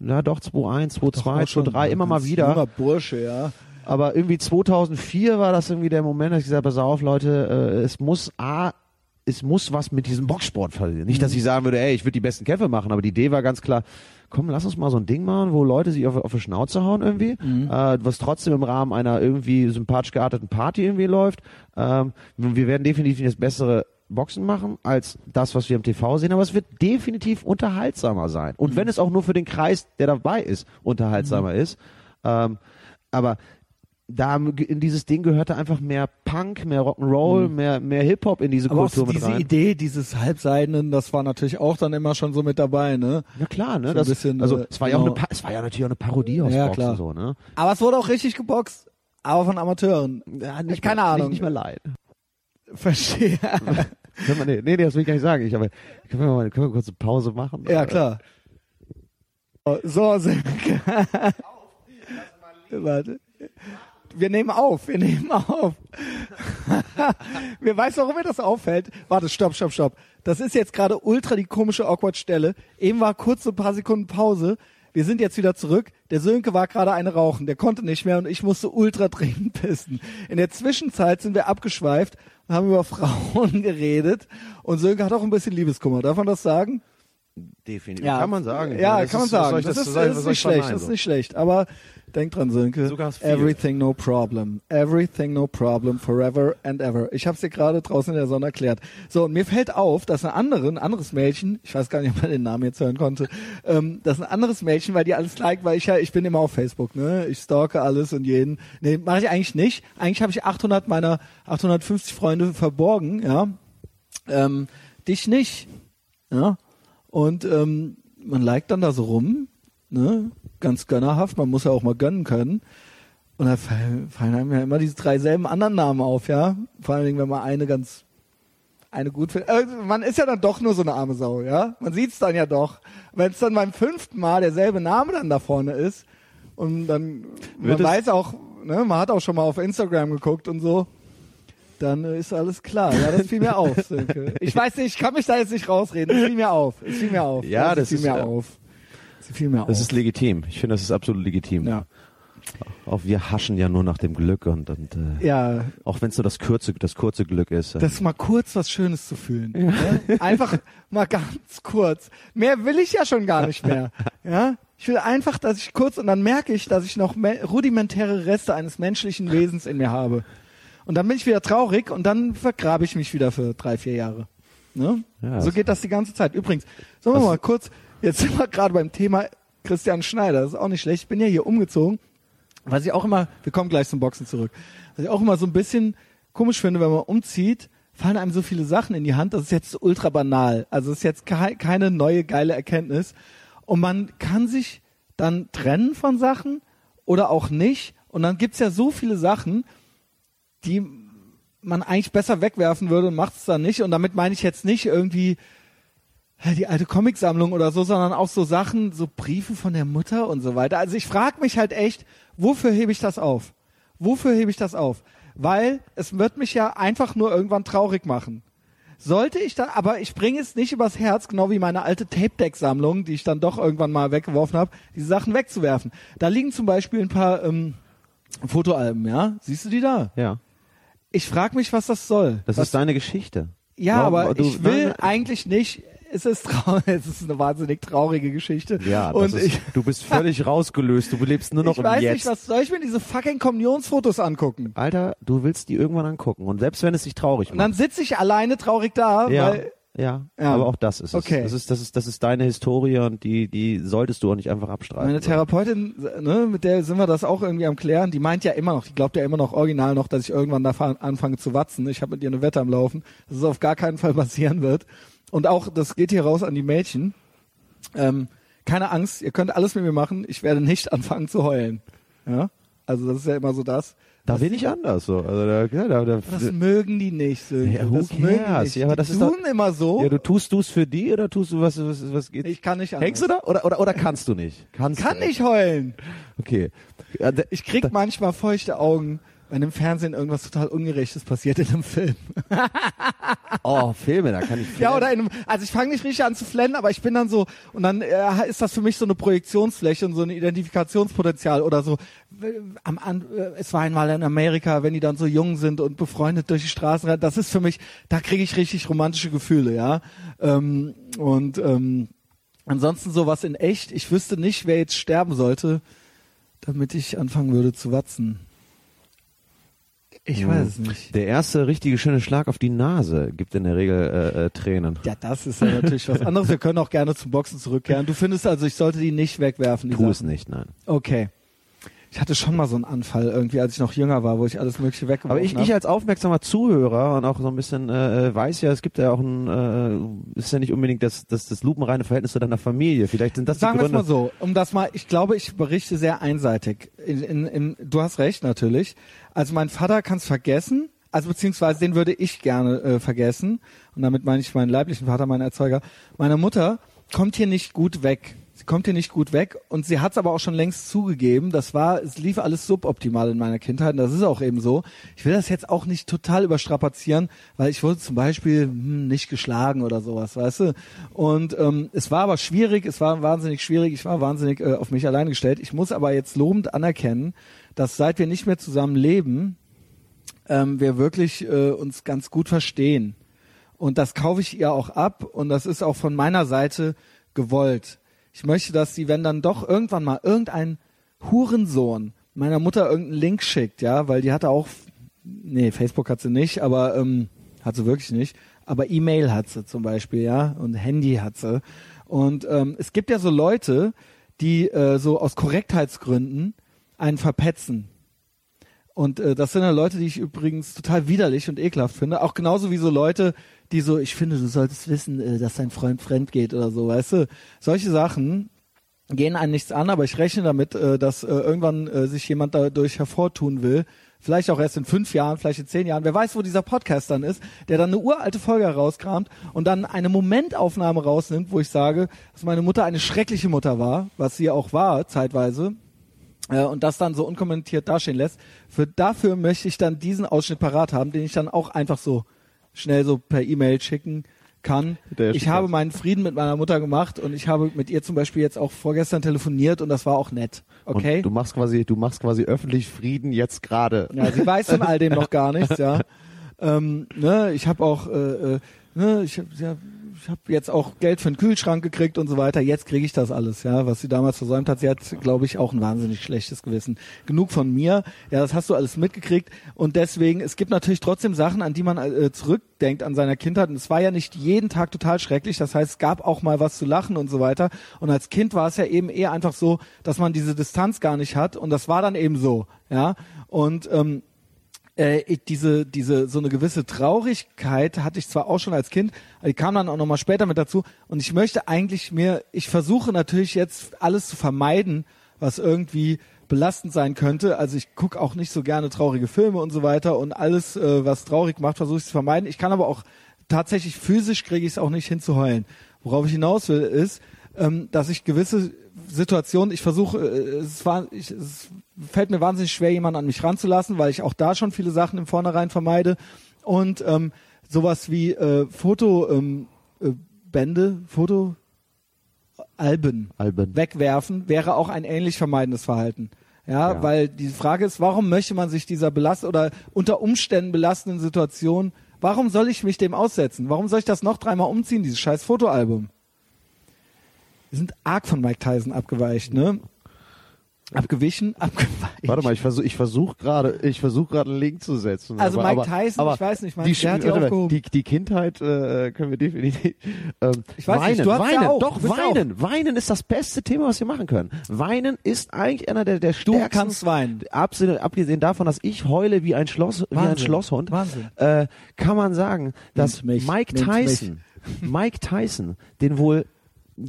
ja doch, 2001, 2002, Auch schon 2003, immer mal wieder. Junger Bursche, ja. Aber irgendwie 2004 war das irgendwie der Moment, dass ich gesagt habe, pass auf Leute, äh, es muss A, es muss was mit diesem Boxsport verlieren. Nicht, dass ich sagen würde, ey, ich würde die besten Kämpfe machen, aber die Idee war ganz klar, komm, lass uns mal so ein Ding machen, wo Leute sich auf, auf die Schnauze hauen irgendwie, äh, was trotzdem im Rahmen einer irgendwie sympathisch gearteten Party irgendwie läuft. Ähm, wir werden definitiv das bessere Boxen machen als das, was wir im TV sehen, aber es wird definitiv unterhaltsamer sein. Und wenn es auch nur für den Kreis, der dabei ist, unterhaltsamer ist. Ähm, aber da in dieses Ding gehörte einfach mehr Punk, mehr Rock'n'Roll, mehr, mehr Hip-Hop in diese Aber auch Kultur so mit diese rein. Idee dieses Halbseidenen, das war natürlich auch dann immer schon so mit dabei, ne? Ja klar, ne? So ein das, bisschen, also äh, es war ja auch eine, genau. Es war ja natürlich auch eine Parodie aufs Ja, Boxen klar. so, ne? Aber es wurde auch richtig geboxt, aber von Amateuren. Ja, Keine mehr, Ahnung. Nicht, nicht mehr leid. Verstehe. Können wir, nee, nee, das will ich gar nicht sagen. Ich, aber, können, wir mal, können wir kurz eine Pause machen? ja, klar. So, Silke. Warte. Wir nehmen auf, wir nehmen auf. wir weiß, warum mir das auffällt. Warte, stopp, stopp, stopp. Das ist jetzt gerade ultra die komische awkward Stelle. Eben war kurz so ein paar Sekunden Pause. Wir sind jetzt wieder zurück. Der Sönke war gerade eine rauchen. Der konnte nicht mehr und ich musste ultra dringend pissen. In der Zwischenzeit sind wir abgeschweift und haben über Frauen geredet. Und Sönke hat auch ein bisschen Liebeskummer. Darf man das sagen? Definitiv. Kann man sagen. Ja, Das kann man ist- was sagen. Das, das ist, sagen? ist nicht ich schlecht. verneinen Das ist so? nicht schlecht. Aber denk dran, Sönke. Everything no problem. Everything no problem. Forever and ever. Ich habe es dir gerade draußen in der Sonne erklärt. So, und mir fällt auf, dass ein anderes Mädchen, ich weiß gar nicht, ob man den Namen jetzt hören konnte, ähm, dass ein anderes Mädchen, weil die alles liked, weil ich ja, ich bin immer auf Facebook, ne? Ich stalke alles und jeden. Nee, mache ich eigentlich nicht. Eigentlich habe ich 800 meiner 850 Freunde verborgen, ja. Ähm, dich nicht. Ja. Und ähm, man liked dann da so rum, ne? Ganz gönnerhaft, man muss ja auch mal gönnen können. Und da fallen, fallen einem ja immer diese drei selben anderen Namen auf, ja. Vor allen Dingen, wenn man eine ganz eine gut findet. Äh, man ist ja dann doch nur so eine arme Sau, ja? Man sieht's dann ja doch. Wenn es dann beim fünften Mal derselbe Name dann da vorne ist und dann man Wird es- weiß auch, ne, man hat auch schon mal auf Instagram geguckt und so, dann äh, ist alles klar. Ja, das fiel mir auf. Sönke. Ich weiß nicht, ich kann mich da jetzt nicht rausreden. Es fiel mir auf. Es fiel mir auf. Ja, das fiel ist, mir äh, auf. Es fiel mir auf. Das ist legitim. Ich finde, das ist absolut legitim. ja. Auch wir haschen ja nur nach dem Glück und, und äh, ja, auch wenn es so das kurze, das kurze Glück ist. Äh, das ist mal kurz was Schönes zu fühlen. Ja? Einfach mal ganz kurz. Mehr will ich ja schon gar nicht mehr. Ja? Ich will einfach, dass ich kurz und dann merke ich, dass ich noch me- rudimentäre Reste eines menschlichen Wesens in mir habe. Und dann bin ich wieder traurig und dann vergrabe ich mich wieder für drei, vier Jahre. Ne? Ja, so das- geht das die ganze Zeit. Übrigens, sagen wir Das- mal kurz, jetzt sind wir gerade beim Thema Christian Schneider. Das ist auch nicht schlecht. Ich bin ja hier umgezogen. Was ich auch immer, wir kommen gleich zum Boxen zurück. Was ich auch immer so ein bisschen komisch finde, wenn man umzieht, fallen einem so viele Sachen in die Hand. Das ist jetzt ultra banal. Also es ist jetzt kei- keine neue geile Erkenntnis. Und man kann sich dann trennen von Sachen oder auch nicht. Und dann gibt's ja so viele Sachen, die man eigentlich besser wegwerfen würde und macht es dann nicht. Und damit meine ich jetzt nicht irgendwie die alte Comicsammlung oder so, sondern auch so Sachen, so Briefe von der Mutter und so weiter. Also ich frage mich halt echt, wofür hebe ich das auf? Wofür hebe ich das auf? Weil es wird mich ja einfach nur irgendwann traurig machen. Sollte ich da, aber ich bringe es nicht übers Herz, genau wie meine alte Tape-Deck-Sammlung, die ich dann doch irgendwann mal weggeworfen habe, diese Sachen wegzuwerfen. Da liegen zum Beispiel ein paar ähm, Fotoalben, ja? Siehst du die da? ja, Ich frage mich, was das soll. das was, ist deine Geschichte. ja, Warum- aber du- ich will nein, eigentlich nicht. Es ist traurig, es ist eine wahnsinnig traurige Geschichte. Ja, das und ist, ich, du bist völlig rausgelöst. Du lebst nur noch ich im weiß Jetzt. nicht, was soll ich mir diese fucking Kommunionsfotos angucken? Alter, du willst die irgendwann angucken. Und selbst wenn es dich traurig Und macht. dann sitze ich alleine traurig da, ja, weil ja, Ja. aber auch das ist es. Okay. Das ist, das ist, das ist deine Historie und die, die solltest du auch nicht einfach abstreiten. meine Therapeutin, ne, mit der sind wir das auch irgendwie am klären, die meint ja immer noch, die glaubt ja immer noch original noch, dass ich irgendwann da fa- anfange zu watzen. Ich habe mit ihr eine Wette am Laufen, dass es auf gar keinen Fall passieren wird. Und auch, das geht hier raus an die Mädchen. Ähm, keine Angst, ihr könnt alles mit mir machen, ich werde nicht anfangen zu heulen. Ja? Also das ist ja immer so das. Da bin ich anders so. Also da, ja, da, da, Das mögen die nicht. Sönke. Ja, who das mögen die cares? nicht. Ja, aber die das ist tun immer so. ja, du tust du's für die oder tust du was, was, was geht? ich kann nicht anders. Hängst du da oder, oder, oder kannst du nicht? Kannst Kann du nicht heulen. Okay. Da- Ich krieg manchmal feuchte Augen, wenn im Fernsehen irgendwas total Ungerechtes passiert in einem Film. Oh, Filme, da kann ich Ja, oder in einem, also ich fange nicht richtig an zu flennen, aber ich bin dann so, und dann äh, ist das für mich so eine Projektionsfläche und so ein Identifikationspotenzial oder so. Am, an, äh, es war einmal in Amerika, wenn die dann so jung sind und befreundet durch die Straßen rennen, das ist für mich, da kriege ich richtig romantische Gefühle, ja. Ähm, und ähm, ansonsten sowas in echt, ich wüsste nicht, wer jetzt sterben sollte, damit ich anfangen würde zu watzen. Ich weiß es nicht. Der erste richtige schöne Schlag auf die Nase gibt in der Regel äh, äh, Tränen. Ja, das ist ja natürlich was anderes. Wir können auch gerne zum Boxen zurückkehren. Du findest also, ich sollte die nicht wegwerfen. Die Tu es Sachen. nicht, nein. Okay. Ich hatte schon mal so einen Anfall irgendwie, als ich noch jünger war, wo ich alles Mögliche weggeworfen Aber ich, habe. ich als aufmerksamer Zuhörer und auch so ein bisschen äh, weiß ja, es gibt ja auch ein, äh, ist ja nicht unbedingt das, das, das lupenreine Verhältnis zu deiner Familie. Vielleicht sind das Sagen die wir es Gründe. mal so, um das mal, ich glaube, ich berichte sehr einseitig. In, in, in, du hast recht, natürlich. Also mein Vater kann es vergessen, also beziehungsweise den würde ich gerne äh, vergessen. Und damit meine ich meinen leiblichen Vater, meinen Erzeuger. Meine Mutter kommt hier nicht gut weg. Sie kommt hier nicht gut weg und sie hat es aber auch schon längst zugegeben. Das war, es lief alles suboptimal in meiner Kindheit und das ist auch eben so. Ich will das jetzt auch nicht total überstrapazieren, weil ich wurde zum Beispiel hm, nicht geschlagen oder sowas, weißt du. Und ähm, es war aber schwierig, es war wahnsinnig schwierig, ich war wahnsinnig äh, auf mich allein gestellt. Ich muss aber jetzt lobend anerkennen, dass seit wir nicht mehr zusammen leben, ähm, wir wirklich äh, uns ganz gut verstehen. Und das kaufe ich ihr auch ab und das ist auch von meiner Seite gewollt. Ich möchte, dass sie, wenn dann doch irgendwann mal irgendein Hurensohn meiner Mutter irgendeinen Link schickt, ja, weil die hatte auch, nee, Facebook hat sie nicht, aber ähm, hat sie wirklich nicht, aber E-Mail hat sie zum Beispiel, ja, und Handy hat sie. Und ähm, es gibt ja so Leute, die äh, so aus Korrektheitsgründen einen verpetzen. Und äh, das sind ja Leute, die ich übrigens total widerlich und ekelhaft finde. Auch genauso wie so Leute, die so, ich finde, du solltest wissen, äh, dass dein Freund fremd geht oder so, weißt du. Solche Sachen gehen einem nichts an, aber ich rechne damit, äh, dass äh, irgendwann sich jemand dadurch hervortun will, vielleicht auch erst in fünf Jahren, vielleicht in zehn Jahren, wer weiß, wo dieser Podcast dann ist, der dann eine uralte Folge herauskramt und dann eine Momentaufnahme rausnimmt, wo ich sage, dass meine Mutter eine schreckliche Mutter war, was sie auch war, zeitweise, und das dann so unkommentiert dastehen lässt. Für dafür möchte ich dann diesen Ausschnitt parat haben, den ich dann auch einfach so schnell so per E-Mail schicken kann. Der ich habe meinen Frieden mit meiner Mutter gemacht und ich habe mit ihr zum Beispiel jetzt auch vorgestern telefoniert und das war auch nett. Okay? Und du machst quasi, du machst quasi öffentlich Frieden jetzt gerade. Ja, sie weiß von all dem noch gar nichts, ja. Ähm, ne, ich habe auch, äh, äh, ne, ich habe ja, ich hab jetzt auch Geld für einen Kühlschrank gekriegt und so weiter. Jetzt kriege ich das alles, ja, was sie damals versäumt hat. Sie hat, glaube ich, auch ein wahnsinnig schlechtes Gewissen. Genug von mir. Ja, das hast du alles mitgekriegt. Und deswegen, es gibt natürlich trotzdem Sachen, an die man äh, zurückdenkt an seiner Kindheit. Und es war ja nicht jeden Tag total schrecklich. Das heißt, es gab auch mal was zu lachen und so weiter. Und als Kind war es ja eben eher einfach so, dass man diese Distanz gar nicht hat. Und das war dann eben so, ja. Und ähm, äh, ich, diese, diese, so eine gewisse Traurigkeit hatte ich zwar auch schon als Kind, die kam dann auch nochmal später mit dazu. Und ich möchte eigentlich mir, ich versuche natürlich jetzt alles zu vermeiden, was irgendwie belastend sein könnte. Also ich gucke auch nicht so gerne traurige Filme und so weiter und alles, äh, was traurig macht, versuche ich zu vermeiden. Ich kann aber auch tatsächlich physisch kriege ich es auch nicht hinzuheulen. Worauf ich hinaus will, ist, ähm, dass ich gewisse Situationen, ich versuche, äh, es, war, ich, es fällt mir wahnsinnig schwer, jemanden an mich ranzulassen, weil ich auch da schon viele Sachen im Vornherein vermeide. Und ähm, sowas wie äh, Fotobände, ähm, äh, Bände, Fotoalben Alben. wegwerfen, wäre auch ein ähnlich vermeidendes Verhalten. Ja, Ja. weil die Frage ist, warum möchte man sich dieser belast oder unter Umständen belastenden Situation, warum soll ich mich dem aussetzen? Warum soll ich das noch dreimal umziehen, dieses scheiß Fotoalbum? Wir sind arg von Mike Tyson abgeweicht, ne? Abgewichen, abgeweicht. Warte mal, ich versuche ich versuch gerade, ich versuche gerade einen Link zu setzen. Also aber, Mike Tyson, aber ich weiß nicht, die, meinst du, der hat die aufgehoben. die, die Kindheit äh, können wir definitiv. Ähm, Ich weiß weinen, nicht, du hast weinen, ja auch, doch du bist weinen, weinen ist das beste Thema, was wir machen können. Weinen ist eigentlich einer der der Du stärksten. kannst weinen. Abgesehen, abgesehen davon, dass ich heule wie ein Schloss, wie ein Wahnsinn, Schlosshund, Wahnsinn. Äh, kann man sagen, dass Mike. Tyson, Mike Tyson, den wohl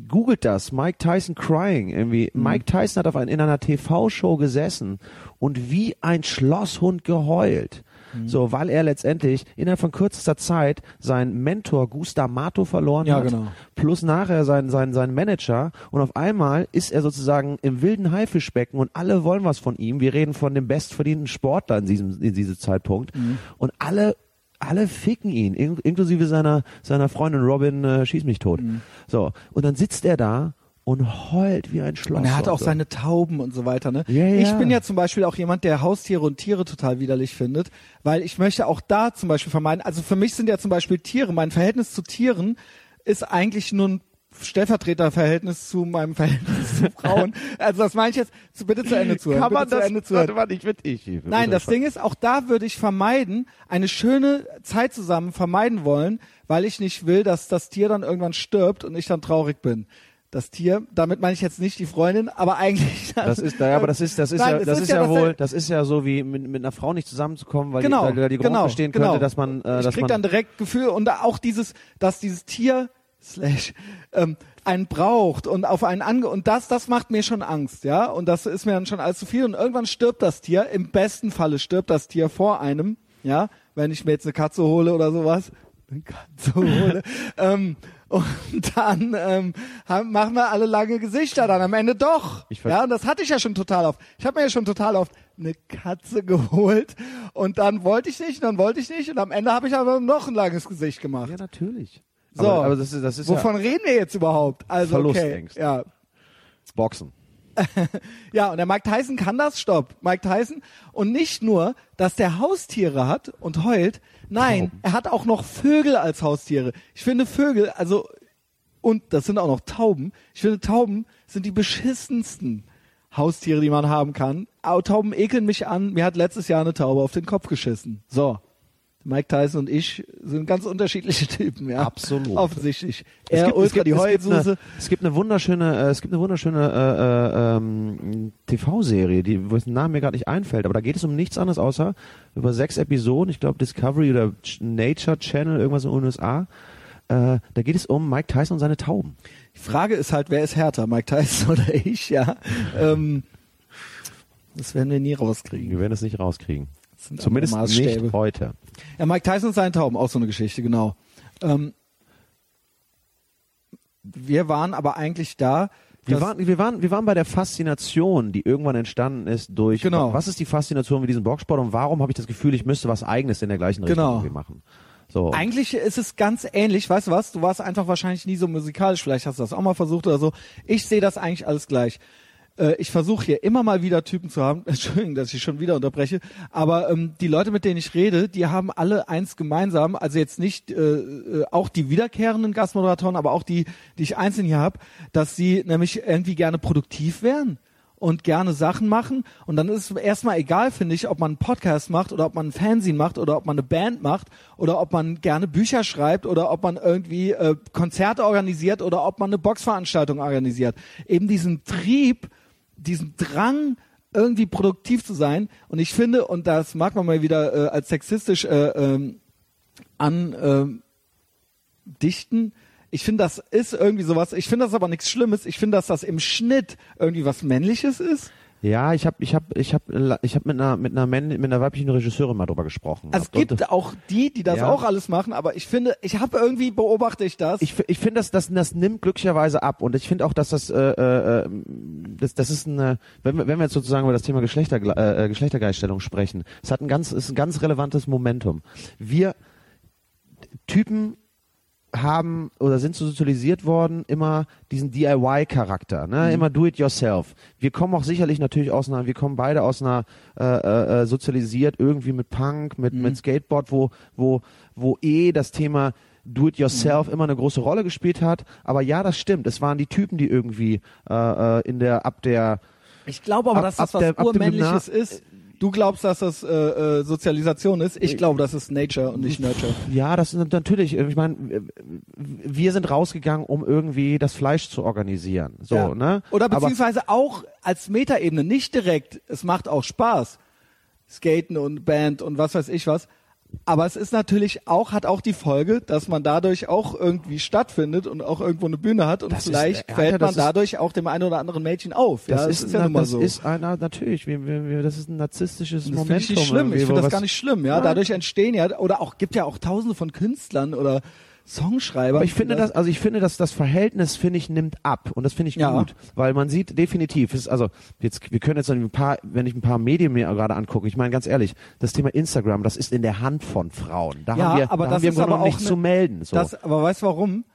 googelt das, Mike Tyson crying irgendwie. Mhm. Mike Tyson hat auf ein, in einer TV-Show gesessen und wie ein Schlosshund geheult. Mhm. So, weil er letztendlich innerhalb von kürzester Zeit seinen Mentor Gusta Mato verloren Ja, hat. genau. Plus nachher seinen, seinen, seinen Manager. Und auf einmal ist er sozusagen im wilden Haifischbecken und alle wollen was von ihm. Wir reden von dem bestverdienten Sportler in diesem, in diesem Zeitpunkt. Mhm. Und alle alle ficken ihn, in, inklusive seiner, seiner Freundin Robin äh, Schieß mich tot. Mhm. So, und dann sitzt er da und heult wie ein Schloss. Und er hat auch seine Tauben und so weiter. Ne? Ja, ja. Ich bin ja zum Beispiel auch jemand, der Haustiere und Tiere total widerlich findet, weil ich möchte auch da zum Beispiel vermeiden. Also für mich sind ja zum Beispiel Tiere, mein Verhältnis zu Tieren ist eigentlich nur ein Stellvertreterverhältnis zu meinem Verhältnis zu Frauen. Also das meine ich jetzt, zu, bitte zu Ende zuhören. Kann man das, zu Ende zuhören. warte, warte, ich will, ich, ich Nein, das Ding ist, auch da würde ich vermeiden, eine schöne Zeit zusammen vermeiden wollen, weil ich nicht will, dass das Tier dann irgendwann stirbt und ich dann traurig bin. Das Tier, damit meine ich jetzt nicht die Freundin, aber eigentlich. Das ist, ja, aber das ist, das ist Nein, ja, das ist ist ja ja das- wohl, das ist ja so wie mit, mit einer Frau nicht zusammenzukommen, weil genau, die, weil die Geruch genau, bestehen genau. könnte, dass man, äh, ich dass krieg man, dann direkt Gefühl und auch dieses, dass dieses Tier slash ähm, einen braucht und auf einen ange und das, das macht mir schon Angst, ja und das ist mir dann schon allzu viel und irgendwann stirbt das Tier. Im besten Falle stirbt das Tier vor einem, ja, wenn ich mir jetzt eine Katze hole oder sowas, eine Katze hole. ähm, und dann ähm, haben, machen wir alle lange Gesichter dann am Ende doch. Ja, und das hatte ich ja schon total oft. Ich habe mir ja schon total oft eine Katze geholt und dann wollte ich nicht und dann wollte ich nicht und am Ende habe ich aber noch ein langes Gesicht gemacht. ja, natürlich. So. Aber, aber das ist, das ist Wovon reden wir jetzt überhaupt? Also okay, Verlustängste. ja. ja Boxen. Ja, und der Mike Tyson kann das, stopp. Mike Tyson. Und nicht nur, dass der Haustiere hat und heult, nein, Tauben. er hat auch noch Vögel als Haustiere. Ich finde Vögel, also, und das sind auch noch Tauben. Ich finde Tauben sind die beschissensten Haustiere, die man haben kann. Aber Tauben ekeln mich an. Mir hat letztes Jahr eine Taube auf den Kopf geschissen. So. Mike Tyson und ich sind ganz unterschiedliche Typen, ja. Absolut. Offensichtlich. Es Er gibt- ultra es gibt- die es Heulsuse. eine- Es gibt eine wunderschöne, äh, es gibt eine wunderschöne äh, äh, ähm, TV-Serie, die wo der Name mir gerade nicht einfällt, aber da geht es um nichts anderes außer über sechs Episoden, ich glaube Discovery oder Nature Channel, irgendwas in den USA. Äh, da geht es um Mike Tyson und seine Tauben. Die Frage ist halt, wer ist härter, Mike Tyson oder ich, ja. Ähm, das werden wir nie rauskriegen. Wir werden es nicht rauskriegen. Sind Zumindest nicht heute. Ja, Mike Tyson und seine Tauben, auch so eine Geschichte, genau. Ähm, wir waren aber eigentlich da. Wir waren, wir, waren, wir waren bei der Faszination, die irgendwann entstanden ist durch, Genau. was ist die Faszination mit diesem Boxsport und warum habe ich das Gefühl, ich müsste was Eigenes in der gleichen Richtung Genau. irgendwie machen. So. Eigentlich ist es ganz ähnlich, weißt du was? Du warst einfach wahrscheinlich nie so musikalisch, vielleicht hast du das auch mal versucht oder so. Ich sehe das eigentlich alles gleich. Äh, Ich versuche hier immer mal wieder Typen zu haben, Entschuldigung, dass ich schon wieder unterbreche, aber ähm, die Leute, mit denen ich rede, die haben alle eins gemeinsam, also jetzt nicht äh, äh, auch die wiederkehrenden Gastmoderatoren, aber auch die, die ich einzeln hier habe, dass sie nämlich irgendwie gerne produktiv wären und gerne Sachen machen. Und dann ist es erstmal egal, finde ich, ob man einen Podcast macht oder ob man ein Fernsehen macht oder ob man eine Band macht oder ob man gerne Bücher schreibt oder ob man irgendwie äh, Konzerte organisiert oder ob man eine Boxveranstaltung organisiert. Eben diesen Trieb, diesen Drang, irgendwie produktiv zu sein. Und ich finde, und das mag man mal wieder äh, als sexistisch äh, ähm, an ähm. Ich finde, das ist irgendwie sowas. Ich finde das aber nichts Schlimmes. Ich finde, dass das im Schnitt irgendwie was Männliches ist. Ja, ich habe ich hab, ich hab, ich hab mit einer mit einer Männ, mit einer weiblichen Regisseurin mal drüber gesprochen. Also es gibt auch die, die das Ja. auch alles machen, aber ich finde, ich habe irgendwie beobachte ich das. ich, ich finde, das, das, das nimmt glücklicherweise ab und ich finde auch, dass das, äh, äh, das, das ist eine, wenn wir, wenn wir jetzt sozusagen über das Thema Geschlechter, äh, Geschlechtergleichstellung sprechen, es hat ein ganz, ist ein ganz relevantes Momentum. Wir Typen haben oder sind so sozialisiert worden, immer diesen DIY-Charakter, ne? immer do it yourself. Wir kommen auch sicherlich natürlich aus einer, wir kommen beide aus einer äh, äh, äh, sozialisiert irgendwie mit Punk, mit, mit Skateboard, wo, wo, wo eh das Thema do it yourself immer eine große Rolle gespielt hat. Aber ja, das stimmt. Es waren die Typen, die irgendwie äh, äh, in der ab der Ich glaube aber, Ab- dass das der- was dem urmännliches ist. Du glaubst, dass das äh, äh, Sozialisation ist. Ich glaube, das ist Nature und nicht Nurture. Ja, das ist natürlich, ich meine, wir sind rausgegangen, um irgendwie das Fleisch zu organisieren. So, Ja. ne? Oder Aber- beziehungsweise auch als Metaebene, nicht direkt. Es macht auch Spaß. Skaten und Band und was weiß ich was. Aber es ist natürlich auch, hat auch die Folge, dass man dadurch auch irgendwie stattfindet und auch irgendwo eine Bühne hat und Das ist- vielleicht ja, fällt das man ist- dadurch auch dem einen oder anderen Mädchen auf. Das, ja, ist, ja na, nun mal das so. ist einer, natürlich, wir, wir, wir, das ist ein narzisstisches das finde Momentum. ich nicht schlimm. Ich finde das gar nicht schlimm. Ja, dadurch entstehen ja oder auch gibt ja auch Tausende von Künstlern oder Songschreibern. Aber ich finde das, also ich finde, dass das Verhältnis, finde ich, nimmt ab. Und das finde ich Ja. gut. Weil man sieht definitiv, ist also, jetzt, wir können jetzt ein paar, wenn ich ein paar Medien mir gerade angucke, ich meine ganz ehrlich, das Thema Instagram, das ist in der Hand von Frauen. Da Ja, haben wir, aber da das haben wir ist aber auch nichts ne- zu melden. So. Das, aber weißt du warum?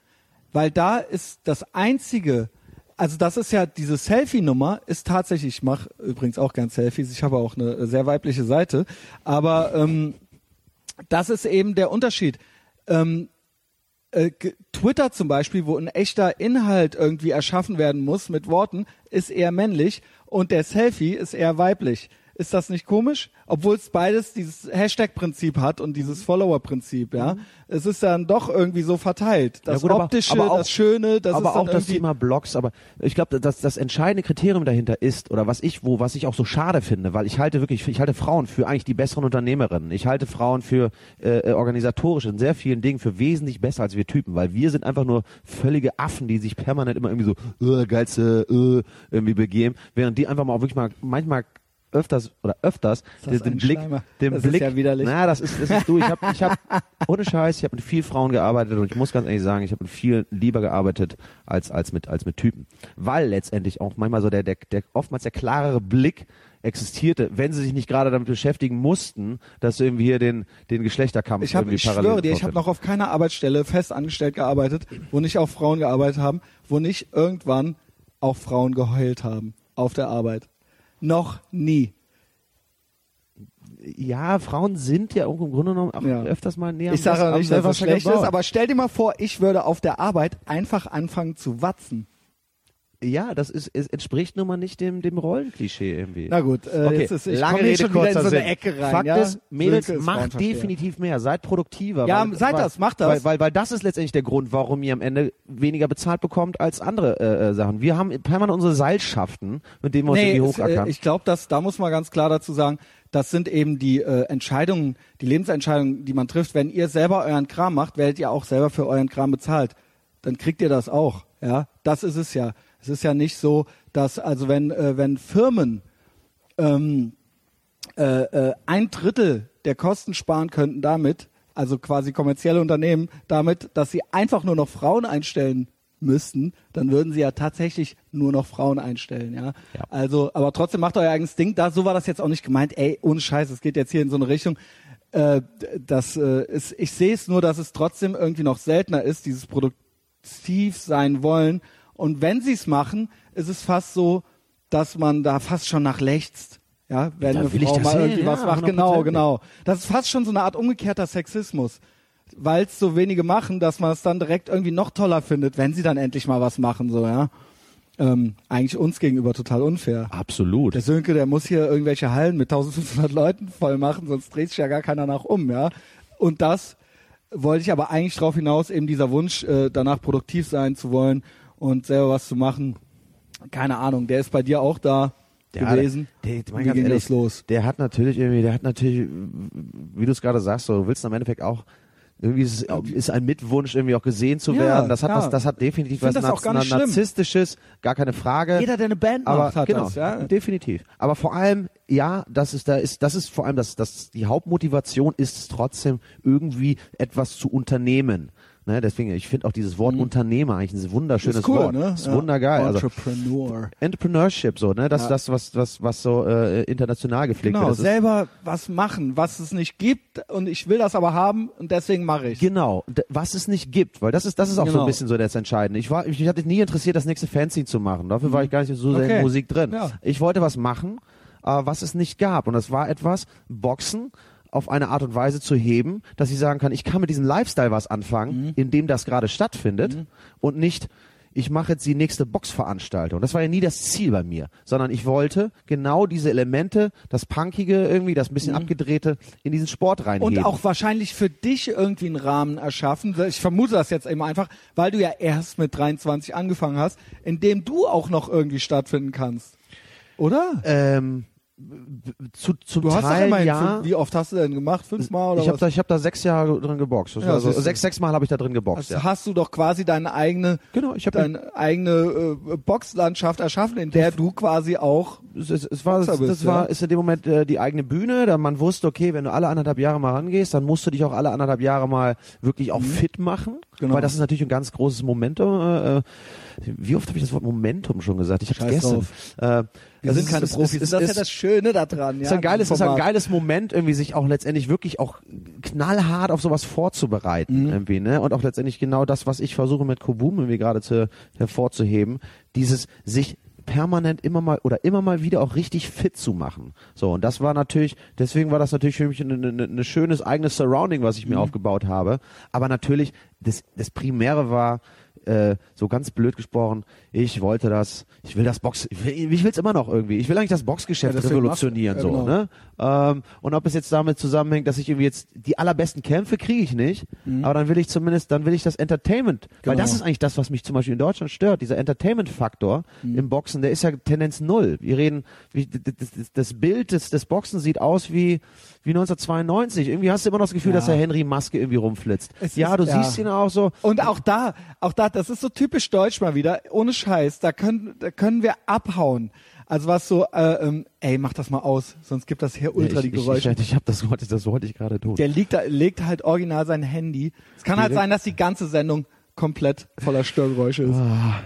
Weil da ist das einzige, also das ist ja diese Selfie-Nummer, ist tatsächlich, ich mache übrigens auch gern Selfies, ich habe auch eine sehr weibliche Seite, aber ähm, das ist eben der Unterschied. Ähm, äh, Twitter zum Beispiel, wo ein echter Inhalt irgendwie erschaffen werden muss mit Worten, ist eher männlich und der Selfie ist eher weiblich. Ist das nicht komisch? Obwohl es beides dieses Hashtag-Prinzip hat und dieses Follower-Prinzip, ja. Es ist dann doch irgendwie so verteilt. Das Mhm. Ja gut, aber- Optische, aber auch- das Schöne, das aber auch das Thema Blogs, aber ich glaube, das, das entscheidende Kriterium dahinter ist, oder was ich, wo, was ich auch so schade finde, weil ich halte wirklich, ich halte Frauen für eigentlich die besseren Unternehmerinnen. Ich halte Frauen für äh, äh, organisatorisch in sehr vielen Dingen für wesentlich besser als wir Typen, weil wir sind einfach nur völlige Affen, die sich permanent immer irgendwie so, äh, geilste, äh, irgendwie begeben, während die einfach mal auch wirklich mal manchmal öfters oder öfters den, den Blick, Schleimer? den Das ist Blick, ja widerlich. na, das ist, das ist du. Ich habe, ich habe, ohne Scheiß, ich habe mit vielen Frauen gearbeitet und ich muss ganz ehrlich sagen, ich habe mit viel lieber gearbeitet als als mit als mit Typen, weil letztendlich auch manchmal so der der, der oftmals der klarere Blick existierte, wenn sie sich nicht gerade damit beschäftigen mussten, dass irgendwie hier den den Geschlechterkampf Ich, hab, irgendwie ich parallel schwöre dir, ich habe noch auf keiner Arbeitsstelle fest angestellt gearbeitet, wo nicht auch Frauen gearbeitet haben, wo nicht irgendwann auch Frauen geheult haben auf der Arbeit. Noch nie. ja, Frauen sind ja auch im Grunde genommen auch Ja. öfters mal näher Ich sage auch nicht, dass das schlecht ist, aber stell dir mal vor, ich würde auf der Arbeit einfach anfangen zu watzen. Ja, das ist es entspricht nun mal nicht dem dem Rollenklischee irgendwie. Na gut, äh, Okay, jetzt ist ich lange Rede, schon wieder in kurzer so eine. Ecke rein. Fakt ja? ist, Mädels, ist macht definitiv mehr, seid produktiver. Ja, weil, seid weil, das, macht das. Weil, weil, weil das ist letztendlich der Grund, warum ihr am Ende weniger bezahlt bekommt als andere äh, äh, Sachen. Wir haben permanent unsere Seilschaften, mit denen wir uns Nee, irgendwie äh, hochackern. ich glaube, dass da muss man ganz klar dazu sagen, das sind eben die äh, Entscheidungen, die Lebensentscheidungen, die man trifft. Wenn ihr selber euren Kram macht, werdet ihr auch selber für euren Kram bezahlt. Dann kriegt ihr das auch. Ja, das ist es ja. Es ist ja nicht so, dass also wenn äh, wenn Firmen ähm, äh, äh, ein Drittel der Kosten sparen könnten damit, also quasi kommerzielle Unternehmen, damit, dass sie einfach nur noch Frauen einstellen müssten, dann würden sie ja tatsächlich nur noch Frauen einstellen, ja. Ja. Also, aber trotzdem macht euer eigenes Ding. Da, so war das jetzt auch nicht gemeint. Ey, ohne Scheiß, es geht jetzt hier in so eine Richtung. Äh, das äh, ist, ich sehe es nur, dass es trotzdem irgendwie noch seltener ist, dieses produktiv sein wollen. Und wenn sie es machen, ist es fast so, dass man da fast schon nach lechzt. Ja, wenn Da eine Frau mal sehen, irgendwie ja, was macht. Genau, 100%. genau. Das ist fast schon so eine Art umgekehrter Sexismus. Weil es so wenige machen, dass man es dann direkt irgendwie noch toller findet, wenn sie dann endlich mal was machen, so, ja. Ähm, eigentlich uns gegenüber total unfair. Absolut. Der Sönke, der muss hier irgendwelche Hallen mit 1500 Leuten voll machen, sonst dreht sich ja gar keiner nach um, ja. Und das wollte ich aber eigentlich drauf hinaus, eben dieser Wunsch, äh, danach produktiv sein zu wollen und selber was zu machen. Keine Ahnung, der ist bei dir auch da gewesen. Der, der, mein Wie ging ehrlich, das los? Der hat natürlich irgendwie, der hat natürlich, wie du es gerade sagst, so, du willst am Endeffekt auch irgendwie ist, es- ist ein Mitwunsch, irgendwie auch gesehen zu Ja, werden. Das hat, ja. das, das hat definitiv was das auch gar schlimm. Narzisstisches, gar keine Frage. Jeder, der eine Band aber macht, hat genau, das, ja. definitiv. Aber vor allem, ja, das ist da ist, das ist vor allem das, das die Hauptmotivation ist es trotzdem irgendwie etwas zu unternehmen. Ne, deswegen, ich finde auch dieses Wort Unternehmer eigentlich ein wunderschönes Mhm. ist cool, Wort. ne? Ist Ja. wundergeil. Also Entrepreneur. Entrepreneurship, so, ne, das Ja. das was was was so äh, international gepflegt Genau, wird. Ist, selber was machen, was es nicht gibt und ich will das aber haben und deswegen mache ich. Genau, was es nicht gibt, weil das ist das ist auch so Genau. ein bisschen so das Entscheidende. Ich war ich hatte nie interessiert, das nächste Fanzine zu machen. Dafür war ich gar nicht so sehr Mhm. Okay. in Musik drin. Ja. Ich wollte was machen, äh, was es nicht gab und das war etwas Boxen auf eine Art und Weise zu heben, dass ich sagen kann, ich kann mit diesem Lifestyle was anfangen, Mhm. in dem das gerade stattfindet und nicht ich mache jetzt die nächste Boxveranstaltung. Das war ja nie das Ziel bei mir, sondern ich wollte genau diese Elemente, das Punkige irgendwie, das ein bisschen abgedrehte, in diesen Sport reinheben. Mhm. Und auch wahrscheinlich für dich irgendwie einen Rahmen erschaffen. Ich vermute das jetzt eben einfach, weil du ja erst mit 23 angefangen hast, in dem du auch noch irgendwie stattfinden kannst. Oder? Ähm, zu, zum Du hast Teil immerhin, ja. wie oft hast du denn gemacht? Fünfmal oder ich habe was? da, ich hab da sechs Jahre drin geboxt. Das Ja, war so, siehst du. sechs, sechs Mal habe ich da drin geboxt. Also Ja. hast du doch quasi deine eigene, Genau, ich habe deine eigene äh, Boxlandschaft erschaffen, in der du quasi auch es, es, es war, das bist, war, ja. ist in dem Moment äh, die eigene Bühne, da man wusste, okay, wenn du alle anderthalb Jahre mal rangehst, dann musst du dich auch alle anderthalb Jahre mal wirklich auch fit machen, Mhm. Genau. weil das ist natürlich ein ganz großes Momentum. Äh, äh, wie oft habe ich das Wort Momentum schon gesagt? Ich habe vergessen. Äh, wir sind ist- keine Profis. es- das ist ja das Schöne daran. ist ja, ein geiles, ist ein geiles Moment, irgendwie sich auch letztendlich wirklich auch knallhart auf sowas Mhm. vorzubereiten, irgendwie, ne? Und auch letztendlich genau das, was ich versuche mit Kobum irgendwie gerade zu, hervorzuheben, dieses sich permanent immer mal oder immer mal wieder auch richtig fit zu machen. So, und das war natürlich, deswegen war das natürlich für mich ein ein- ein schönes eigenes Surrounding, was Mhm. ich mir aufgebaut habe. Aber natürlich, das, das Primäre war, äh, so ganz blöd gesprochen, ich wollte das, ich will das Box, ich will, ich will's immer noch irgendwie. Ich will eigentlich das Boxgeschäft Ja, deswegen revolutionieren, so, genau. ne? Ähm, und ob es jetzt damit zusammenhängt, dass ich irgendwie jetzt die allerbesten Kämpfe kriege ich nicht, aber dann will ich zumindest, dann will ich das Entertainment, weil Mhm. Genau. das ist eigentlich das, was mich zum Beispiel in Deutschland stört, dieser Entertainment-Faktor Mhm. im Boxen, der ist ja Tendenz null. Wir reden, wie, das, das, das Bild des, des Boxen sieht aus wie, wie 1992. Irgendwie hast du immer noch das Gefühl, Ja. dass der Henry Maske irgendwie rumflitzt. Es ja, ist- du ja. siehst ihn auch so. Und auch da, auch da, das ist so typisch deutsch mal wieder, ohne Scheiß, da können, da können wir abhauen. Also was so, äh, ähm, ey, mach das mal aus, sonst gibt das hier ultra ich, die Geräusche. Ich, ich, ich hab das wollte, das wollte ich gerade tun. Der liegt da, legt halt original sein Handy. Es kann halt sein, dass die ganze Sendung komplett voller Störgeräusche ist. Ah.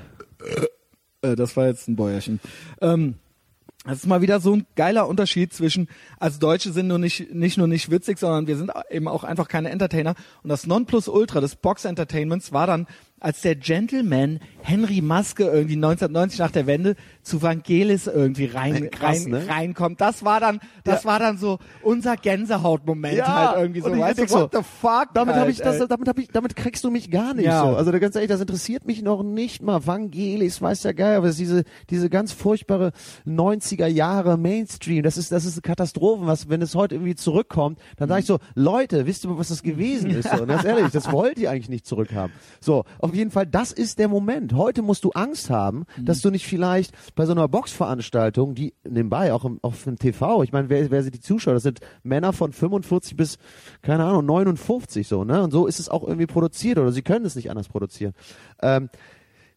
Äh, das war jetzt ein Bäuerchen. Ähm, das ist mal wieder so ein geiler Unterschied zwischen, also Deutsche sind nur nicht, nicht nur nicht witzig, sondern wir sind eben auch einfach keine Entertainer. Und das Nonplusultra des Box-Entertainments war dann, als der Gentleman Henry Maske irgendwie 1990 nach der Wende zu Vangelis irgendwie rein, Krass, rein ne? reinkommt. Das war dann, das war dann so unser Gänsehautmoment halt irgendwie so. und ich Weißt du, so, what the fuck? Damit halt, habe ich das, damit habe ich, damit kriegst du mich gar nicht Ja. so. Also ganz ehrlich, das interessiert mich noch nicht mal. Vangelis, weiß der Geil, aber es ist diese, diese ganz furchtbare 90er Jahre Mainstream. Das ist, das ist eine Katastrophe. Was, wenn es heute irgendwie zurückkommt, dann sage ich so, Leute, wisst ihr, was das gewesen ist? So, und ganz ehrlich, das wollt ihr eigentlich nicht zurückhaben. So, auf jeden Fall, das ist der Moment. Heute musst du Angst haben, dass du nicht vielleicht bei so einer Boxveranstaltung, die nebenbei auch im, auf dem TV, ich meine, wer, wer sind die Zuschauer? Das sind Männer von 45 bis, keine Ahnung, 59 so, ne? Und so ist es auch irgendwie produziert oder sie können es nicht anders produzieren. Ähm,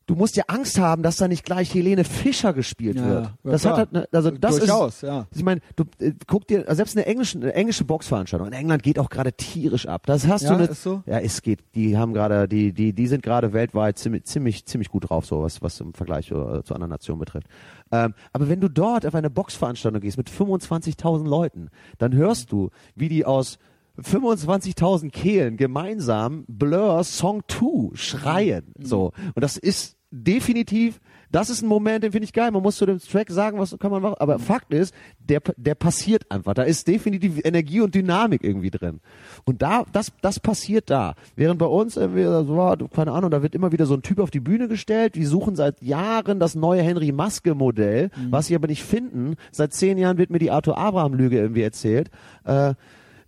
du musst ja Angst haben, dass da nicht gleich Helene Fischer gespielt Ja, wird. ja, das klar. hat halt, also das Durchaus, ist, ja. ich meine, du äh, guck dir also selbst eine englische, eine englische Boxveranstaltung in England geht auch gerade tierisch ab. Das hast Ja, du eine, ist so? ja, es geht. Die haben gerade, die, die, die sind gerade weltweit ziemlich, ziemlich, ziemlich gut drauf, so was, was im Vergleich äh, zu anderen Nationen betrifft. Ähm, aber wenn du dort auf eine Boxveranstaltung gehst mit 25.000 Leuten, dann hörst du, wie die aus 25.000 Kehlen gemeinsam Blur Song 2 schreien. Mhm. So. Und das ist definitiv, das ist ein Moment, den finde ich geil. Man muss zu dem Track sagen, was kann man machen. Aber Fakt ist, der, der passiert einfach. Da ist definitiv Energie und Dynamik irgendwie drin. Und da, das, das passiert da. Während bei uns, irgendwie, so keine Ahnung, da wird immer wieder so ein Typ auf die Bühne gestellt. Wir suchen seit Jahren das neue Henry Maske Modell, was sie aber nicht finden. Seit zehn Jahren wird mir die Arthur Abraham Lüge irgendwie erzählt. Äh,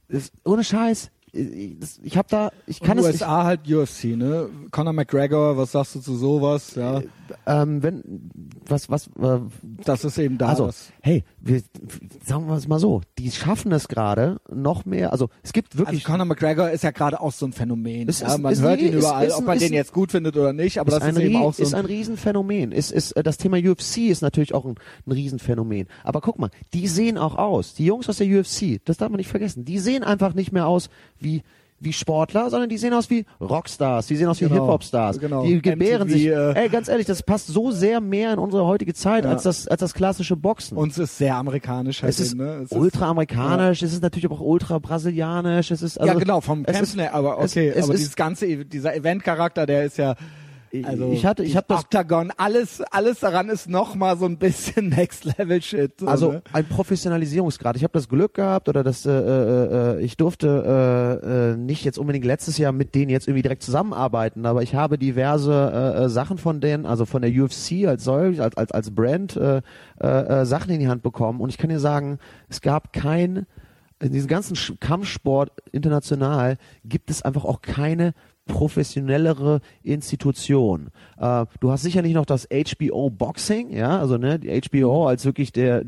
ist, ohne Scheiß. Ich, habe da, ich kann Und es nicht. USA halt UFC, ne? Conor McGregor, was sagst du zu sowas? Ja, Ähm, wenn, was, was, äh, das ist eben da. also, hey, wir, sagen wir es mal so, die schaffen es gerade noch mehr, also es gibt Also wirklich, Conor McGregor ist ja gerade auch so ein Phänomen. Es ja, ist- man ist- hört ihn ist- überall, ist ob ein- man ist den ein- jetzt gut findet oder nicht, aber ist, das ein, ist eben auch so ist ein Riesenphänomen. Ist, ist, äh, das Thema UFC ist natürlich auch ein, ein Riesenphänomen. Aber guck mal, die sehen auch aus. Die Jungs aus der UFC, das darf man nicht vergessen, die sehen einfach nicht mehr aus wie wie Sportler, sondern die sehen aus wie Rockstars, die sehen aus wie Genau, Hip-Hop-Stars. genau. Die gebären MTV, sich. äh, ey, ganz ehrlich, das passt so sehr mehr in unsere heutige Zeit Ja. als das als das klassische Boxen. Und es ist sehr amerikanisch halt es ist ne? Es ultra amerikanisch, es ist natürlich aber auch ultra brasilianisch, es ist also, ja, genau, vom es Kämpfen aber es- okay, es aber ist- dieses ganze, E- dieser Event-Charakter, der ist ja, also, ich hatte, ich habe das Octagon, alles, alles daran ist noch mal so ein bisschen Next-Level-Shit. So, Also ne? ein Professionalisierungsgrad. Ich habe das Glück gehabt oder das, äh, äh, äh, ich durfte äh, äh, nicht jetzt unbedingt letztes Jahr mit denen jetzt irgendwie direkt zusammenarbeiten, aber ich habe diverse äh, äh, Sachen von denen, also von der UFC als solch, als als als Brand äh, äh, äh, Sachen in die Hand bekommen und ich kann dir sagen, es gab kein in diesem ganzen Kampfsport international gibt es einfach auch keine professionellere Institution. Äh, du hast sicherlich noch das HBO Boxing, ja, also ne, die HBO als wirklich der,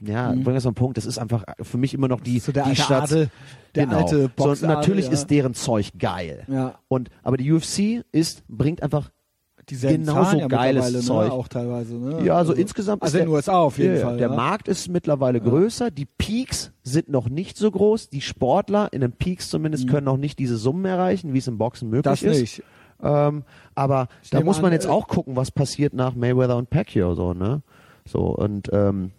ja, bring das den Punkt, das ist einfach für mich immer noch die, So der die alte Stadt. Adel, der genau. alte so, Boxadel, natürlich ja. ist deren Zeug geil. Ja. Und aber die UFC ist bringt einfach Dieselben genauso Zahlen ja geiles mittlerweile, Zeug. Ne? Auch teilweise, ne? Ja, also insgesamt Also ist in den der- USA auf jeden ja, ja, Fall. Der ja. Markt ist mittlerweile größer, die Peaks sind noch nicht so groß, die Sportler in den Peaks zumindest können noch nicht diese Summen erreichen, wie es im Boxen möglich Mhm. Das ist. nicht. Ähm, aber da nehme muss man an, jetzt äh, auch gucken, was passiert nach Mayweather und Pacquiao so, ne? So und ähm,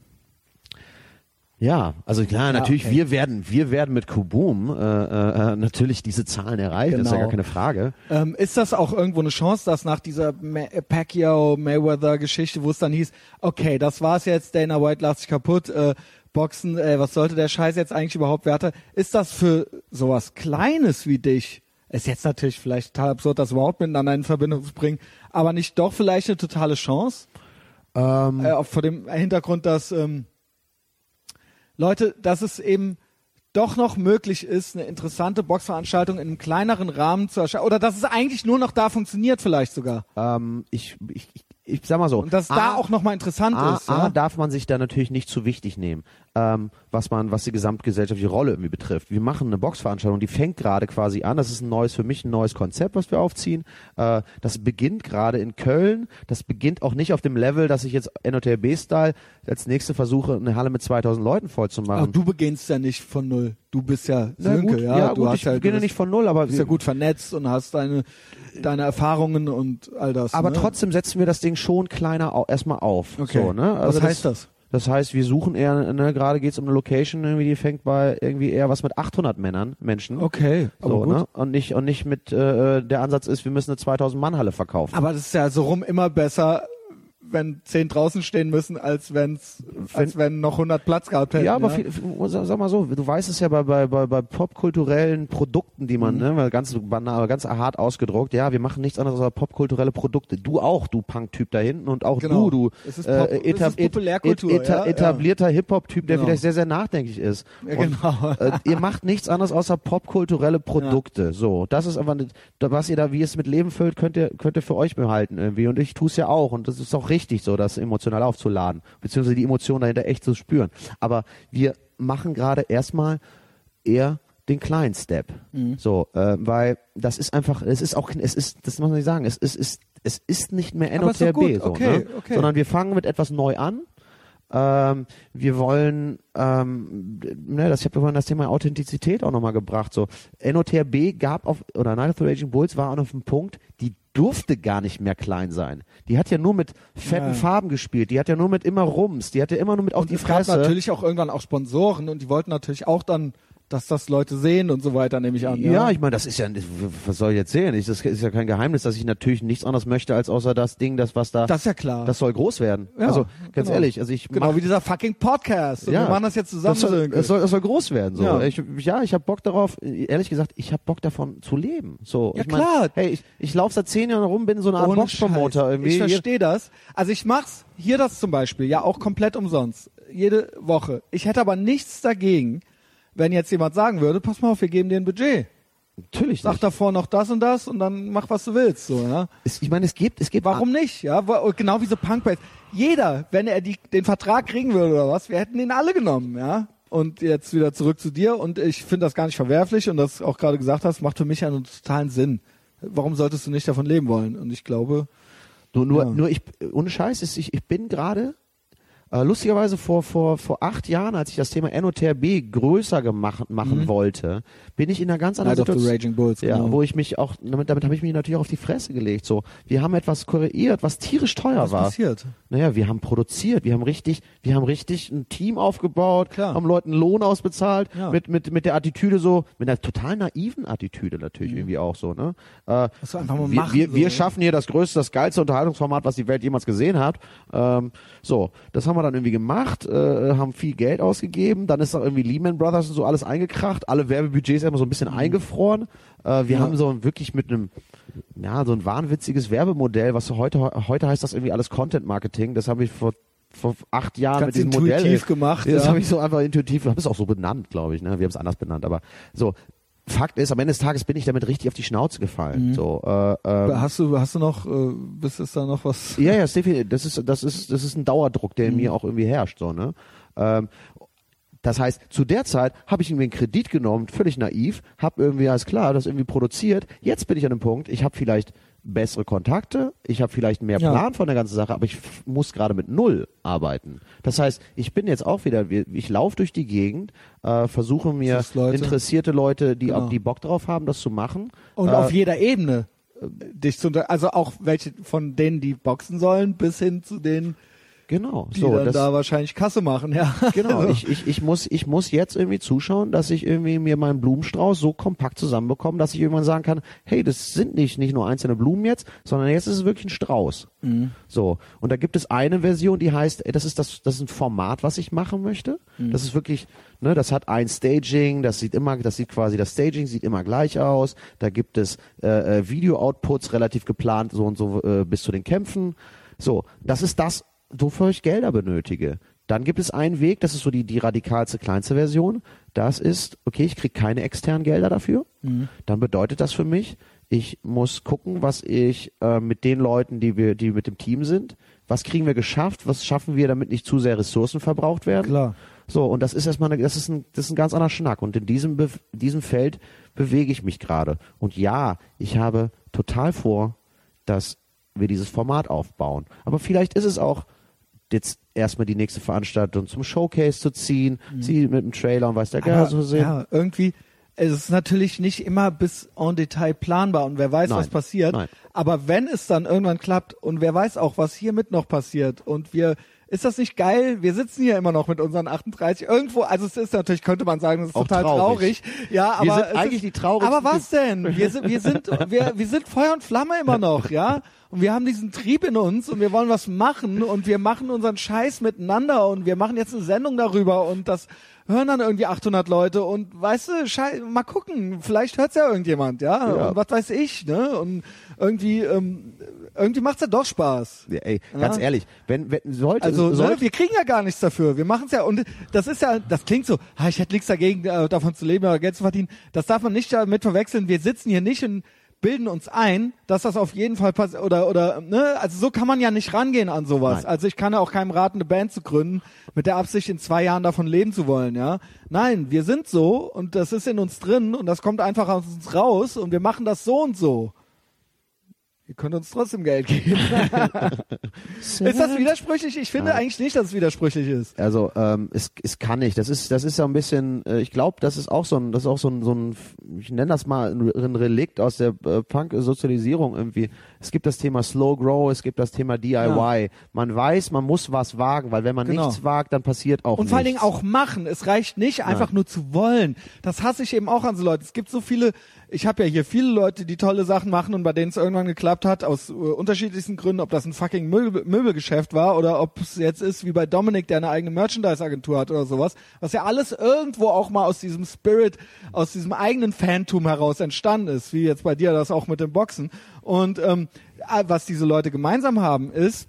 ja, also klar, natürlich, okay. wir werden, wir werden mit Kuboom äh, äh, natürlich diese Zahlen erreichen, das ist ja Genau. gar keine Frage. Ähm, ist das auch irgendwo eine Chance, dass nach dieser Ma Pacquiao-Mayweather-Geschichte, wo es dann hieß, okay, das war's jetzt, Dana White lacht sich kaputt, äh, Boxen, äh, was sollte der Scheiß jetzt eigentlich überhaupt werte? Ist das für sowas Kleines wie dich, ist jetzt natürlich vielleicht total absurd, das überhaupt miteinander in Verbindung zu bringen, aber nicht doch vielleicht eine totale Chance? Ähm, äh, vor dem Hintergrund, dass ähm, Leute, dass es eben doch noch möglich ist, eine interessante Boxveranstaltung in einem kleineren Rahmen zu erstellen. Oder dass es eigentlich nur noch da funktioniert, vielleicht sogar. ähm, ich, ich, ich, sag mal so. Und dass A- da auch nochmal interessant A, ist. A Ja? darf man sich da natürlich nicht zu wichtig nehmen, ähm, was man, was die gesamtgesellschaftliche Rolle irgendwie betrifft. Wir machen eine Boxveranstaltung, die fängt gerade quasi an. Das ist ein neues, für mich ein neues Konzept, was wir aufziehen. Äh, das beginnt gerade in Köln. Das beginnt auch nicht auf dem Level, dass ich jetzt NOTLB-Style als nächste versuche, eine Halle mit 2000 Leuten voll zu Aber du beginnst ja nicht von null. Du bist ja Na Sönke, gut, ja. ja, du gut, hast ich ja, beginne bist, nicht von null, aber bist ja gut vernetzt und hast deine, deine Erfahrungen und all das. Aber ne? trotzdem setzen wir das Ding schon kleiner au erstmal auf. Okay. So, ne? Was heißt das? Das heißt, wir suchen eher, ne, gerade geht's um eine Location, irgendwie, die fängt bei irgendwie eher was mit 800 Männern, Menschen. Okay, So, ne? Und nicht, und nicht mit, äh, der Ansatz ist, wir müssen eine 2000 Mann Halle verkaufen. Aber das ist ja so rum immer besser, wenn zehn draußen stehen müssen, als wenn's, als wenn noch 100 Platz gehabt hätten. ja, aber Viel, sag mal so, du weißt es ja bei, bei, bei, bei popkulturellen Produkten, die Mhm. man, ne, weil ganz banal, ganz hart ausgedruckt, ja, wir machen nichts anderes als popkulturelle Produkte. Du auch, du Punk-Typ da hinten und auch Genau. du, du äh, etab- et- eta- ja, ja. etablierter Hip-Hop-Typ, der Genau. vielleicht sehr, sehr nachdenklich ist. Ja, Und, genau. äh, ihr macht nichts anderes außer popkulturelle Produkte. So, das ist da- was ihr da, wie es mit Leben füllt, könnt ihr, könnt ihr für euch behalten irgendwie. Und ich tue es ja auch. Und das ist auch richtig so, das emotional aufzuladen, beziehungsweise die Emotionen dahinter echt zu spüren. Aber wir machen gerade erstmal eher den kleinen Step. Mhm. So, äh, weil das ist einfach, es ist auch, es ist, das muss man nicht sagen, es ist, ist es ist nicht mehr doch NOTRB, gut. so, Okay, ne? okay. sondern wir fangen mit etwas neu an. Ähm, wir wollen, ähm, ne, das, ich habe vorhin das Thema Authentizität auch nochmal gebracht. So, NOTRB gab auf, oder Night of the Raging Bulls war auf einem Punkt, die durfte gar nicht mehr klein sein. Die hat ja nur mit fetten Ja. Farben gespielt, die hat ja nur mit immer Rums, die hat ja immer nur mit auf Und die es gab Fresse. natürlich auch irgendwann auch Sponsoren und die wollten natürlich auch dann, dass das Leute sehen und so weiter, nehme ich an. Ja, ich meine, das ist ja, was soll ich jetzt sehen? Ich, das ist ja kein Geheimnis, dass ich natürlich nichts anderes möchte, als außer das Ding, das was da, das ist ja klar. das soll groß werden. Ja, also, ganz genau. ehrlich, also ich genau mach, wie dieser fucking Podcast. Und Ja. wir machen das jetzt zusammen. das soll, es soll, es soll groß werden. So. Ja. Ich, ja, ich habe Bock darauf. Ehrlich gesagt, ich habe Bock davon zu leben. So, Ja, ich mein, klar. Hey, ich, ich laufe seit zehn Jahren rum, bin so eine Art Boxpromoter irgendwie. Ich verstehe das. Also ich mach's hier das zum Beispiel, ja auch komplett umsonst, jede Woche. Ich hätte aber nichts dagegen, wenn jetzt jemand sagen würde, pass mal auf, wir geben dir ein Budget. Natürlich Sag nicht. davor noch das und das und dann mach was du willst, so, ja. Es, ich meine, es gibt, es gibt. Warum nicht, ja? Genau wie so Punkbands. Jeder, wenn er die, den Vertrag kriegen würde oder was, wir hätten ihn alle genommen, ja. Und jetzt wieder zurück zu dir und ich finde das gar nicht verwerflich und das auch gerade gesagt hast, macht für mich einen totalen Sinn. Warum solltest du nicht davon leben wollen? Und ich glaube, Nur, nur, Ja. nur ich, ohne Scheiß, ich, ich bin gerade, äh, lustigerweise vor, vor, vor acht Jahren, als ich das Thema NOTRB größer gemacht, machen wollte, bin ich in einer ganz anderen Mhm. Night of the Situation. Raging Bulls, Ja, genau. wo ich mich auch, damit, damit habe ich mich natürlich auch auf die Fresse gelegt. So, wir haben etwas kreiert, was tierisch teuer was war. passiert? Naja, wir haben produziert, wir haben richtig, wir haben richtig ein Team aufgebaut, Klar. haben Leuten Lohn ausbezahlt, Ja. mit, mit, mit der Attitüde so, mit einer total naiven Attitüde natürlich irgendwie auch so, ne? Äh, Das einfach mal wir, machen, wir, so, wir schaffen hier das größte, das geilste Unterhaltungsformat, was die Welt jemals gesehen hat. Ähm, so, das haben wir dann irgendwie gemacht, äh, haben viel Geld ausgegeben, dann ist auch irgendwie Lehman Brothers und so alles eingekracht, alle Werbebudgets immer so ein bisschen eingefroren. Äh, wir Mhm. Ja. haben so wirklich mit einem ja, so ein wahnwitziges Werbemodell, was heute, heute heißt das irgendwie alles Content Marketing. Das habe ich vor, vor acht Jahren Ganz mit diesem Modell. intuitiv gemacht, Das ja. habe ich so einfach intuitiv, habe es auch so benannt, glaube ich, ne? Wir haben es anders benannt, aber so. Fakt ist, am Ende des Tages bin ich damit richtig auf die Schnauze gefallen. Mhm. So, äh, ähm, Hast du, hast du noch, äh, bist ist da noch was? ja, ja, Steffi, das ist, das ist, das ist ein Dauerdruck, der in mir auch irgendwie herrscht, so, ne? Ähm, das heißt, zu der Zeit habe ich irgendwie einen Kredit genommen, völlig naiv, habe irgendwie, alles klar, das irgendwie produziert. Jetzt bin ich an einem Punkt, ich habe vielleicht bessere Kontakte, ich habe vielleicht mehr Ja. Plan von der ganzen Sache, aber ich muss gerade mit Null arbeiten. Das heißt, ich bin jetzt auch wieder, ich laufe durch die Gegend, äh, versuche mir Leute. interessierte Leute, die, Genau. die Bock drauf haben, das zu machen. Und äh, auf jeder Ebene äh, dich zu unter also auch welche von denen, die boxen sollen, bis hin zu denen, Genau, die so, dann das, da wahrscheinlich Kasse machen, ja. Genau, Also, ich, ich, ich, muss, ich muss jetzt irgendwie zuschauen, dass ich irgendwie mir meinen Blumenstrauß so kompakt zusammenbekomme, dass ich irgendwann sagen kann, hey, das sind nicht, nicht nur einzelne Blumen jetzt, sondern jetzt ist es wirklich ein Strauß. Mhm. So. Und da gibt es eine Version, die heißt, das ist das, das ist ein Format, was ich machen möchte. Mhm. Das ist wirklich, ne, das hat ein Staging, das sieht immer, das sieht quasi, das Staging sieht immer gleich aus. Da gibt es äh, äh, Video-Outputs relativ geplant, so und so äh, bis zu den Kämpfen. So, das ist das, wofür ich Gelder benötige. Dann gibt es einen Weg, das ist so die, die radikalste, kleinste Version. Das ist, okay, ich kriege keine externen Gelder dafür. Dann bedeutet das für mich, ich muss gucken, was ich äh, mit den Leuten, die wir, die mit dem Team sind, was kriegen wir geschafft, was schaffen wir, damit nicht zu sehr Ressourcen verbraucht werden. Klar. So, und das ist erstmal eine, das ist ein, das ist ein ganz anderer Schnack. Und in diesem, Be diesem Feld bewege ich mich gerade. Und ja, ich habe total vor, dass wir dieses Format aufbauen. Aber vielleicht ist es auch jetzt erstmal die nächste Veranstaltung zum Showcase zu ziehen, sie mit dem Trailer und weiß der Geil aber, zu sehen. ja, irgendwie, es ist natürlich nicht immer bis en Detail planbar und wer weiß, Nein, was passiert. nein. Aber wenn es dann irgendwann klappt und wer weiß auch, was hiermit noch passiert und wir, ist das nicht geil? Wir sitzen hier immer noch mit unseren 38 irgendwo, also es ist natürlich, könnte man sagen, das ist Auch total traurig. traurig. Ja, Wir aber sind es eigentlich ist, die traurigsten Aber was denn? Wir sind, wir sind, wir, wir sind Feuer und Flamme immer noch, ja? Und wir haben diesen Trieb in uns und wir wollen was machen und wir machen unseren Scheiß miteinander und wir machen jetzt eine Sendung darüber und das hören dann irgendwie 800 Leute und weißt du, Schei mal gucken, vielleicht hört's ja irgendjemand, ja? Ja. Und was weiß ich, ne? Und irgendwie, ähm, irgendwie macht's ja doch Spaß. Ja, ey, ganz Ja. ehrlich, wenn, wenn sollte, Also ne, sollte wir kriegen ja gar nichts dafür. Wir machen es ja und das ist ja, das klingt so, ah, ich hätte nichts dagegen, äh, davon zu leben oder Geld zu verdienen. Das darf man nicht damit verwechseln. Wir sitzen hier nicht und bilden uns ein, dass das auf jeden Fall passiert oder oder ne, also so kann man ja nicht rangehen an sowas. Nein. Also ich kann ja auch keinem raten, eine Band zu gründen mit der Absicht in zwei Jahren davon leben zu wollen, ja. Nein, wir sind so und das ist in uns drin und das kommt einfach aus uns raus und wir machen das so und so. Ihr könnt uns trotzdem Geld geben. ist das widersprüchlich? Ich finde Nein. eigentlich nicht, dass es widersprüchlich ist. Also ähm, es, es kann nicht. Das ist das ist ja ein bisschen. Äh, ich glaube, das ist auch so ein das ist auch so ein so ein ich nenne das mal ein, ein Relikt aus der äh, Punk-Sozialisierung irgendwie. Es gibt das Thema Slow Grow, es gibt das Thema DIY. Man weiß, man muss was wagen, weil wenn man Genau. nichts wagt, dann passiert auch Und vor allen Dingen nichts. auch machen. Es reicht nicht, einfach nur zu wollen. Das hasse ich eben auch an so Leuten. Es gibt so viele, ich habe ja hier viele Leute, die tolle Sachen machen und bei denen es irgendwann geklappt hat, aus äh, unterschiedlichsten Gründen, ob das ein fucking Möbel Möbelgeschäft war oder ob es jetzt ist wie bei Dominik, der eine eigene Merchandise-Agentur hat oder sowas, was ja alles irgendwo auch mal aus diesem Spirit, aus diesem eigenen Phantom heraus entstanden ist, wie jetzt bei dir das auch mit dem Boxen. Und ähm, äh, was diese Leute gemeinsam haben, ist,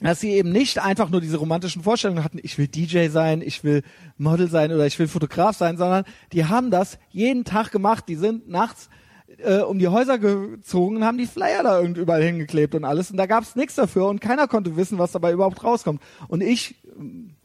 dass sie eben nicht einfach nur diese romantischen Vorstellungen hatten, ich will DJ sein, ich will Model sein oder ich will Fotograf sein, sondern die haben das jeden Tag gemacht. Die sind nachts äh, um die Häuser gezogen und haben die Flyer da irgendwie überall hingeklebt und alles. Und da gab's nichts dafür und keiner konnte wissen, was dabei überhaupt rauskommt. Und ich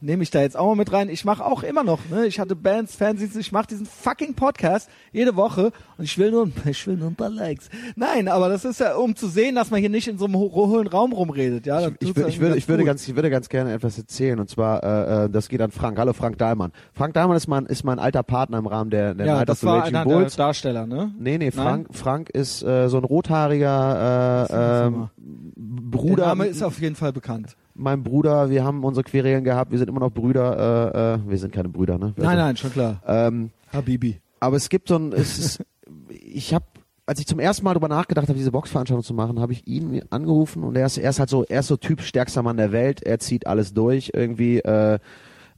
nehme ich da jetzt auch mal mit rein. Ich mache auch immer noch. Ne? Ich hatte Bands, Fernsehdienste. Ich mache diesen fucking Podcast jede Woche und ich will nur, ich will nur ein paar Likes. Nein, aber das ist ja, um zu sehen, dass man hier nicht in so einem ho- hohen Raum rumredet. Ja, Ich, ja ich, würde, irgendwie ich, würde gut. ganz, ich würde ganz gerne etwas erzählen und zwar, äh, äh, das geht an Frank. Hallo Frank Dahlmann. Frank Dahlmann ist mein, ist mein alter Partner im Rahmen der, der ja, Night das of the war Raging einer der Bulls. Darsteller, ne? Nee, nee, Nein? Frank, Frank ist äh, so ein rothaariger äh, ähm, Bruder. Der Name ist auf jeden Fall bekannt. Mein Bruder, wir haben unsere Querelen gehabt, wir sind immer noch Brüder, äh, äh, wir sind keine Brüder, ne? Nein, nein, schon klar. Ähm, Habibi. aber es gibt so ein, es ist, ich habe, als ich zum ersten Mal darüber nachgedacht habe, diese Boxveranstaltung zu machen, habe ich ihn angerufen und er ist, er ist halt so, er ist so Typ stärkster Mann der Welt, er zieht alles durch irgendwie, äh,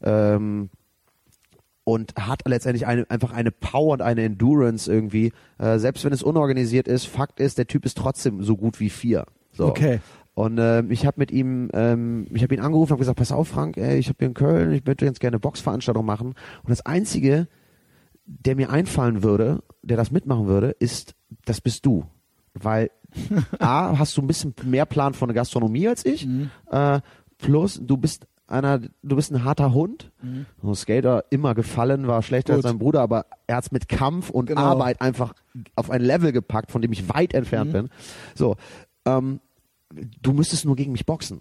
ähm, und hat letztendlich eine, einfach eine Power und eine Endurance irgendwie, äh, selbst wenn es unorganisiert ist, Fakt ist, der Typ ist trotzdem so gut wie vier. So. Okay. Und ähm, ich habe mit ihm, ähm, ich habe ihn angerufen, habe gesagt, pass auf, Frank, ey, ich habe hier in Köln, ich möchte ganz gerne eine Boxveranstaltung machen. Und das Einzige, der mir einfallen würde, der das mitmachen würde, ist, das bist du. Weil A, hast du ein bisschen mehr Plan von der Gastronomie als ich, äh, plus du bist einer, du bist ein harter Hund. So ein Skater immer gefallen, war schlechter Gut. als sein Bruder, aber er hat's mit Kampf und Genau. Arbeit einfach auf ein Level gepackt, von dem ich weit entfernt bin. So, ähm, du müsstest nur gegen mich boxen.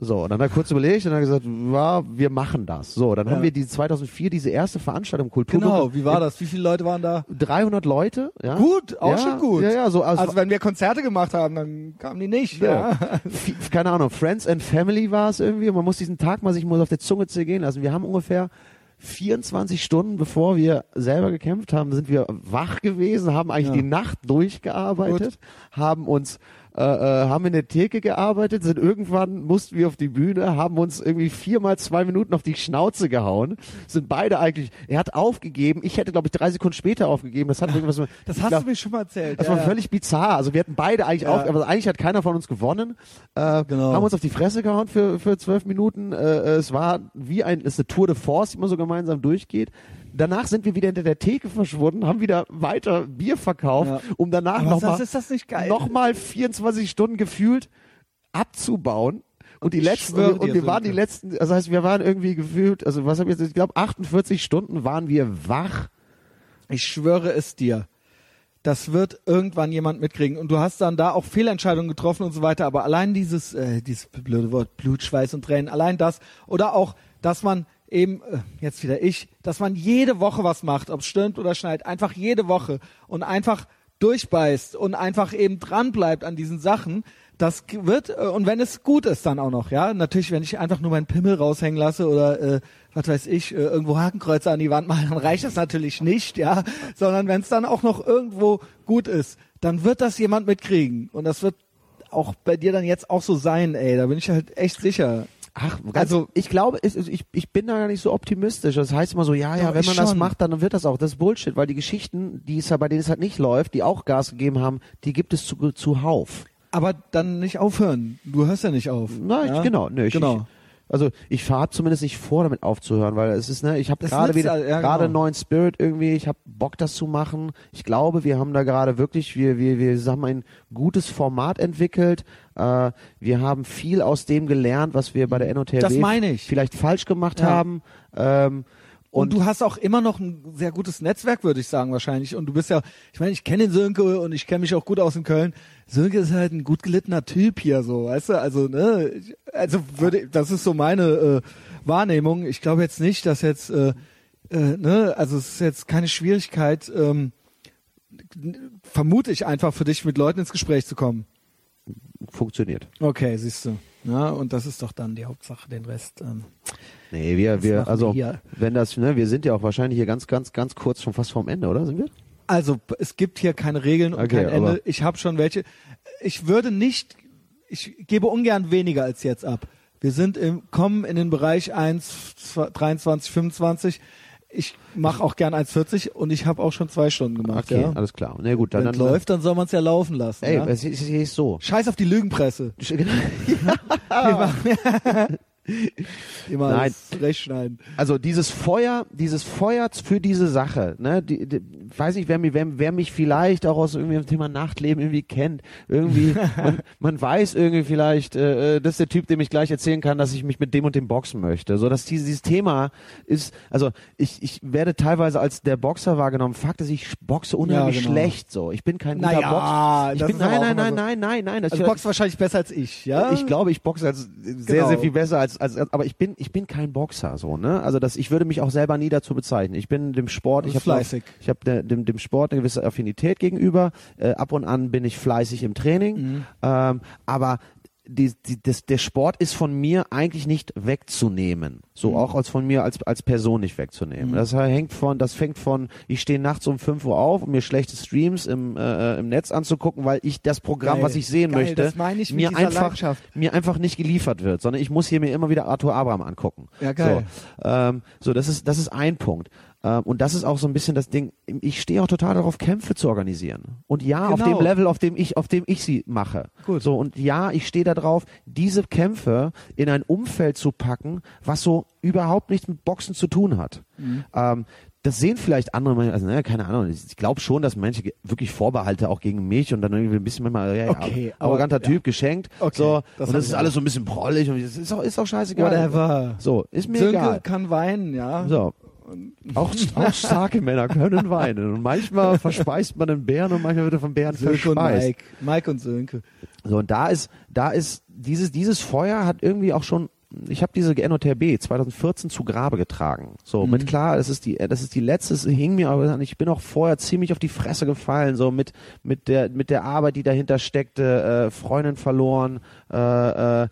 So, und dann hat er kurz überlegt und dann gesagt, ja, wir machen das. So, dann Ja. haben wir die 2004 diese erste Veranstaltung Kultur. Genau, wie war das? Wie viele Leute waren da? 300 Leute, ja. Gut, auch ja, schon gut. Ja, ja, so, also, Also wenn wir Konzerte gemacht haben, dann kamen die nicht. Ja. Ja. Keine Ahnung, Friends and Family war es irgendwie man muss diesen Tag mal sich mal auf der Zunge zergehen lassen. Wir haben ungefähr 24 Stunden, bevor wir selber gekämpft haben, sind wir wach gewesen, haben eigentlich Ja. die Nacht durchgearbeitet, haben uns äh, äh, haben in der Theke gearbeitet, sind irgendwann mussten wir auf die Bühne, haben uns irgendwie viermal zwei Minuten auf die Schnauze gehauen, sind beide eigentlich, er hat aufgegeben, ich hätte glaube ich drei Sekunden später aufgegeben, das hat irgendwas mit, Das hast glaub, du mir schon mal erzählt. das ja, war ja. völlig bizarr. Also wir hatten beide eigentlich Ja. auf, aber eigentlich hat keiner von uns gewonnen. Äh, Genau. Haben uns auf die Fresse gehauen für für zwölf Minuten. Äh, äh, es war wie ein, es ist eine Tour de Force, die man so gemeinsam durchgeht. Danach sind wir wieder hinter der Theke verschwunden, haben wieder weiter Bier verkauft, Ja. um danach nochmal noch mal 24 Stunden gefühlt abzubauen. Und die ich letzten, schwöre und wir waren die letzten, also das heißt, wir waren irgendwie gefühlt, also was habe ich jetzt, ich glaube 48 Stunden waren wir wach. Ich schwöre es dir. Das wird irgendwann jemand mitkriegen. Und du hast dann da auch Fehlentscheidungen getroffen und so weiter. Aber allein dieses, äh, dieses blöde Wort Blut, Schweiß und Tränen, allein das. Oder auch, dass man eben, äh, jetzt wieder ich, dass man jede Woche was macht, ob es stürmt oder schneit. Einfach jede Woche. Und einfach durchbeißt und einfach eben dran bleibt an diesen Sachen. Das wird, äh, und wenn es gut ist, dann auch noch, ja. Natürlich, wenn ich einfach nur meinen Pimmel raushängen lasse oder, äh, was weiß ich, äh, irgendwo Hakenkreuze an die Wand male, dann reicht das natürlich nicht, ja. Sondern wenn es dann auch noch irgendwo gut ist, dann wird das jemand mitkriegen. Und das wird auch bei dir dann jetzt auch so sein, ey. Da bin ich halt echt sicher. Ach, Also- ich glaube, es- ich, ich bin da gar nicht so optimistisch. Das heißt immer so, ja, ja, wenn ich man das schon. macht, dann wird das auch. Das ist Bullshit, weil die Geschichten, die es ja bei denen es halt nicht läuft, die auch Gas gegeben haben, die gibt es zu, zuhauf. Aber dann nicht aufhören. Du hörst ja nicht auf. Nein, ja? ich, genau, nö, ich, Genau. Ich, also ich habe zumindest nicht vor, damit aufzuhören, weil es ist, ne, ich habe Das gerade wieder ja, gerade genau. einen neuen Spirit irgendwie, ich habe Bock, das zu machen. Ich glaube, wir haben da gerade wirklich, wir, wir, wir haben ein gutes Format entwickelt. Äh, wir haben viel aus dem gelernt, was wir bei der meine ich. vielleicht falsch gemacht Ja. haben. Ähm, Und, du hast auch immer noch ein sehr gutes Netzwerk, würde ich sagen, wahrscheinlich. Und du bist ja, ich meine, ich kenne den Sönke und ich kenne mich auch gut aus in Köln. Sönke ist halt ein gut gelittener Typ hier, so, weißt du? Also, ne, also würde, das ist so meine äh, Wahrnehmung. Ich glaube jetzt nicht, dass jetzt, äh, äh, ne, also es ist jetzt keine Schwierigkeit, ähm, vermute ich einfach für dich, mit Leuten ins Gespräch zu kommen. Funktioniert. Okay, siehst du. Ja, und das ist doch dann die Hauptsache, den Rest. Ähm, Nee, wir, wir, also, wir wenn das, ne, wir sind ja auch wahrscheinlich hier ganz, ganz, ganz kurz schon fast vorm Ende, oder? Sind wir? Also es gibt hier keine Regeln und Okay, kein Ende. Ich habe schon welche. Ich würde nicht, ich gebe ungern weniger als jetzt ab. Wir sind im, kommen in den Bereich 1, 2, 23, 25. Ich mache auch gern 1,40 und ich habe auch schon zwei Stunden gemacht. Okay, ja. alles klar. Na gut, dann, Wenn es dann läuft, dann soll man es ja laufen lassen. Ey, ja? es ist, es ist so. Scheiß auf die Lügenpresse. Immer Nein. alles rechtschneiden. Also dieses Feuer, dieses Feuer für diese Sache, ne, die, die, weiß nicht, wer, wer, wer mich vielleicht auch aus irgendwie dem Thema Nachtleben irgendwie kennt, irgendwie, man, man weiß irgendwie vielleicht, äh, äh, das ist der Typ, dem ich gleich erzählen kann, dass ich mich mit dem und dem boxen möchte. So, dass dieses, dieses Thema ist, also ich, ich werde teilweise als der Boxer wahrgenommen. Fakt ist, ich boxe unheimlich Ja, genau. schlecht. So, ich bin kein guter Naja, Boxer. Ich bin, nein, nein, nein, so. nein, nein, nein. Das Also du boxst wahrscheinlich besser als ich, ja? ich glaube, ich boxe als sehr, Genau. sehr viel besser als, als, aber ich bin, ich bin kein Boxer, so, ne? Also das, ich würde mich auch selber nie dazu bezeichnen. Ich bin dem Sport, ich habe fleißig. ich habe dem, dem Sport eine gewisse Affinität gegenüber. Äh, ab und an bin ich fleißig im Training, Mhm. ähm, aber die, die, das, der Sport ist von mir eigentlich nicht wegzunehmen. So Mhm. auch als von mir als, als Person nicht wegzunehmen. Das hängt von, das fängt von, ich stehe nachts um 5 Uhr auf, um mir schlechte Streams im, äh, im Netz anzugucken, weil ich das Programm, Geil. was ich sehen Geil, möchte, ich mir einfach, mir einfach nicht geliefert wird, sondern ich muss hier mir immer wieder Arthur Abraham angucken. Ja, geil. So, ähm, so das ist, das ist ein Punkt. Ähm, und das ist auch so ein bisschen das Ding, ich stehe auch total darauf, Kämpfe zu organisieren. Und ja, auf Genau. dem Level, auf dem ich, auf dem ich sie mache. Gut. So, und ja, ich stehe darauf, diese Kämpfe in ein Umfeld zu packen, was so überhaupt nichts mit Boxen zu tun hat. Mhm. Ähm, das sehen vielleicht andere, Menschen, also ne, keine Ahnung. Ich glaube schon, dass manche wirklich Vorbehalte auch gegen mich und dann irgendwie ein bisschen manchmal ja, ja, Okay, aber- arroganter ja. Typ geschenkt. Okay, so, das und das ist alles so ein bisschen prollig und das ist auch, ist auch scheißegal. Whatever. So, ist mir Sönke egal. kann weinen, ja. So. Auch, auch starke Männer können weinen. Und manchmal verspeist man einen Bären und manchmal wird er vom Bären Sönke und verspeist. Mike. Mike und Sönke. So, und da ist, da ist, dieses, dieses Feuer hat irgendwie auch schon, ich habe diese NOTRB 2014 zu Grabe getragen. So, Mhm. mit klar, das ist die, das ist die letzte, es hing mir aber an, ich bin auch vorher ziemlich auf die Fresse gefallen, so mit, mit der, mit der Arbeit, die dahinter steckte, äh, Freundin verloren, äh, äh,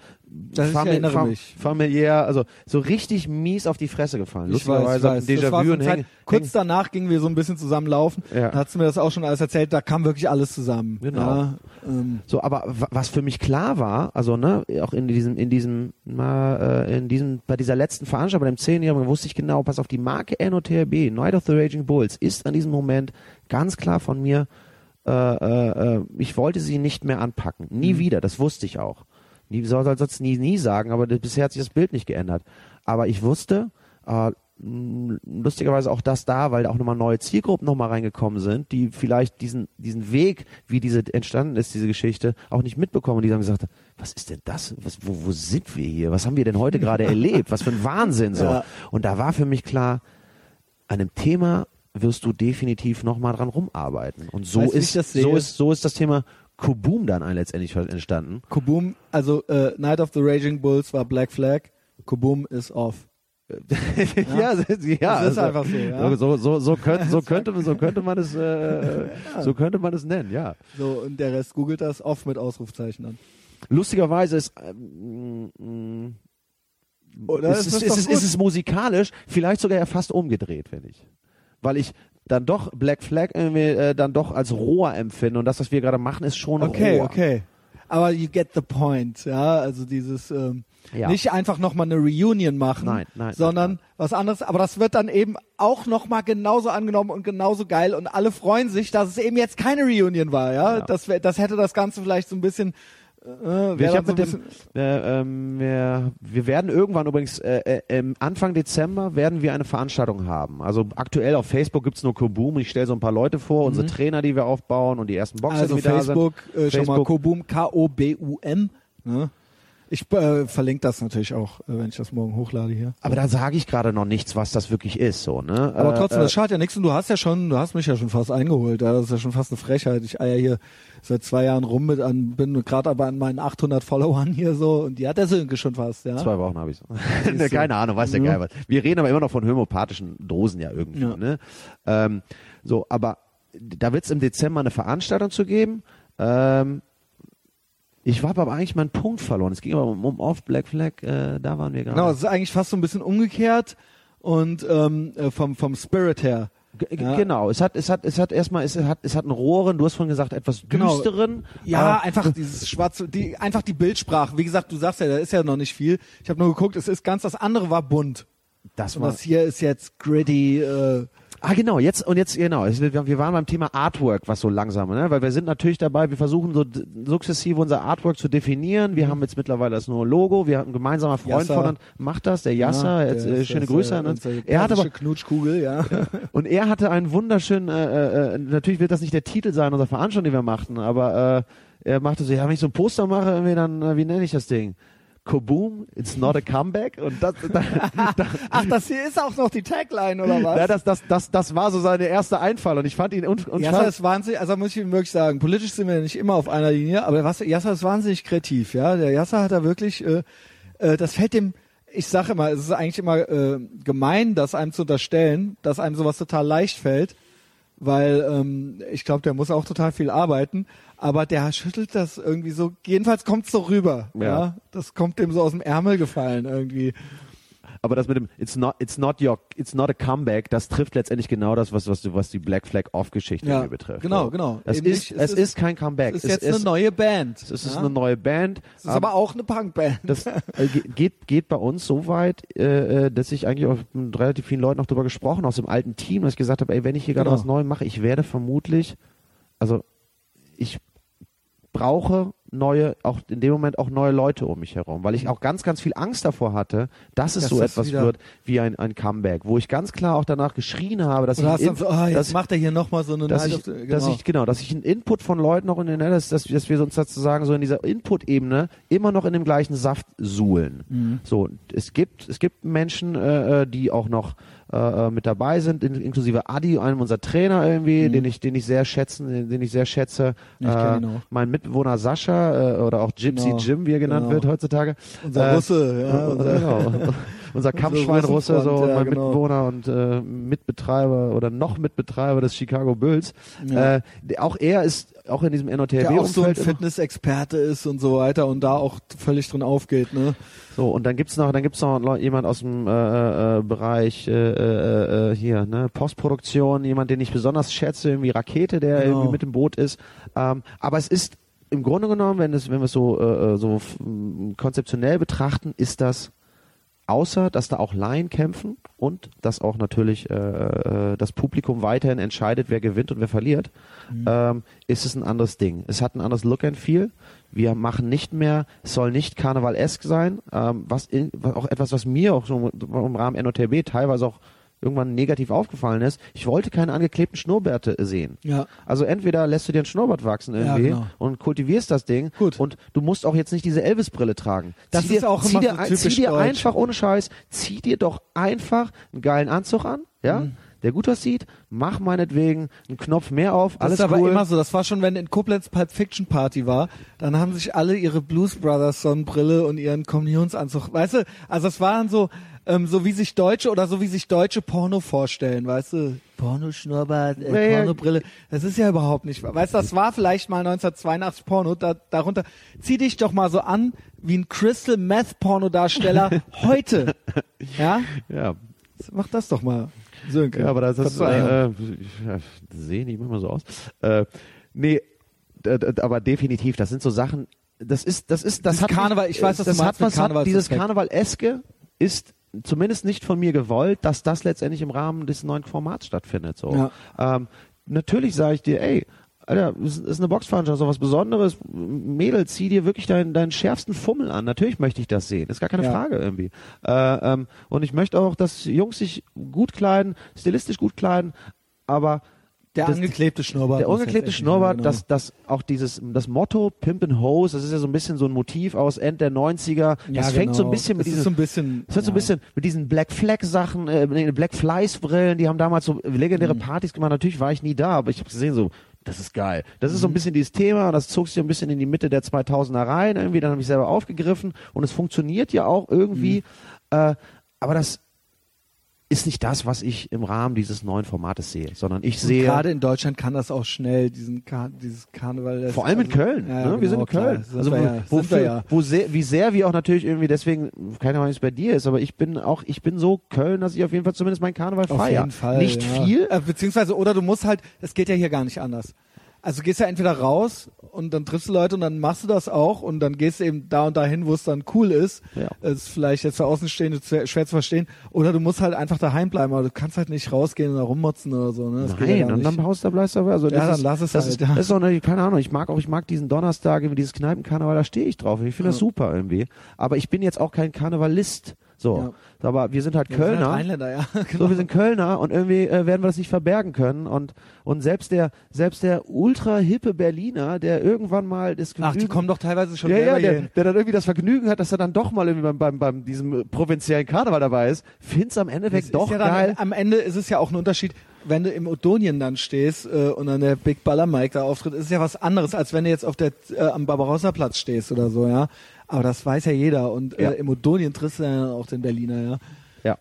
Das ist- ich erinnere mich. familiär, also so richtig mies auf die Fresse gefallen. Ich weiß, ich Lustigerweise Déjà-vu und Zeit, häng, kurz häng, danach gingen wir so ein bisschen zusammen laufen. Ja. Da hast du mir das auch schon alles erzählt. Da kam wirklich alles zusammen. Genau. Ja, ähm, So, aber wa- was für mich klar war, also ne, auch in diesem, in diesem, na, äh, in diesem, bei dieser letzten Veranstaltung, bei dem Zehnjährigen, wusste ich genau, pass auf, die Marke NOTRB, Night of the Raging Bulls, ist an diesem Moment ganz klar von mir, äh, äh, äh, ich wollte sie nicht mehr anpacken. Nie Mhm. wieder, das wusste ich auch. Nie, soll soll sonst nie, nie sagen, aber bisher hat sich das Bild nicht geändert. Aber ich wusste, äh, lustigerweise auch das da, weil da auch nochmal neue Zielgruppen nochmal reingekommen sind, die vielleicht diesen, diesen Weg, wie diese entstanden ist, diese Geschichte, auch nicht mitbekommen. Und die haben gesagt, was ist denn das? Was, wo, wo sind wir hier? Was haben wir denn heute gerade erlebt? Was für ein Wahnsinn so. Ja. Und da war für mich klar, an einem Thema wirst du definitiv nochmal dran rumarbeiten. Und so Weißt ist, so ist, so ist das Thema Kuboom dann letztendlich entstanden. Kubum, also äh, Night of the Raging Bulls war Black Flag. Kubum ist off. ja, ja, Das ist also, einfach so, ja. So, so, so, könnte, so, könnte, so könnte man es, äh, so könnte man es nennen, ja. So, und der Rest googelt das off mit Ausrufzeichen dann. Lustigerweise ist, ähm, mh, Oder? ist, ist, ist, ist, es musikalisch vielleicht sogar ja fast umgedreht, finde ich. Weil ich dann doch Black Flag irgendwie, äh, dann doch als roher empfinde und das, was wir gerade machen, ist schon Okay, roher. okay. Aber you get the point, ja. Also dieses ähm, Ja. nicht einfach nochmal eine Reunion machen, Nein, nein, sondern nein, was anderes. Aber das wird dann eben auch nochmal genauso angenommen und genauso geil und alle freuen sich, dass es eben jetzt keine Reunion war, ja. Ja. Das, wär, das hätte das Ganze vielleicht so ein bisschen. Äh, Ich hab so mit dem, äh, ähm, wir, wir werden irgendwann übrigens, äh, äh, Anfang Dezember werden wir eine Veranstaltung haben. Also aktuell auf Facebook gibt's nur Koboom. Ich stelle so ein paar Leute vor, unsere Trainer, die wir aufbauen und die ersten Boxer, also die da sind. Facebook, äh, schon mal. Kobum, K-O-B-U-M. Ne? Ich äh, verlinke das natürlich auch, äh, wenn ich das morgen hochlade hier. Aber da sage ich gerade noch nichts, was das wirklich ist, so, ne? Aber trotzdem, äh, das schadet ja nichts und du hast ja schon, du hast mich ja schon fast eingeholt. Ja, das ist ja schon fast eine Frechheit. Ich eier hier seit zwei Jahren rum mit an, bin gerade aber an meinen 800 Followern hier so und die hat der Sönke schon fast, ja. Zwei Wochen habe ich du. Keine Ahnung, weiß der Ja. geil was. Wir reden aber immer noch von homöopathischen Dosen ja irgendwie, Ja. ne? Ähm, so, aber da wird es im Dezember eine Veranstaltung zu geben. Ähm, ich habe aber eigentlich meinen Punkt verloren. Es ging aber um, um Off Black Flag, äh, da waren wir gerade. Genau, es ist eigentlich fast so ein bisschen umgekehrt und ähm, äh, vom vom Spirit her. G Ja. Genau, es hat, es hat, es hat erstmal, es hat, es hat einen rohren, du hast vorhin gesagt, etwas Genau. düsteren. Ja, aber- einfach dieses schwarze, die einfach die Bildsprache. Wie gesagt, du sagst ja, da ist ja noch nicht viel. Ich habe nur geguckt, es ist ganz das andere war bunt. das Und war, das hier ist jetzt gritty. Äh, Ah, genau, jetzt und jetzt, genau. Wir waren beim Thema Artwork, was so langsam, ne? Weil wir sind natürlich dabei, wir versuchen so sukzessive unser Artwork zu definieren. Wir haben jetzt mittlerweile das nur Logo. Wir haben ein gemeinsamer Freund von uns, macht das, der Yasser, ja, jetzt, äh, schöne Grüße äh, an uns. Er hat aber, Knutschkugel, ja. und er hatte einen wunderschönen, äh, äh, natürlich wird das nicht der Titel sein unserer Veranstaltung, die wir machten, aber äh, er machte so, ja, wenn ich so ein Poster mache, irgendwie, dann, äh, wie nenne ich das Ding? Kaboom, it's not a comeback. Und das, da, da, Ach, das hier ist auch noch die Tagline oder was? ja, das, das, das, das war so seine erste Einfall und ich fand ihn und, und Yasser fand, ist wahnsinnig, also muss ich ihm wirklich sagen, politisch sind wir nicht immer auf einer Linie, aber was, Yasser ist wahnsinnig kreativ, ja. Der Yasser hat da wirklich, äh, äh, das fällt dem, ich sage immer, es ist eigentlich immer äh, gemein, das einem zu unterstellen, dass einem sowas total leicht fällt, weil ähm, ich glaube, der muss auch total viel arbeiten, aber der schüttelt das irgendwie so, jedenfalls kommt's so rüber, ja. Ja. Das kommt dem so aus dem Ärmel gefallen irgendwie. Aber das mit dem It's not It's not your It's not a comeback, das trifft letztendlich genau das, was was, was die Black Flag Off Geschichte Ja, betrifft. genau, genau. Es Eben ist nicht, es es ist- kein Comeback. Es ist jetzt eine neue Band. Es ist ja? eine neue Band. Es ist aber auch eine Punkband. das äh, ge- geht, geht bei uns so weit, äh, äh, dass ich eigentlich auch mit relativ vielen Leuten noch drüber gesprochen aus dem alten Team, dass ich gesagt habe, ey, wenn ich hier gerade Genau. was Neues mache, ich werde vermutlich, also ich brauche neue, auch in dem Moment auch neue Leute um mich herum, weil ich auch ganz, ganz viel Angst davor hatte, dass es Dass so das etwas wird wie ein, ein Comeback, wo ich ganz klar auch danach geschrien habe, dass du ich, in- so, ah, dass, jetzt macht er hier nochmal so eine dass ich, the- dass ich genau, dass ich einen Input von Leuten noch in den, dass, dass, dass wir uns sozusagen so in dieser Input-Ebene immer noch in dem gleichen Saft suhlen. Mhm. So, es gibt es gibt Menschen, äh, äh, die auch noch äh, äh, mit dabei sind, in, inklusive Adi, einem unserer Trainer irgendwie, den ich den ich sehr schätzen, den, ich sehr schätze. Mhm. Ich äh, mein Mitbewohner Sascha äh, oder auch Gypsy Genau. Jim, wie er genannt Genau. wird heutzutage. unser äh, Russe, ja, unser, genau. Unser Kampfschwein Russe, so ja, mein genau. Mitbewohner und äh, Mitbetreiber oder noch Mitbetreiber des Chicago Bulls. Ja. Äh, auch er ist auch in diesem der auch so ein Fitnessexperte ist und so weiter und da auch völlig drin aufgeht, ne? so und dann gibt's noch dann gibt's noch jemand aus dem äh, äh, Bereich äh, äh, äh, hier ne Postproduktion jemand den ich besonders schätze irgendwie Rakete der Genau. irgendwie mit im Boot ist ähm, aber es ist im Grunde genommen wenn es wenn wir es so äh, äh, so konzeptionell betrachten ist das außer dass da auch Laien kämpfen und dass auch natürlich äh, äh, das Publikum weiterhin entscheidet, wer gewinnt und wer verliert, ähm, ist es ein anderes Ding. Es hat ein anderes Look and Feel. Wir machen nicht mehr, es soll nicht karnevalesk sein, ähm, was, in, was auch etwas, was mir auch so im Rahmen NOTB teilweise auch irgendwann negativ aufgefallen ist. Ich wollte keine angeklebten Schnurrbärte sehen. Ja. Also entweder lässt du dir einen Schnurrbart wachsen Ja, irgendwie genau. und kultivierst das Ding Gut. und du musst auch jetzt nicht diese Elvis-Brille tragen. Das zieh ist dir, auch zieh dir, so ein- zieh dir einfach ohne Scheiß, zieh dir doch einfach einen geilen Anzug an, ja, Mhm. der gut aussieht, mach meinetwegen einen Knopf mehr auf, Das alles ist aber cool. immer so. Das war schon, wenn in Koblenz Pulp Fiction Party war, dann haben sich alle ihre Blues Brothers Sonnenbrille und ihren Kommunionsanzug, weißt du, also es waren so, ähm, so wie sich Deutsche oder so wie sich Deutsche Porno vorstellen, weißt du, Porno Schnurrbart, Ja, äh, ja. Pornobrille, das ist ja überhaupt nicht, wahr. weißt du, das war vielleicht mal 1982 Porno, da, darunter, zieh dich doch mal so an wie ein Crystal Meth Pornodarsteller heute, ja, ja, mach das doch mal, Sönke. ja, aber das ist, äh, ja, sehen die immer so aus. Äh, nee, aber definitiv, das sind so Sachen, das ist, das ist, das Dieses hat Karneval, ich weiß, das hat was, hat, dieses. Karnevaleske ist zumindest nicht von mir gewollt, dass das letztendlich im Rahmen des neuen Formats stattfindet. So. Ja. Ähm, natürlich sage ich dir, ey, Alter, das ist eine Boxveranstaltung, so was Besonderes. Mädel, zieh dir wirklich deinen, deinen schärfsten Fummel an. Natürlich möchte ich das sehen. Ist gar keine Ja. Frage irgendwie. Äh, ähm, und ich möchte auch, dass Jungs sich gut kleiden, stilistisch gut kleiden, aber Der das, angeklebte Schnurrbart. der ungeklebte Schnurrbart, endlich das, das auch dieses, das Motto Pimp and Hose, das ist ja so ein bisschen so ein Motiv aus End der 90er. Ja, das fängt so ein genau. bisschen mit Das ist diesen, so ein bisschen. das wird so ein ja. bisschen mit diesen Black Flag Sachen, äh, Black Flies Brillen, die haben damals so legendäre Mhm. Partys gemacht. Natürlich war ich nie da, aber ich habe gesehen so, das ist geil. Das Mhm. ist so ein bisschen dieses Thema und das zog sich ein bisschen in die Mitte der 2000er rein irgendwie, dann habe ich selber aufgegriffen und es funktioniert ja auch irgendwie, Mhm. äh, aber das ist nicht das, was ich im Rahmen dieses neuen Formates sehe, sondern ich sehe Gerade in Deutschland kann das auch schnell, diesen Kar dieses Karneval. vor allem in also- Köln. Ja, ne? Wir sind genau, in Köln. Klar. Also wo, ja, wo, für- ja. wo sehr, wie sehr wir auch natürlich irgendwie deswegen, keine Ahnung, wie es bei dir ist, aber ich bin auch, ich bin so Köln, dass ich auf jeden Fall zumindest meinen Karneval Auf feiere. jeden Fall. Nicht viel. Äh, beziehungsweise, oder du musst halt, es geht ja hier gar nicht anders. Also du gehst ja entweder raus und dann triffst du Leute und dann machst du das auch und dann gehst du eben da und dahin, wo es dann cool ist. Ja. Das ist vielleicht jetzt für Außenstehende schwer schwer zu verstehen. Oder du musst halt einfach daheim bleiben, aber du kannst halt nicht rausgehen und da rummotzen oder so. Ne? Das ja Nein, gar und dann haust du, bleibst du. Also Ja, das dann ist, lass es das halt, Ist, ja. Das ist auch eine, keine Ahnung, ich mag auch, ich mag diesen Donnerstag, dieses Kneipenkarneval, da stehe ich drauf. Ich finde das Ja. super irgendwie. Aber ich bin jetzt auch kein Karnevalist. So. Ja. Aber wir sind halt Wir sind halt Kölner. Rheinländer, ja. genau. So, wir sind Kölner und irgendwie äh, werden wir das nicht verbergen können. Und, und selbst der, selbst der ultra hippe Berliner, der irgendwann mal das Ach, die Vergnügen- kommen doch teilweise schon ja, ja, der, der dann irgendwie das Vergnügen hat, dass er dann doch mal irgendwie beim, beim, beim diesem äh, provinziellen Karneval dabei ist, find's am Endeffekt Das doch ja dann, geil. Am Ende ist es ja auch ein Unterschied, wenn du im Odonien dann stehst äh, und dann der Big Baller Mike da auftritt, ist es ja was anderes, als wenn du jetzt auf der äh, am Barbarossa Platz stehst oder so, ja. Aber das weiß ja jeder und Ja. äh, im Odonien triffst du ja auch den Berliner, ja. Ja.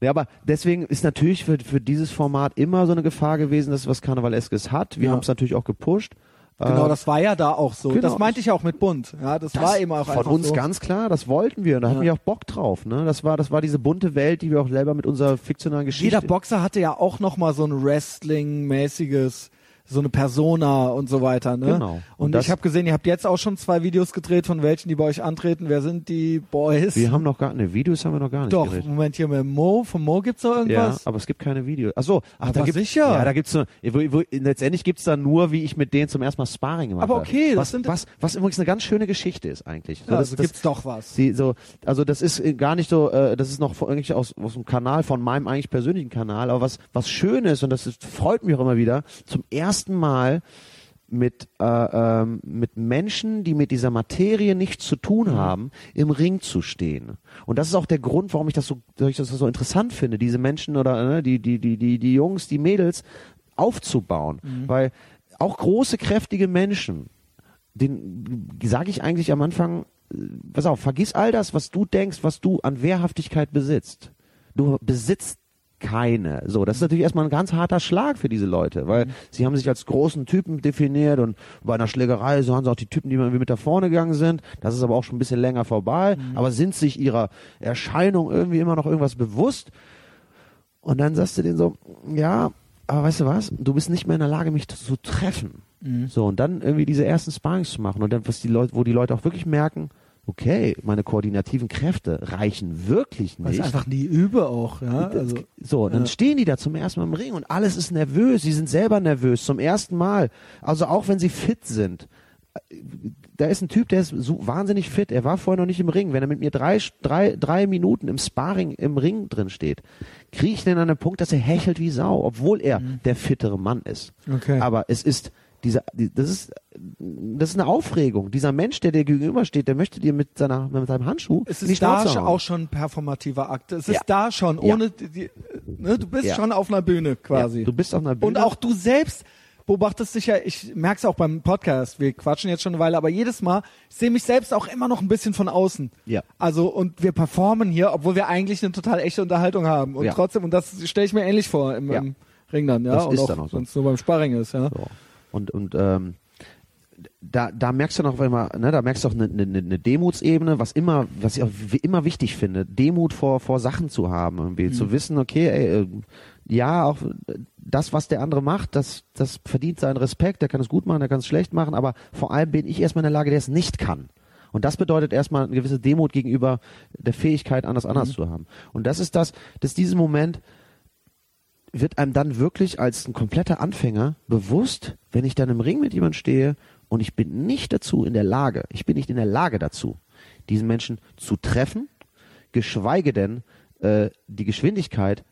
Ja, aber deswegen ist natürlich für, für dieses Format immer so eine Gefahr gewesen, dass es was Karnevaleskes hat. Wir Ja. haben es natürlich auch gepusht. Genau, Äh, das war ja da auch so. genau. Das meinte ich auch mit Bund. Ja, das, war eben auch von uns so. ganz klar, das wollten wir und da hatten Ja. wir auch Bock drauf. Ne? Das war, das war diese bunte Welt, die wir auch selber mit unserer fiktionalen Geschichte. Jeder Boxer hatte ja auch noch mal so ein Wrestling-mäßiges, so eine Persona und so weiter. Ne? Genau. Und Und, das- ich habe gesehen, ihr habt jetzt auch schon zwei Videos gedreht von welchen, die bei euch antreten. Wer sind die Boys? wir haben noch gar, ne, Videos haben wir noch gar nicht Doch, gedreht. Moment hier mit Mo. Von Mo gibt's noch Ja, irgendwas? aber es gibt keine Videos. Ach so, ach, Aber da gibt's, sicher. Ja, da gibt's so, wo, wo, letztendlich gibt's da nur, wie ich mit denen zum ersten Mal Sparring gemacht Aber habe. okay, das was, sind- was, was übrigens eine ganz schöne Geschichte ist eigentlich. So, Ja, das, also das, gibt's doch was. Sie, so, also das ist äh, gar nicht so, äh, das ist noch eigentlich aus, aus dem Kanal, von meinem eigentlich persönlichen Kanal, aber was, was schön ist, und das ist, freut mich auch immer wieder, zum ersten Mal mit, äh, ähm, mit Menschen, die mit dieser Materie nichts zu tun Mhm. haben, im Ring zu stehen. Und das ist auch der Grund, warum ich das so, ich das so interessant finde, diese Menschen oder ne, die, die, die, die, die Jungs, die Mädels aufzubauen. Mhm. Weil auch große, kräftige Menschen, den sage ich eigentlich am Anfang, äh, pass auf, vergiss all das, was du denkst, was du an Wehrhaftigkeit besitzt. Du besitzt keine. So, das ist natürlich erstmal ein ganz harter Schlag für diese Leute, weil sie haben sich als großen Typen definiert und bei einer Schlägerei, so haben sie auch die Typen, die irgendwie mit da vorne gegangen sind. Das ist aber auch schon ein bisschen länger vorbei, aber sind sich ihrer Erscheinung irgendwie immer noch irgendwas bewusst. Und dann sagst du denen so, ja, aber weißt du was? Du bist nicht mehr in der Lage, mich zu treffen. So, und dann irgendwie diese ersten Sparrings zu machen und dann, was die Leute, wo die Leute auch wirklich merken, okay, meine koordinativen Kräfte reichen wirklich Weil ich nicht. einfach nie übe auch, ja. Also, So, dann Ja. stehen die da zum ersten Mal im Ring und alles ist nervös. Sie sind selber nervös zum ersten Mal. Also auch wenn sie fit sind. Da ist ein Typ, der ist so wahnsinnig fit. Er war vorher noch nicht im Ring. Wenn er mit mir drei, drei, drei Minuten im Sparring im Ring drin steht, kriege ich den an den Punkt, dass er hechelt wie Sau, obwohl er der fittere Mann ist. Mhm. Okay. Aber es ist dieser, die, das ist, das ist eine Aufregung. Dieser Mensch, der dir gegenübersteht, der möchte dir mit seiner, mit seinem Handschuh es ist da schon auch schon ein performativer Akt. Es ist Ja. da schon, Ja. ohne die, die, ne, du bist Ja. schon auf einer Bühne quasi. Ja, du bist auf einer Bühne. Und auch du selbst beobachtest dich ja, ich merke es auch beim Podcast, wir quatschen jetzt schon eine Weile, aber jedes Mal, ich sehe mich selbst auch immer noch ein bisschen von außen. Ja. Also, und wir performen hier, obwohl wir eigentlich eine total echte Unterhaltung haben. Und Ja. trotzdem, und das stelle ich mir ähnlich vor im, Ja. im Ring dann, ja. Das und ist auch, dann auch so. wenn es nur beim Sparring ist, ja. So. Und, und ähm, da, da merkst du noch immer, ne, da merkst du auch eine, eine, eine Demutsebene, was immer, was ich auch immer wichtig finde, Demut vor, vor Sachen zu haben, irgendwie, zu wissen, okay, ey, äh, ja, auch äh, das, was der andere macht, das, das verdient seinen Respekt, der kann es gut machen, der kann es schlecht machen, aber vor allem bin ich erstmal in der Lage, der es nicht kann. Und das bedeutet erstmal eine gewisse Demut gegenüber der Fähigkeit, anders anders zu haben. Und das ist das, dass diesen Moment, wird einem dann wirklich als ein kompletter Anfänger bewusst, wenn ich dann im Ring mit jemand stehe und ich bin nicht dazu in der Lage, ich bin nicht in der Lage dazu, diesen Menschen zu treffen, geschweige denn äh, die Geschwindigkeit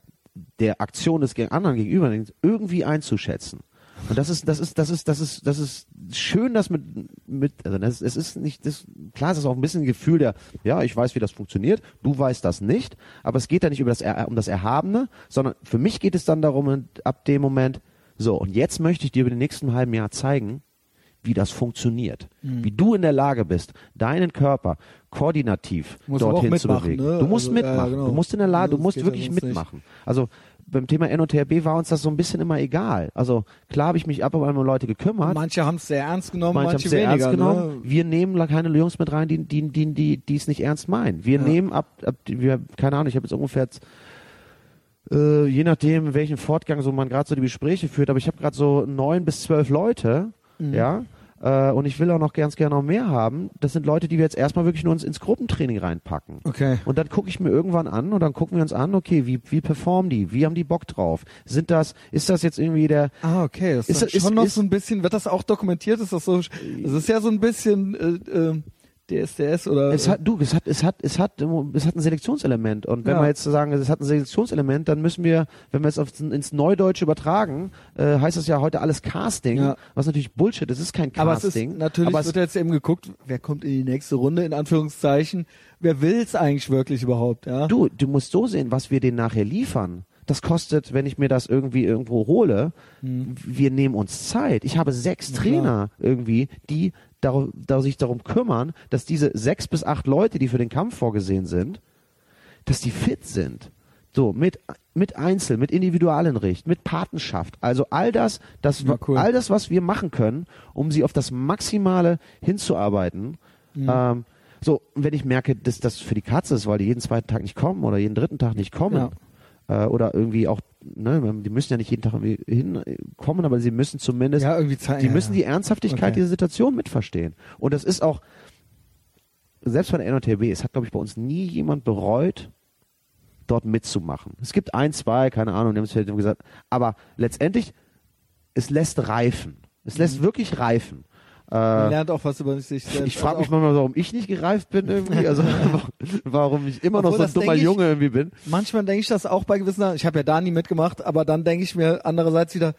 der Aktion des anderen gegenüber irgendwie einzuschätzen. Und das ist, das ist, das ist, das ist, das ist schön, das mit, mit, also das, es ist nicht, das, klar, es ist auch ein bisschen ein Gefühl der, ja, ich weiß, wie das funktioniert, du weißt das nicht, aber es geht da nicht über das, um das Erhabene, sondern für mich geht es dann darum, ab dem Moment, so, und jetzt möchte ich dir über den nächsten halben Jahr zeigen, wie das funktioniert. Mhm. Wie du in der Lage bist, deinen Körper koordinativ dorthin zu mitmachen, bewegen. ne? Du musst Also, ja, ja, mitmachen. genau. Du musst in der Lage, du musst ja wirklich sonst nicht. mitmachen. Also beim Thema NOTRB war uns das so ein bisschen immer egal. Also klar habe ich mich ab und an um Leute gekümmert. Manche haben es sehr ernst genommen, Manche manche, sehr weniger. ernst genommen. Ne? Wir nehmen keine Jungs mit rein, die, die, die, die, die es nicht ernst meinen. Wir Ja. nehmen ab, ab wir, keine Ahnung, ich habe jetzt ungefähr jetzt, äh, je nachdem, in welchem Fortgang so man gerade so die Gespräche führt, aber ich habe gerade so neun bis zwölf Leute, Mhm. ja, äh, und ich will auch noch ganz gerne noch mehr haben. Das sind Leute, die wir jetzt erstmal wirklich nur ins, ins Gruppentraining reinpacken. Okay. Und dann gucke ich mir irgendwann an und dann gucken wir uns an, okay, wie, wie performen die? Wie haben die Bock drauf? Sind das, ist das jetzt irgendwie der, Ah, okay. Das ist, Ist- dann ist- schon noch ist- so ein bisschen, wird das auch dokumentiert? Ist das so, es ist ja so ein bisschen äh, äh, DSDS oder Es hat, du, es hat, es hat, es hat, es hat ein Selektionselement. Und wenn Ja. wir jetzt sagen, es hat ein Selektionselement, dann müssen wir, wenn wir es aufs, ins Neudeutsche übertragen, äh, heißt es ja heute alles Casting, Ja. was natürlich Bullshit ist. Es ist kein aber es Casting. ist natürlich aber wird jetzt eben geguckt, wer kommt in die nächste Runde in Anführungszeichen, wer will's eigentlich wirklich überhaupt, ja? du, du musst so sehen, was wir denen nachher liefern. Das kostet, wenn ich mir das irgendwie irgendwo hole, wir nehmen uns Zeit. Ich habe sechs Hm. Trainer klar. irgendwie, die dar da sich darum kümmern, dass diese sechs bis acht Leute, die für den Kampf vorgesehen sind, dass die fit sind. So, mit, mit Einzel, mit Individualenricht, mit Patenschaft. Also all das, das, Ja, cool. all das, was wir machen können, um sie auf das Maximale hinzuarbeiten. Mhm. Ähm, so, wenn ich merke, dass das für die Katze ist, weil die jeden zweiten Tag nicht kommen oder jeden dritten Tag nicht kommen, äh, oder irgendwie auch, ne, die müssen ja nicht jeden Tag irgendwie hinkommen, aber sie müssen zumindest ja, irgendwie Zeit. die ja, müssen ja. die Ernsthaftigkeit Okay. dieser Situation mitverstehen. Und das ist auch, selbst bei der NOTB, es hat, glaube ich, bei uns nie jemand bereut, dort mitzumachen. Es gibt ein, zwei, keine Ahnung, die haben es vielleicht gesagt, aber letztendlich, es lässt reifen. Es lässt Mhm. wirklich reifen. Man Äh, lernt auch was über sich selbst. ich frage Also mich manchmal, warum ich nicht gereift bin irgendwie, also warum ich immer noch Obwohl, so ein dummer ich- Junge irgendwie bin. Manchmal denke ich das auch bei gewissen. Ich habe ja da nie mitgemacht, aber dann denke ich mir andererseits wieder,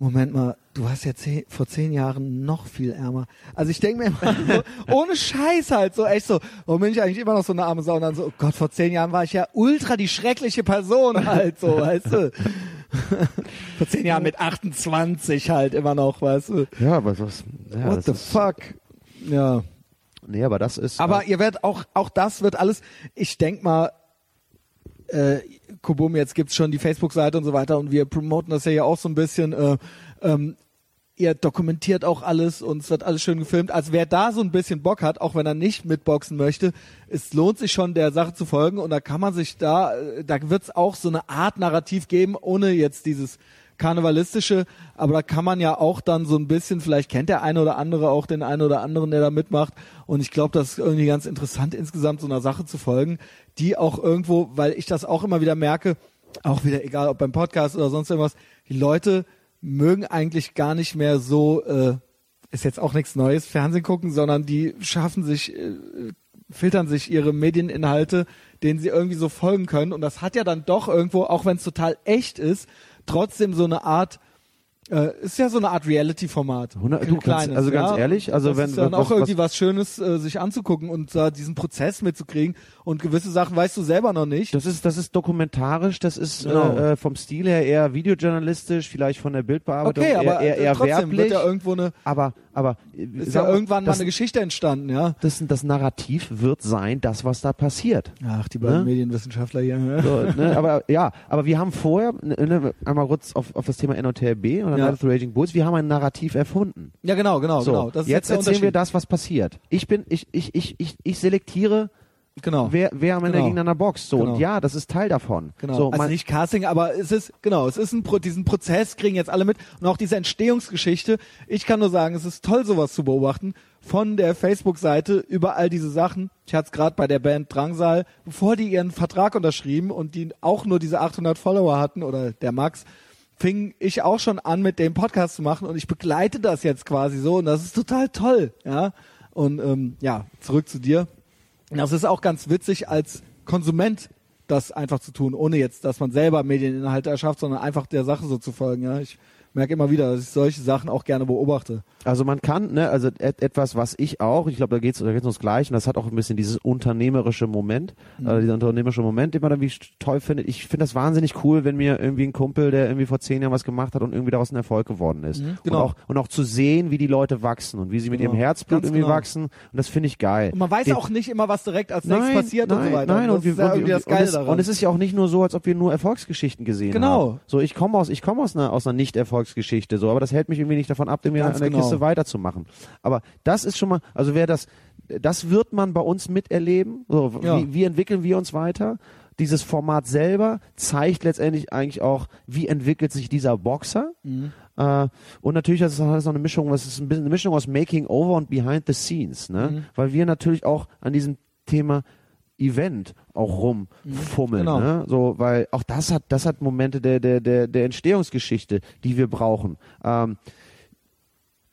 Moment mal, du warst ja zehn, vor zehn Jahren noch viel ärmer. Also ich denke mir immer so, ohne Scheiß halt, so echt so, warum bin ich eigentlich immer noch so eine arme Sau? Und dann so, oh Gott, vor zehn Jahren war ich ja ultra die schreckliche Person halt so, weißt du. vor zehn Jahren mit 28 halt immer noch, weißt du. Ja, aber was, ja, What the fuck? Ja. Nee, aber das ist. Aber äh, ihr werdet auch, auch das wird alles, ich denk mal, äh, Kubum, jetzt gibt's schon die Facebook-Seite und so weiter und wir promoten das ja hier auch so ein bisschen. Äh, ähm, ihr dokumentiert auch alles und es wird alles schön gefilmt. Also wer da so ein bisschen Bock hat, auch wenn er nicht mitboxen möchte, es lohnt sich schon der Sache zu folgen und da kann man sich da, äh, da wird's auch so eine Art Narrativ geben, ohne jetzt dieses karnevalistische, aber da kann man ja auch dann so ein bisschen, vielleicht kennt der eine oder andere auch den einen oder anderen, der da mitmacht und ich glaube, das ist irgendwie ganz interessant insgesamt so einer Sache zu folgen, die auch irgendwo, weil ich das auch immer wieder merke, auch wieder egal ob beim Podcast oder sonst irgendwas, die Leute mögen eigentlich gar nicht mehr so, äh, ist jetzt auch nichts Neues, Fernsehen gucken, sondern die schaffen sich, äh, filtern sich ihre Medieninhalte, denen sie irgendwie so folgen können. Und das hat ja dann doch irgendwo, auch wenn es total echt ist, trotzdem so eine Art, äh, ist ja so eine Art Reality-Format. Du kannst- also ganz ja. ehrlich, also das wenn- ist dann was- auch irgendwie was- was Schönes, äh, sich anzugucken und da diesen Prozess mitzukriegen. Und gewisse Sachen weißt du selber noch nicht. Das ist, das ist dokumentarisch, das ist Genau. äh, äh, vom Stil her eher videojournalistisch, vielleicht von der Bildbearbeitung Okay, eher, aber eher, äh, eher trotzdem werblich. wird ja irgendwo eine, aber, aber äh, ist ja mal, irgendwann mal das, eine Geschichte entstanden, ja. das, das Narrativ wird sein, das, was da passiert. Ach, die beiden Ne? Medienwissenschaftler hier. ne? So, ne, aber ja, aber wir haben vorher, ne, ne, einmal kurz auf, auf das Thema NOTRB oder Ja. Night of the Raging Bulls, wir haben ein Narrativ erfunden. Ja, genau, genau, so, genau. Jetzt der erzählen wir das, was passiert. Ich bin, ich, ich, ich, ich, ich selektiere, Genau. wer, wer am Ende Genau. gegeneinander boxt. So, Genau. und ja, das ist Teil davon. Genau. So, also nicht Casting, aber es ist, genau, es ist ein, Pro diesen Prozess kriegen jetzt alle mit und auch diese Entstehungsgeschichte. Ich kann nur sagen, es ist toll, sowas zu beobachten. Von der Facebook-Seite über all diese Sachen. Ich hatte es gerade bei der Band Drangsal, bevor die ihren Vertrag unterschrieben und die auch nur diese 800 Follower hatten oder der Max, fing ich auch schon an, mit dem Podcast zu machen und ich begleite das jetzt quasi so und das ist total toll, ja. Und ähm, ja, zurück zu dir. Das ist auch ganz witzig als Konsument das einfach zu tun, ohne jetzt, dass man selber Medieninhalte erschafft, sondern einfach der Sache so zu folgen. Ja, ich merke immer wieder, dass ich solche Sachen auch gerne beobachte. Also man kann, ne, also et etwas, was ich auch, ich glaube, da geht's, da geht's uns gleich, und das hat auch ein bisschen dieses unternehmerische Moment, Mhm. äh, dieser unternehmerische Moment, den man dann wie toll findet. Ich finde das wahnsinnig cool, wenn mir irgendwie ein Kumpel, der irgendwie vor zehn Jahren was gemacht hat und irgendwie daraus ein Erfolg geworden ist. genau. Und auch, und auch zu sehen, wie die Leute wachsen und wie sie mit Genau. ihrem Herzblut Ganz irgendwie genau. wachsen. Und das finde ich geil. Und man weiß Den- auch nicht immer, was direkt als nächstes Nein, passiert nein, und so weiter. Nein, das und, wir, ja und, irgendwie das und, es, daran. und es ist ja auch nicht nur so, als ob wir nur Erfolgsgeschichten gesehen Genau. haben. So, ich komme aus, ich komme aus einer, aus einer Nicht-Erfolgsgeschichte, so, aber das hält mich irgendwie nicht davon ab, irgendwie Ganz an der genau. Kiste weiterzumachen. Aber das ist schon mal, also wer das, das wird man bei uns miterleben. So, Ja. wie, wie entwickeln wir uns weiter? Dieses Format selber zeigt letztendlich eigentlich auch, wie entwickelt sich dieser Boxer. Mhm. Äh, und natürlich ist es noch eine Mischung, was ist ein bisschen eine Mischung aus Making Over und Behind the Scenes, ne? Mhm. Weil wir natürlich auch an diesem Thema Event auch rumfummeln, Genau. ne? So, weil auch das hat, das hat Momente der, der, der, der Entstehungsgeschichte, die wir brauchen. Ähm,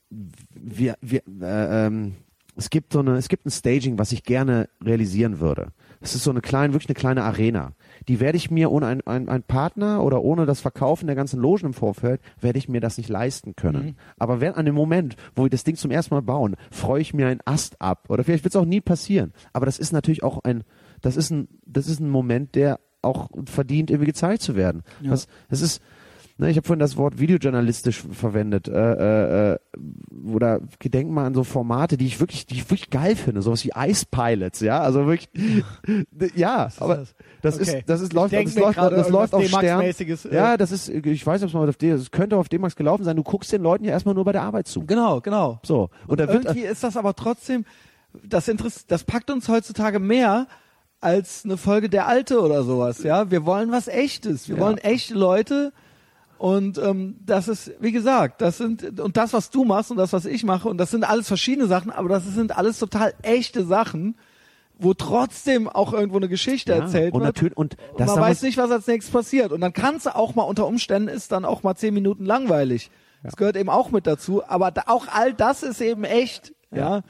wir, wir, äh, ähm, es gibt so eine, es gibt ein Staging, was ich gerne realisieren würde. Es ist so eine kleine, wirklich eine kleine Arena. Die werde ich mir ohne einen ein Partner oder ohne das Verkaufen der ganzen Logen im Vorfeld, werde ich mir das nicht leisten können. Aber wenn an dem Moment, wo wir das Ding zum ersten Mal bauen, freue ich mir einen Ast ab. Oder vielleicht wird es auch nie passieren. Aber das ist natürlich auch ein, das ist ein, das ist ein Moment, der auch verdient, irgendwie gezeigt zu werden. Ja. Das, das ist, ne, ich habe vorhin das Wort videojournalistisch verwendet. Äh, äh, oder gedenken mal an so Formate, die ich wirklich, die ich wirklich geil finde, sowas wie Ice Pilots, ja, also wirklich, ja, aber das? das Okay. ist, das ist läuft, das läuft, das läuft auf Stern. Äh. Ja, das ist, ich weiß nicht, ob es mal auf D, es könnte auf D-Max gelaufen sein. Du guckst den Leuten ja erstmal nur bei der Arbeit zu. Genau, genau. So und da wird, Irgendwie ist das aber trotzdem, das Interess das packt uns heutzutage mehr als eine Folge der Alte oder sowas, ja. Wir wollen was Echtes. Wir Ja. wollen echte Leute. Und ähm, das ist, wie gesagt, das sind und das, was du machst und das, was ich mache, und das sind alles verschiedene Sachen, aber das sind alles total echte Sachen, wo trotzdem auch irgendwo eine Geschichte ja, erzählt und wird. natürlich und das man weiß nicht, was als nächstes passiert. Und dann kann es auch mal unter Umständen ist dann auch mal zehn Minuten langweilig. Das gehört eben auch mit dazu. Aber da, auch all das ist eben echt. Ja.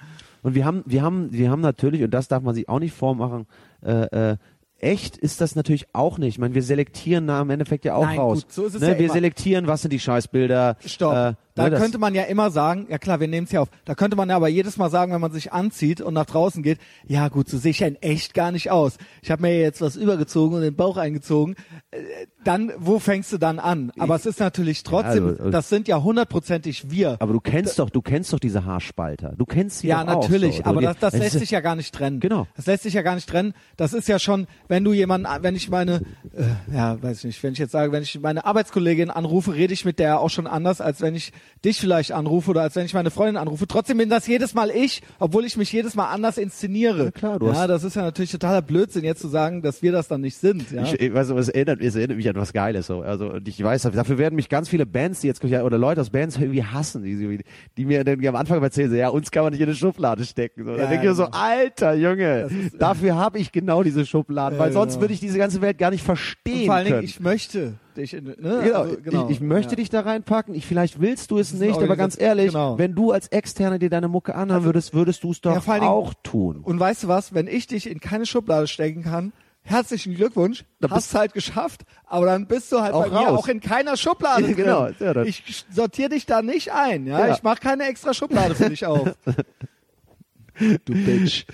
Und wir haben, wir haben, wir haben natürlich, und das darf man sich auch nicht vormachen, äh, äh, echt ist das natürlich auch nicht. Ich meine, wir selektieren da im Endeffekt ja auch Nein, raus. gut, so ist es ne? ja wir immer. selektieren, was sind die Scheißbilder. Stopp. Äh, da ne, das- könnte man ja immer sagen, ja klar, wir nehmen es ja auf. Da könnte man ja aber jedes Mal sagen, wenn man sich anzieht und nach draußen geht, ja gut, so sehe ich ja in echt gar nicht aus. Ich habe mir jetzt was übergezogen und den Bauch eingezogen. Äh, Dann, wo fängst du dann an? Aber es ist natürlich trotzdem, also, äh, das sind ja hundertprozentig wir. aber du kennst doch, du kennst doch diese Haarspalter. Du kennst sie Ja, doch auch natürlich, so. aber Die- das, das lässt sich ja gar nicht trennen. Genau. Das lässt sich ja gar nicht trennen. Das ist ja schon, wenn du jemanden, wenn ich meine, äh, ja, weiß ich nicht, wenn ich jetzt sage, wenn ich meine Arbeitskollegin anrufe, rede ich mit der auch schon anders, als wenn ich dich vielleicht anrufe oder als wenn ich meine Freundin anrufe. Trotzdem bin das jedes Mal ich, obwohl ich mich jedes Mal anders inszeniere. Ja, klar, du ja, hast- das ist ja natürlich totaler Blödsinn, jetzt zu sagen, dass wir das dann nicht sind. Ja? Ich, ich weiß, es erinnert, es erinnert mich an was Geiles. So. Also und ich weiß, dafür werden mich ganz viele Bands, die jetzt oder Leute aus Bands irgendwie hassen, die, die mir dann am Anfang erzählen, so, ja, uns kann man nicht in eine Schublade stecken. So. Ja, dann denke ich mir so, genau. Alter Junge, dafür habe ich genau diese Schubladen, weil Ja, sonst würde ich diese ganze Welt gar nicht Und verstehen vor allen Dingen, können. ich möchte dich in, ne? Genau, Also, genau. Ich, ich möchte ja. dich da reinpacken. Ich, vielleicht willst du es nicht, aber ganz ehrlich, genau. wenn du als Externer dir deine Mucke anhören würdest, würdest du es doch Ja, allen Dingen- auch tun. Und weißt du was, wenn ich dich in keine Schublade stecken kann, herzlichen Glückwunsch, Da hast halt geschafft, aber dann bist du halt Auch bei mir raus. auch in keiner Schublade Ja, genau, ja, ich sortiere dich da nicht ein, ja, Ja. ich mache keine extra Schublade für dich auf. du Bitch.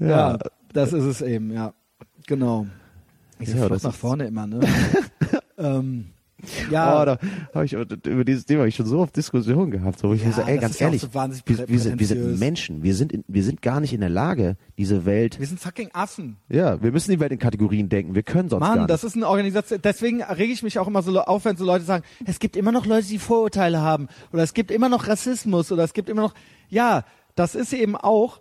Ja. das ist es eben, ja. Genau. Ich Ja, ja, das nach vorne immer, ne? ähm, Oh, ja, da habe ich über dieses Thema hab ich schon so oft Diskussionen gehabt, so wo ich Ja, mir so, ey, ganz ehrlich, so wir, wir, sind, wir sind. Menschen, wir sind in, wir sind gar nicht in der Lage, diese Welt, wir sind fucking Affen. ja, wir müssen die Welt in Kategorien denken, wir können sonst gar Mann, nicht. das ist eine Organisation. Deswegen rege ich mich auch immer so auf, wenn so Leute sagen, es gibt immer noch Leute, die Vorurteile haben oder es gibt immer noch Rassismus oder es gibt immer noch. Ja, das ist eben auch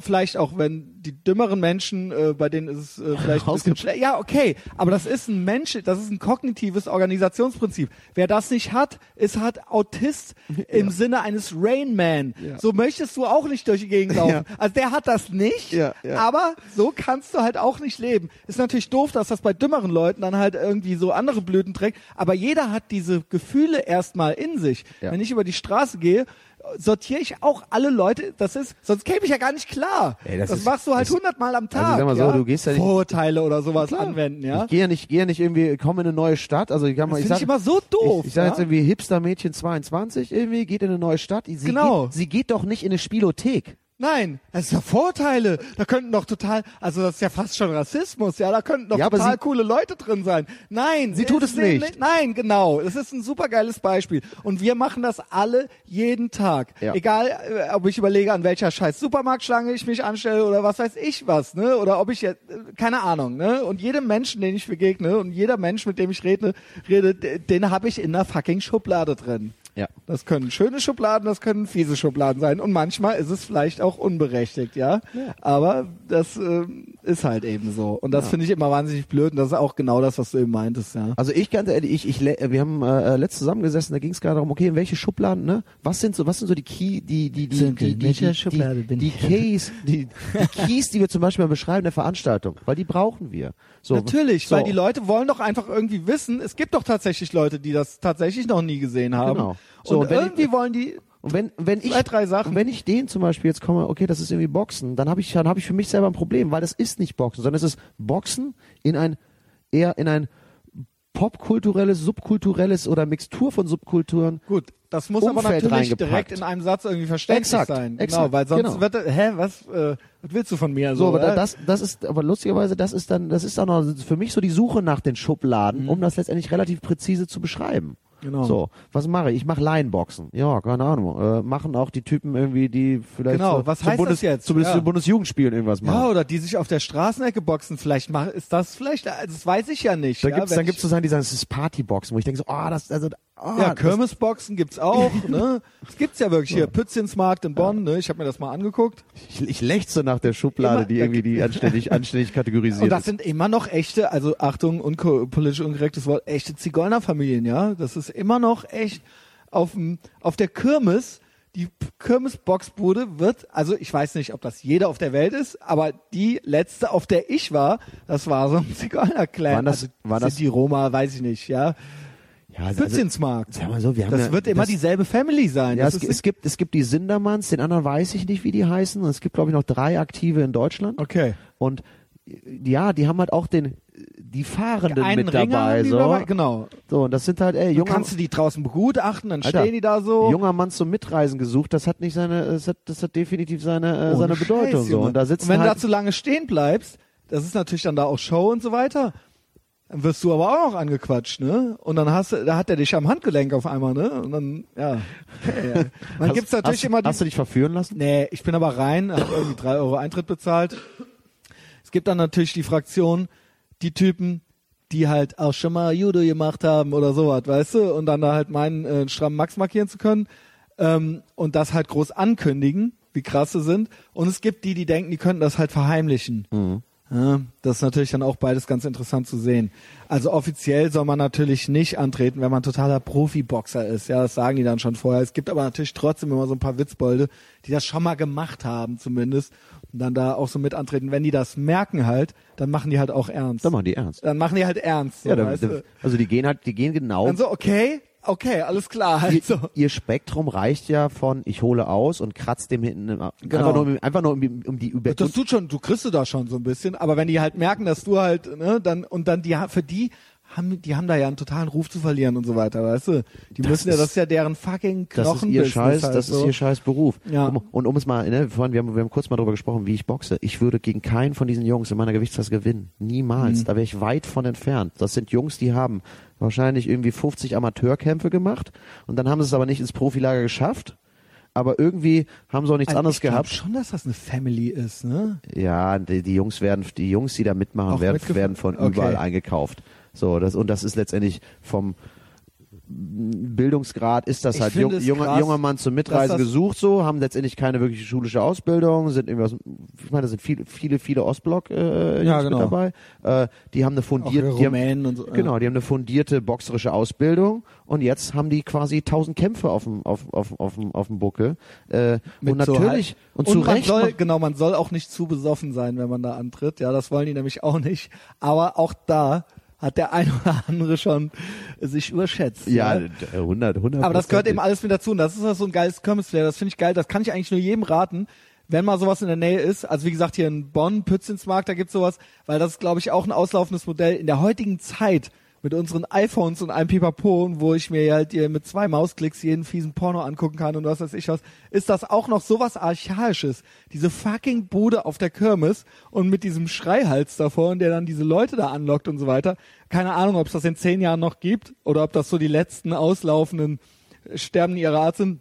vielleicht auch, wenn die dümmeren Menschen, äh, bei denen ist es äh, vielleicht ein bisschen schlecht. Ja, okay, aber das ist ein Mensch, das ist ein kognitives Organisationsprinzip. Wer das nicht hat, ist halt Autist im Sinne eines Rain Man. Ja. So möchtest du auch nicht durch die Gegend laufen. Ja. Also der hat das nicht, Ja, ja. aber so kannst du halt auch nicht leben. Ist natürlich doof, dass das bei dümmeren Leuten dann halt irgendwie so andere Blüten trägt, aber jeder hat diese Gefühle erstmal in sich. Ja. Wenn ich über die Straße gehe sortiere ich auch alle Leute, das ist, sonst käme ich ja gar nicht klar. Ey, das das ist- machst du halt hundertmal am Tag. Also sag mal so, ja? du gehst ja nicht- Vorurteile oder sowas anwenden, ja. Ich gehe ja nicht, gehe ja nicht irgendwie, komme in eine neue Stadt. Also ich kann mal, Das ich sag, ich immer so doof. Ich, ich sage ja? jetzt irgendwie Hipster-Mädchen 22 irgendwie, geht in eine neue Stadt. Sie Genau. Geht, sie geht doch nicht in eine Spielothek. Nein, das ist ja Vorteile. Da könnten doch total, also das ist ja fast schon Rassismus, ja, da könnten doch Ja, total sie- coole Leute drin sein. Nein, Sie tut es nicht. nee, Nein, genau. Das ist ein supergeiles Beispiel. Und wir machen das alle jeden Tag. Ja. Egal, äh, ob ich überlege, an welcher scheiß Supermarktschlange ich mich anstelle oder was weiß ich was, ne? Oder ob ich jetzt, äh, keine Ahnung, ne? Und jedem Menschen, den ich begegne und jeder Mensch, mit dem ich rede, rede den habe ich in einer fucking Schublade drin. Ja. Das können schöne Schubladen, das können fiese Schubladen sein. Und manchmal ist es vielleicht auch unberechtigt, ja. Ja. Aber das ähm, ist halt eben so. Und das finde ich immer wahnsinnig blöd. Und das ist auch genau das, was du eben meintest, ja. Also ich ganz ehrlich, ich, ich, le- wir haben äh, letzt zusammengesessen, da ging es gerade darum, okay, in welche Schubladen, ne? Was sind so, was sind so die Key, die, die, die, Sönke, die, in die, die, Schublade die, bin die ich? Keys, die, die Keys, die wir zum Beispiel beschreiben der Veranstaltung, weil die brauchen wir. So, Natürlich, so. weil die Leute wollen doch einfach irgendwie wissen, es gibt doch tatsächlich Leute, die das tatsächlich noch nie gesehen haben. Genau. So, und wenn ich- irgendwie wollen die, Und wenn, wenn ich, Zwei, drei Sachen. und wenn ich den zum Beispiel jetzt komme, okay, das ist irgendwie Boxen, dann habe ich, dann habe ich für mich selber ein Problem, weil das ist nicht Boxen, sondern es ist Boxen in ein, eher in ein popkulturelles, subkulturelles oder Mixtur von Subkulturen. gut, das muss aber Umfeld natürlich reingepackt. direkt in einem Satz irgendwie verständlich Exakt, sein. Genau, exakt, weil sonst genau. wird, hä, was, äh, was willst du von mir? So, aber äh? da- das, das ist, aber lustigerweise, das ist dann, das ist dann noch für mich so die Suche nach den Schubladen, um das letztendlich relativ präzise zu beschreiben. Genau. So, was mache ich? Ich mache Laienboxen. Ja, keine Ahnung. Äh, machen auch die Typen irgendwie, die vielleicht Genau, so was zum heißt das Bundes, jetzt? zumindest Ja. zu Bundesjugendspielen irgendwas machen. Ja, oder die sich auf der Straßenecke boxen. Vielleicht mach, ist das vielleicht, das weiß ich ja nicht. Da ja, gibt's, dann gibt's so Sachen, die sagen, das ist Partyboxen, wo ich denke so, ah, das, also, ah, ja, Kirmesboxen gibt's auch, ne? Das gibt's ja wirklich hier. Pützchensmarkt in Bonn, ne? Ich habe mir das mal angeguckt. ich, ich lechze nach der Schublade, Immer- die irgendwie die anständig, anständig kategorisiert Und das ist. sind immer noch echte, also Achtung, unko politisch unkorrektes Wort, echte Zigeunerfamilien, ja? Das ist immer noch echt auf, dem, auf der Kirmes. Die Kirmesboxbude wird, also ich weiß nicht, ob das jeder auf der Welt ist, aber die letzte, auf der ich war, das war so ein Zigeunerclan. Waren das- also, war sind das- die Roma, weiß ich nicht, ja? Ja, also, Pützchensmarkt. sag mal so, wir haben Das ja, wird immer das, dieselbe Family sein. Ja, es, es gibt es gibt die Sindermanns, den anderen weiß ich nicht, wie die heißen. Und es gibt glaube ich noch drei aktive in Deutschland. okay. Und äh, ja, die haben halt auch den die Fahrenden Einen mit Ringer dabei. So. dabei, genau. so, und das sind halt, ey, junger, kannst du die draußen begutachten, dann Alter, stehen die da so. junger Mann zum Mitreisen gesucht, das hat nicht seine, das hat, das hat definitiv seine, äh, seine Bedeutung. Scheiß, so. Und da sitzen wenn du halt, da zu lange stehen bleibst, das ist natürlich dann da auch Show und so weiter. Dann wirst du aber auch noch angequatscht, ne? Und dann hast du, da hat er dich am Handgelenk auf einmal, ne? Und dann, ja. Ja. Dann hast, gibt's natürlich hast, immer die. Hast du dich verführen lassen? Nee, ich bin aber rein, hab irgendwie drei Euro Eintritt bezahlt. Es gibt dann natürlich die Fraktion, die Typen, die halt auch schon mal Judo gemacht haben oder sowas, weißt du, und dann da halt meinen, äh, strammen Max markieren zu können ähm, und das halt groß ankündigen, wie krass sie sind. Und es gibt die, die denken, die könnten das halt verheimlichen. Ja, das ist natürlich dann auch beides ganz interessant zu sehen. Also offiziell soll man natürlich nicht antreten, wenn man totaler Profiboxer ist. Ja, das sagen die dann schon vorher. Es gibt aber natürlich trotzdem immer so ein paar Witzbolde, die das schon mal gemacht haben zumindest und dann da auch so mit antreten. Wenn die das merken halt, dann machen die halt auch ernst. Dann machen die ernst. Dann machen die halt ernst. So, Ja, dann, also die gehen halt, die gehen genau. dann so, okay, okay, alles klar. Also. ihr, ihr Spektrum reicht ja von ich hole aus und kratz dem hinten im- Genau. einfach nur, um- einfach nur um, um die über Das tut schon, du kriegst du da schon so ein bisschen, aber wenn die halt merken, dass du halt, ne, dann, und dann die, für die haben, die haben da ja einen totalen Ruf zu verlieren und so weiter, weißt du? Die Das müssen ja, das ist ja deren fucking Das ist Knochen. ihr Scheiß, halt das so. ist ihr Scheiß Beruf. Ja. Um, und um es mal, ne, vorhin, wir haben, wir haben kurz mal darüber gesprochen, wie ich boxe. Ich würde gegen keinen von diesen Jungs in meiner Gewichtsklasse gewinnen. Niemals. Mhm. Da wäre ich weit von entfernt. Das sind Jungs, die haben wahrscheinlich irgendwie 50 Amateurkämpfe gemacht und dann haben sie es aber nicht ins Profilager geschafft. Aber irgendwie haben sie auch nichts Also anderes ich gehabt. schon, dass das eine Family ist, ne? Ja, die, die Jungs werden, die Jungs, die da mitmachen, Auch werden, mitgef- werden von Okay. überall eingekauft. So, das, und das ist letztendlich vom Bildungsgrad ist das Ich halt jung, junger, krass, junger Mann zum Mitreisen gesucht, so, haben letztendlich keine wirkliche schulische Ausbildung, sind irgendwie aus, ich meine, da sind viele, viele, viele Ostblock, äh, Ja, genau. mit dabei, äh, die haben eine fundierte, die haben, so. genau, die haben eine fundierte boxerische Ausbildung und jetzt haben die quasi tausend Kämpfe auf dem, auf, auf, auf dem, auf dem Buckel, äh, Mit und so natürlich, halt- und, und zu man Recht, soll, genau, man soll auch nicht zu besoffen sein, wenn man da antritt. Ja, das wollen die nämlich auch nicht. Aber auch da hat der ein oder andere schon sich überschätzt. Ja, ja. 100, 100. Aber das gehört eben alles mit dazu. Und das ist so ein geiles Kirmesflair. Das finde ich geil. Das kann ich eigentlich nur jedem raten, wenn mal sowas in der Nähe ist. Also wie gesagt, hier in Bonn, Pützinsmarkt, da gibt's sowas, weil das ist, glaube ich, auch ein auslaufendes Modell. In der heutigen Zeit mit unseren iPhones und einem Pipapo, wo ich mir halt mit zwei Mausklicks jeden fiesen Porno angucken kann und was weiß ich was, ist das auch noch sowas Archaisches. Diese fucking Bude auf der Kirmes und mit diesem Schreihals davor, der dann diese Leute da anlockt und so weiter. Keine Ahnung, ob es das in zehn Jahren noch gibt oder ob das so die letzten auslaufenden Sterben ihrer Art sind.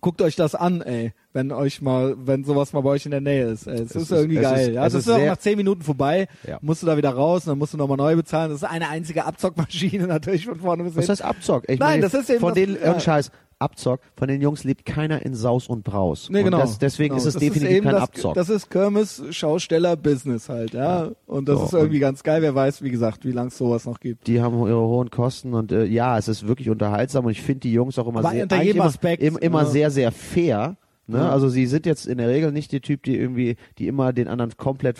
Guckt euch das an, ey, wenn euch mal, wenn sowas mal bei euch in der Nähe ist. Ey. Es, Es ist, ist- irgendwie es geil. ist- ja, es das ist ist auch nach zehn Minuten vorbei. Ja. Musst du da wieder raus, und dann musst du nochmal neu bezahlen. Das ist eine einzige Abzockmaschine natürlich von vorne bis Was hinten. heißt Abzock? Ich Nein, meine, das ist eben von das- den, ja. ja. Scheiß, Abzock, von den Jungs lebt keiner in Saus und Braus. Nee, genau. Und das, deswegen genau. ist es das definitiv eben kein das, Abzock. Das ist Kirmes Schausteller-Business halt, ja. Und das So, ist irgendwie ganz geil. Wer weiß, wie gesagt, wie lange es sowas noch gibt. die haben ihre hohen Kosten und äh, ja, es ist wirklich unterhaltsam und ich finde die Jungs auch immer Aber sehr, unter jedem immer, Aspekt, im, immer ja. sehr, sehr fair. Ne? Ja. Also sie sind jetzt in der Regel nicht die Typ, die irgendwie, die immer den anderen komplett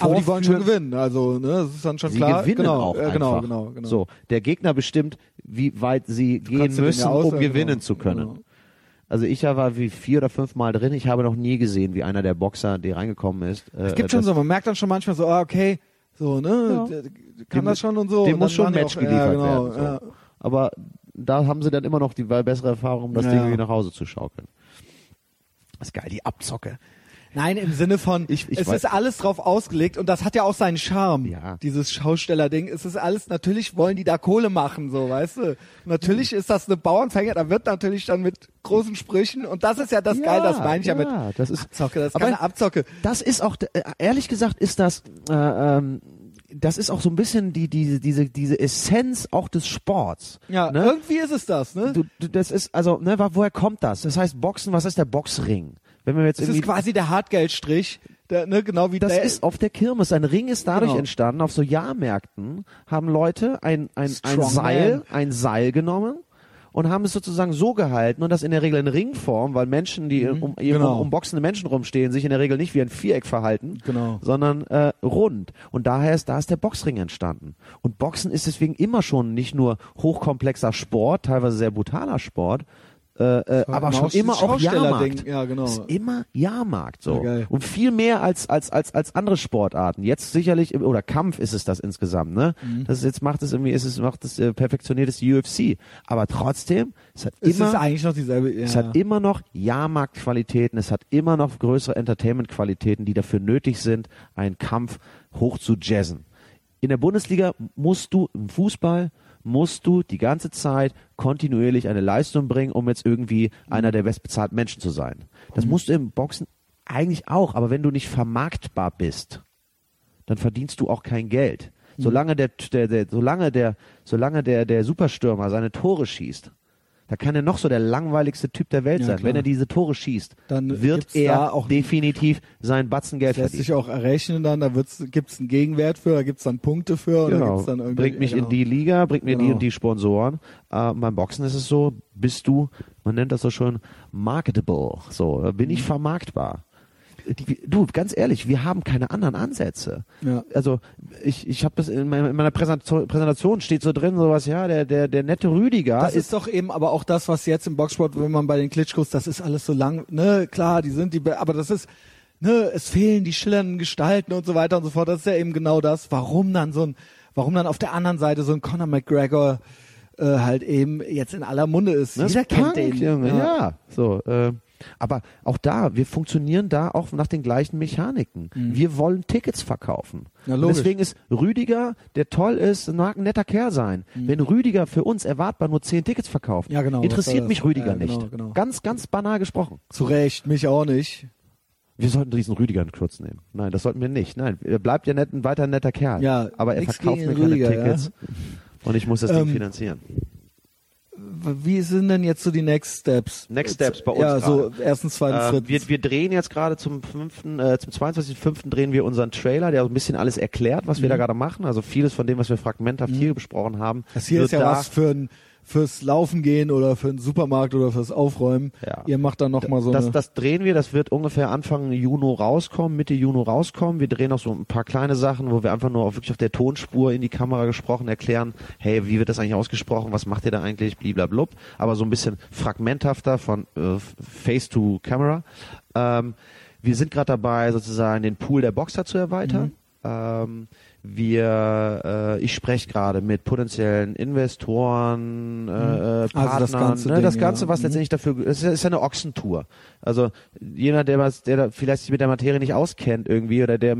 Aber die wollen schon gewinnen, also, ne, das ist dann schon Sie klar. gewinnen genau, auch äh, genau, einfach. genau, genau. So, der Gegner bestimmt, wie weit sie gehen du den müssen, aus- um gewinnen genau, zu können. genau. Also ich war wie vier oder fünf Mal drin. Ich habe noch nie gesehen, wie einer der Boxer, der reingekommen ist. Äh, Es gibt schon so, man merkt dann schon manchmal so, ah, okay, so, ne, Ja. kann Dem- das schon und so. dem Und muss schon die Match auch, geliefert ja, genau, werden. So. Ja. Aber da haben sie dann immer noch die bessere Erfahrung, um das. Ding irgendwie nach Hause zu schaukeln. Das ist geil, die Abzocke. Nein, im Sinne von, Ich- ich es weiß- ist alles drauf ausgelegt und das hat ja auch seinen Charme, Ja. dieses Schausteller-Ding. Es ist alles, natürlich wollen die da Kohle machen, so, weißt du. Natürlich ist das eine Bauernfänger, da wird natürlich dann mit großen Sprüchen und das ist ja das Ja, Geil, das meine ich ja, mit ja, das ist- Abzocke, das ist keine Abzocke. Das ist auch, äh, ehrlich gesagt, ist das, äh, ähm, das ist auch so ein bisschen die, die, diese, diese Essenz auch des Sports. Ja, ne? irgendwie ist es das, ne? Du, du, das ist, also, ne, woher kommt das? Das heißt Boxen, was ist der Boxring? Wenn wir jetzt Es ist quasi der Hartgeldstrich, der, ne, genau wie das der, ist auf der Kirmes. Ein Ring ist dadurch Genau. entstanden. Auf so Jahrmärkten haben Leute ein, ein, ein Seil, man. ein Seil genommen und haben es sozusagen so gehalten und das in der Regel in Ringform, weil Menschen, die um, um, genau. um, um boxende Menschen rumstehen, sich in der Regel nicht wie ein Viereck verhalten, Genau. sondern äh, rund. Und daher ist, da ist der Boxring entstanden. Und Boxen ist deswegen immer schon nicht nur hochkomplexer Sport, teilweise sehr brutaler Sport, äh, äh, aber schon auch immer auch. Jahrmarkt. Ja, genau. Ist immer Jahrmarkt so. Ja. Und viel mehr als als als als andere Sportarten. Jetzt sicherlich oder Kampf ist es das insgesamt, ne? Mhm. Das jetzt macht es irgendwie ist es macht es äh, perfektioniert die UFC, aber trotzdem es hat es immer ist eigentlich noch dieselbe, ja. es hat immer noch Jahrmarktqualitäten, es hat immer noch größere Entertainment-Qualitäten, die dafür nötig sind, einen Kampf hoch zu jazzen. In der Bundesliga musst du im Fußball musst du die ganze Zeit kontinuierlich eine Leistung bringen, um jetzt irgendwie einer der bestbezahlten Menschen zu sein. Das musst du im Boxen eigentlich auch, aber wenn du nicht vermarktbar bist, dann verdienst du auch kein Geld. Solange der, der, der solange der, solange der, der Superstürmer seine Tore schießt, da kann er noch so der langweiligste Typ der Welt Ja, sein. klar. Wenn er diese Tore schießt, Dann wird er auch- definitiv sein Batzen Geld Das lässt verdienen. sich auch errechnen dann, da gibt es einen Gegenwert für, da gibt es dann Punkte für. Genau. dann Bringt mich genau. in die Liga, bringt mir die Genau. und die Sponsoren. Äh, beim Boxen ist es so, bist du, man nennt das so schön, marketable. So, bin ich Mhm. vermarktbar. Die, du, ganz ehrlich, wir haben keine anderen Ansätze. Ja. Also ich, ich habe das in meiner, in meiner Präsentation, steht so drin sowas, ja, der der der nette Rüdiger Das ist doch eben aber auch das, was jetzt im Boxsport, wenn man bei den Klitschkos, das ist alles so lang, ne, klar, die sind die, be- aber das ist, ne, es fehlen die schillernden Gestalten und so weiter und so fort. Das ist ja eben genau das, warum dann so ein, warum dann auf der anderen Seite so ein Conor McGregor äh, halt eben jetzt in aller Munde ist. Das Jeder ist kennt Punk, den. Junge, ja. So, äh, aber auch da, wir funktionieren da auch nach den gleichen Mechaniken. Wir wollen Tickets verkaufen. Mhm. Ja, deswegen ist Rüdiger, der toll ist, mag ein netter Kerl sein. Wenn Rüdiger für uns erwartbar nur zehn Tickets verkauft, Mhm. Ja, genau, interessiert mich? Rüdiger Ja, genau, nicht. genau. Ganz, ganz banal gesprochen. Zu Recht, mich auch nicht. Wir sollten diesen Rüdiger in Schutz nehmen. Nein, das sollten wir nicht. Nein, er bleibt ja nett, ein weiter netter Kerl. Ja, aber er verkauft mir keine Rüdiger, Tickets. Und ich muss das Ähm, Ding finanzieren. Wie sind denn jetzt so die Next Steps? Next Steps bei uns Ja, so gerade. erstens, zweitens, Äh, drittens. wir, wir drehen jetzt gerade zum fünften, äh, zum 22.05. drehen wir unseren Trailer, der so ein bisschen alles erklärt, was wir da gerade machen. Also vieles von dem, was wir fragmenthaft hier besprochen haben. Mhm. das hier ist ja da, was für ein fürs Laufen gehen oder für den Supermarkt oder fürs Aufräumen. Ja. Ihr macht dann noch mal so das, eine das drehen wir, das wird ungefähr Anfang Juni rauskommen, Mitte Juni rauskommen. Wir drehen noch so ein paar kleine Sachen, wo wir einfach nur auf, wirklich auf der Tonspur in die Kamera gesprochen erklären, hey, wie wird das eigentlich ausgesprochen, was macht ihr da eigentlich, bliblablub. Aber so ein bisschen fragmenthafter von äh, Face to Camera. Ähm, wir sind gerade dabei, sozusagen den Pool der Boxer zu erweitern. Ähm, wir, äh, ich spreche gerade mit potenziellen Investoren, äh, äh, Partnern, Also das ganze ne, Ding, das Ganze, ja. was Mhm. letztendlich dafür, es ist, ja- ist ja eine Ochsentour. Also jener, der was, der da vielleicht sich mit der Materie nicht auskennt irgendwie oder der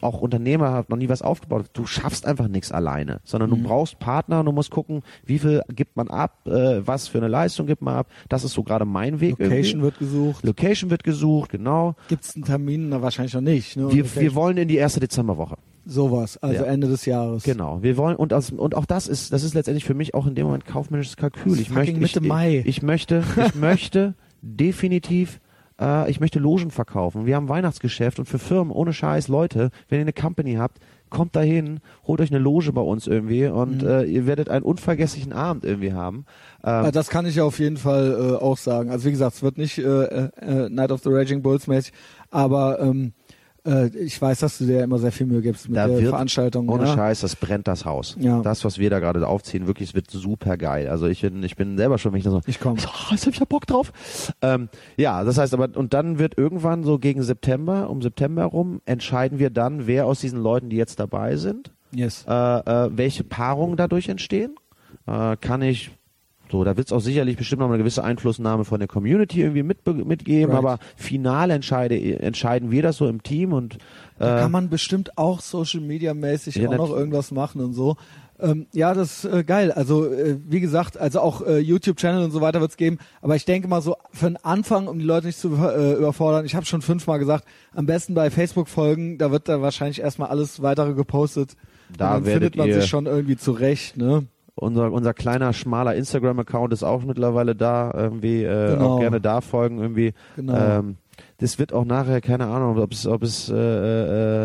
auch Unternehmer hat, noch nie was aufgebaut hat, du schaffst einfach nichts alleine, sondern Mhm. du brauchst Partner und du musst gucken, wie viel gibt man ab, äh, was für eine Leistung gibt man ab. Das ist so gerade mein Weg. Location irgendwie. wird gesucht. Location wird gesucht, genau. Gibt's einen Termin? Na, wahrscheinlich noch nicht. Ne? Wir, wir wollen in die erste Dezemberwoche. Sowas, also Ja. Ende des Jahres. Genau. Wir wollen und aus, und auch das ist das ist letztendlich für mich auch in dem Moment kaufmännisches Kalkül. Ich möchte ich, Mitte Mai. Ich, ich möchte ich möchte definitiv äh, ich möchte Logen verkaufen. Wir haben Weihnachtsgeschäft und für Firmen ohne Scheiß Leute, wenn ihr eine Company habt, kommt dahin, holt euch eine Loge bei uns irgendwie und Mhm. äh, ihr werdet einen unvergesslichen Abend irgendwie haben. Ähm, Äh, Das kann ich auf jeden Fall äh, auch sagen. Also wie gesagt, es wird nicht äh, äh, Night of the Raging Bulls mäßig, aber ähm, äh, ich weiß, dass du dir ja immer sehr viel Mühe gibst mit Da der Veranstaltung. Ohne ja. Scheiß, das brennt das Haus. Ja. Das, was wir da gerade aufziehen, wirklich, es wird super geil. Also ich bin, ich bin selber schon, wenn ich da so, Ich komm. so, oh, jetzt hab ich ja Bock drauf. Ähm, ja, das heißt aber, und dann wird irgendwann so gegen September, um September herum, entscheiden wir dann, wer aus diesen Leuten, die jetzt dabei sind, Yes. äh, äh, welche Paarungen dadurch entstehen. Äh, kann ich so, da wird es auch sicherlich bestimmt noch eine gewisse Einflussnahme von der Community irgendwie mit, mitgeben, Right. aber final entscheide, entscheiden wir das so im Team und Da äh, kann man bestimmt auch Social Media mäßig Ja, auch noch irgendwas machen und so. Ähm, ja, das ist äh, geil. Also äh, wie gesagt, also auch äh, YouTube-Channel und so weiter wird's geben. Aber ich denke mal so für den Anfang, um die Leute nicht zu äh, überfordern, ich habe schon fünfmal gesagt, am besten bei Facebook folgen, da wird da wahrscheinlich erstmal alles weitere gepostet. Da und dann findet man sich schon irgendwie zurecht, ne? Unser, unser kleiner, schmaler Instagram-Account ist auch mittlerweile da, irgendwie, äh, Genau. auch gerne da folgen, irgendwie. Genau. Ähm, das wird auch nachher, keine Ahnung, ob es, ob es, äh,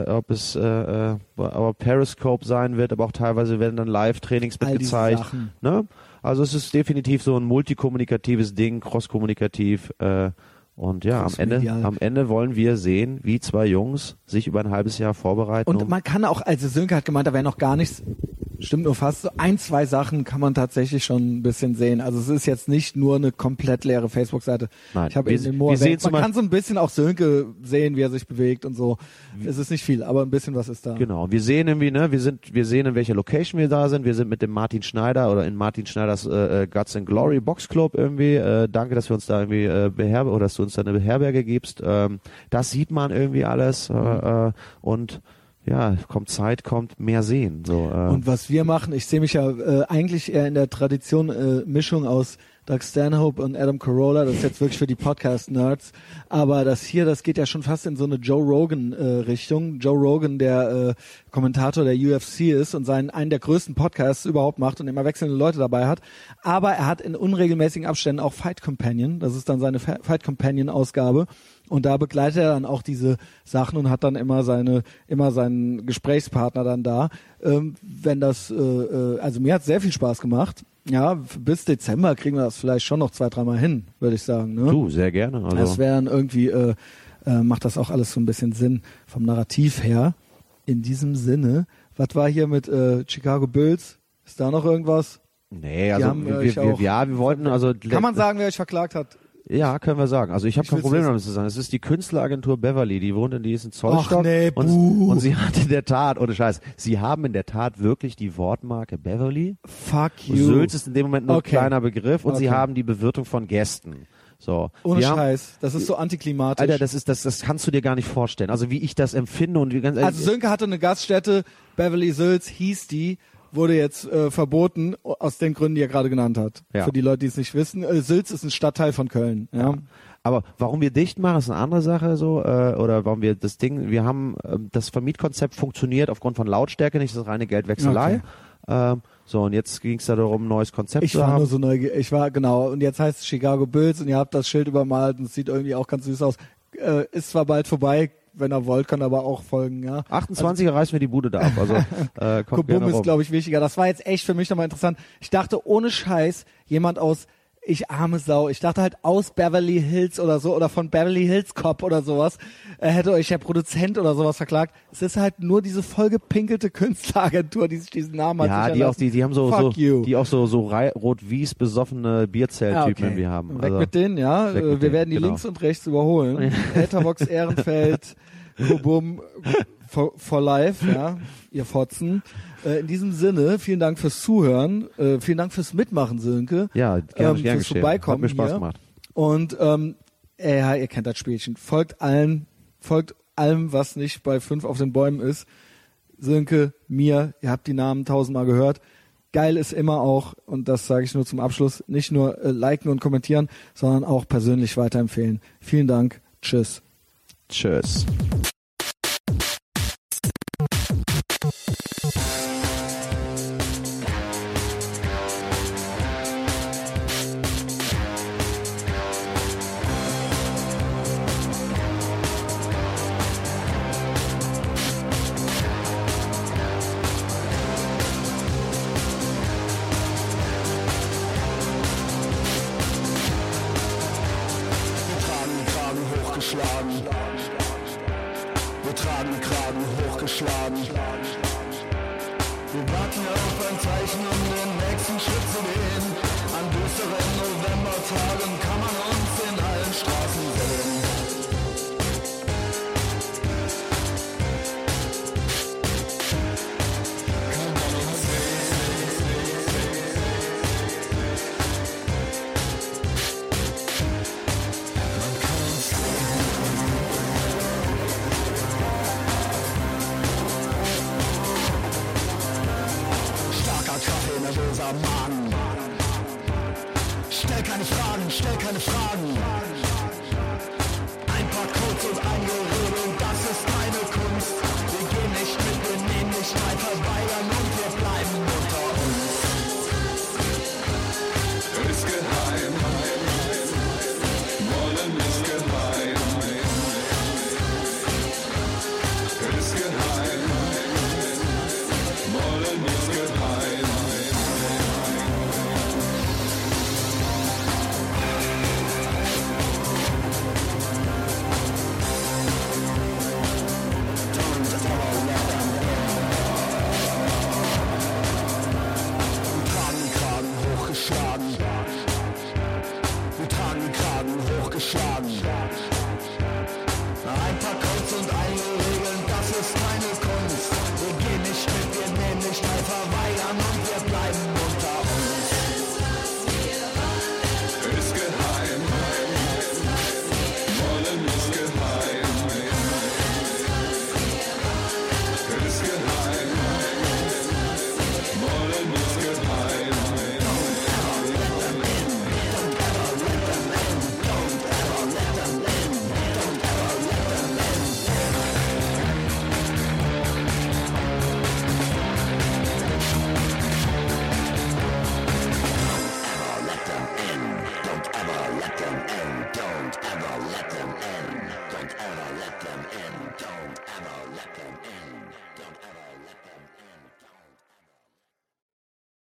äh, ob es, äh, äh, aber Periscope sein wird, aber auch teilweise werden dann Live-Trainings mitgezeigt. Ne? Also es ist definitiv so ein multikommunikatives Ding, cross-kommunikativ, äh, und ja, am Ende, am Ende wollen wir sehen, wie zwei Jungs sich über ein halbes Jahr vorbereiten. Und um, man kann auch, also Sönke hat gemeint, da wäre noch gar nichts, stimmt nur fast, so ein, zwei Sachen kann man tatsächlich schon ein bisschen sehen. Also es ist jetzt nicht nur eine komplett leere Facebook-Seite. Nein, ich habe eben den Mo wir sehen Man kann so ein bisschen auch Sönke sehen, wie er sich bewegt und so. Es ist nicht viel, aber ein bisschen was ist da. Genau, wir sehen irgendwie, ne, wir sind, wir sehen in welcher Location wir da sind. Wir sind mit dem Martin Schneider oder in Martin Schneiders äh, äh, Guts and Glory Box Club irgendwie. Äh, danke, dass wir uns da irgendwie äh, beherbergen oder dass du uns da eine Beherberge gibst. Ähm, das sieht man irgendwie alles äh, äh, und ja, kommt Zeit, kommt mehr sehen. So, äh, Und was wir machen, ich sehe mich ja äh, eigentlich eher in der Tradition äh, Mischung aus Doug Stanhope und Adam Carolla, das ist jetzt wirklich für die Podcast-Nerds, aber das hier, das geht ja schon fast in so eine Joe Rogan-Richtung. Joe Rogan, der äh, Kommentator der UFC ist und seinen einen der größten Podcasts überhaupt macht und immer wechselnde Leute dabei hat, aber er hat in unregelmäßigen Abständen auch Fight Companion, das ist dann seine Fight Companion-Ausgabe und da begleitet er dann auch diese Sachen und hat dann immer seine, immer seinen Gesprächspartner dann da. Ähm, wenn das, äh, äh, also mir hat sehr viel Spaß gemacht. Ja, bis Dezember kriegen wir das vielleicht schon noch zwei, dreimal hin, würde ich sagen. Ne? du, sehr gerne. Also, Das wäre dann irgendwie, äh, äh, macht das auch alles so ein bisschen Sinn vom Narrativ her. In diesem Sinne, was war hier mit äh, Chicago Bulls? Ist da noch irgendwas? nee, also haben, äh, wir, wir, auch- ja, wir wollten also Kann man sagen, wer euch verklagt hat? Ja, können wir sagen. Also ich habe kein Problem damit zu sagen. Es ist die Künstleragentur Beverly, die wohnt in die ist in Zollstock. Ach nee, und, und sie hat in der Tat, ohne Scheiß, sie haben in der Tat wirklich die Wortmarke Beverly. Fuck you. Sülz ist in dem Moment nur Okay. ein kleiner Begriff und sie Okay. haben die Bewirtung von Gästen. So. Ohne wir haben, Scheiß. Das ist so antiklimatisch. Alter, das ist das, das kannst du dir gar nicht vorstellen. Also wie ich das empfinde und wie ganz Also Sönke hatte eine Gaststätte, Beverly Sülz hieß die, wurde jetzt äh, verboten, aus den Gründen, die er gerade genannt hat. Ja. Für die Leute, die es nicht wissen. Äh, Sülz ist ein Stadtteil von Köln. Ja. Aber warum wir dicht machen, ist eine andere Sache so. Äh, oder warum wir das Ding, wir haben, ähm, das Vermietkonzept funktioniert aufgrund von Lautstärke, nicht das ist reine Geldwechselei. Ähm, so, und jetzt ging es da darum, ein neues Konzept Ich zu war haben. nur so neugierig. Ich war, genau. Und jetzt heißt es Chicago Bulls und ihr habt das Schild übermalt und es sieht irgendwie auch ganz süß aus. Äh, ist zwar bald vorbei, wenn er wollt, kann er aber auch folgen, ja. 28er reißen wir die Bude da ab. Also äh, kommt Kubum ist, glaube ich, wichtiger. Das war jetzt echt für mich nochmal interessant. Ich dachte, ohne Scheiß, jemand aus ich arme Sau. Ich dachte halt aus Beverly Hills oder so oder von Beverly Hills Cop oder sowas äh, hätte euch der Produzent oder sowas verklagt. Es ist halt nur diese vollgepinkelte Künstleragentur, die sich diesen Namen hat. ja, die auch, die, die haben so, Fuck so you. die auch so, so rot-wies besoffene Bierzelltypen Ja, okay. irgendwie haben. Weg Also, mit denen, ja. mit Wir denen, werden die genau. links und rechts überholen. Etherbox Ehrenfeld, Kubum for, for life, ja, ihr Fotzen. Äh, in diesem Sinne, vielen Dank fürs Zuhören, äh, vielen Dank fürs Mitmachen, Sönke. ja, gerne, ähm, gerne fürs geschehen. Vorbeikommen Hat mir Spaß hier. gemacht. Und ähm, äh, ja, ihr kennt das Spielchen. Folgt allen, folgt allem, was nicht bei fünf auf den Bäumen ist. Sönke, mir, ihr habt die Namen tausendmal gehört. Geil ist immer auch, und das sage ich nur zum Abschluss, nicht nur äh, liken und kommentieren, sondern auch persönlich weiterempfehlen. Vielen Dank. Tschüss. Tschüss.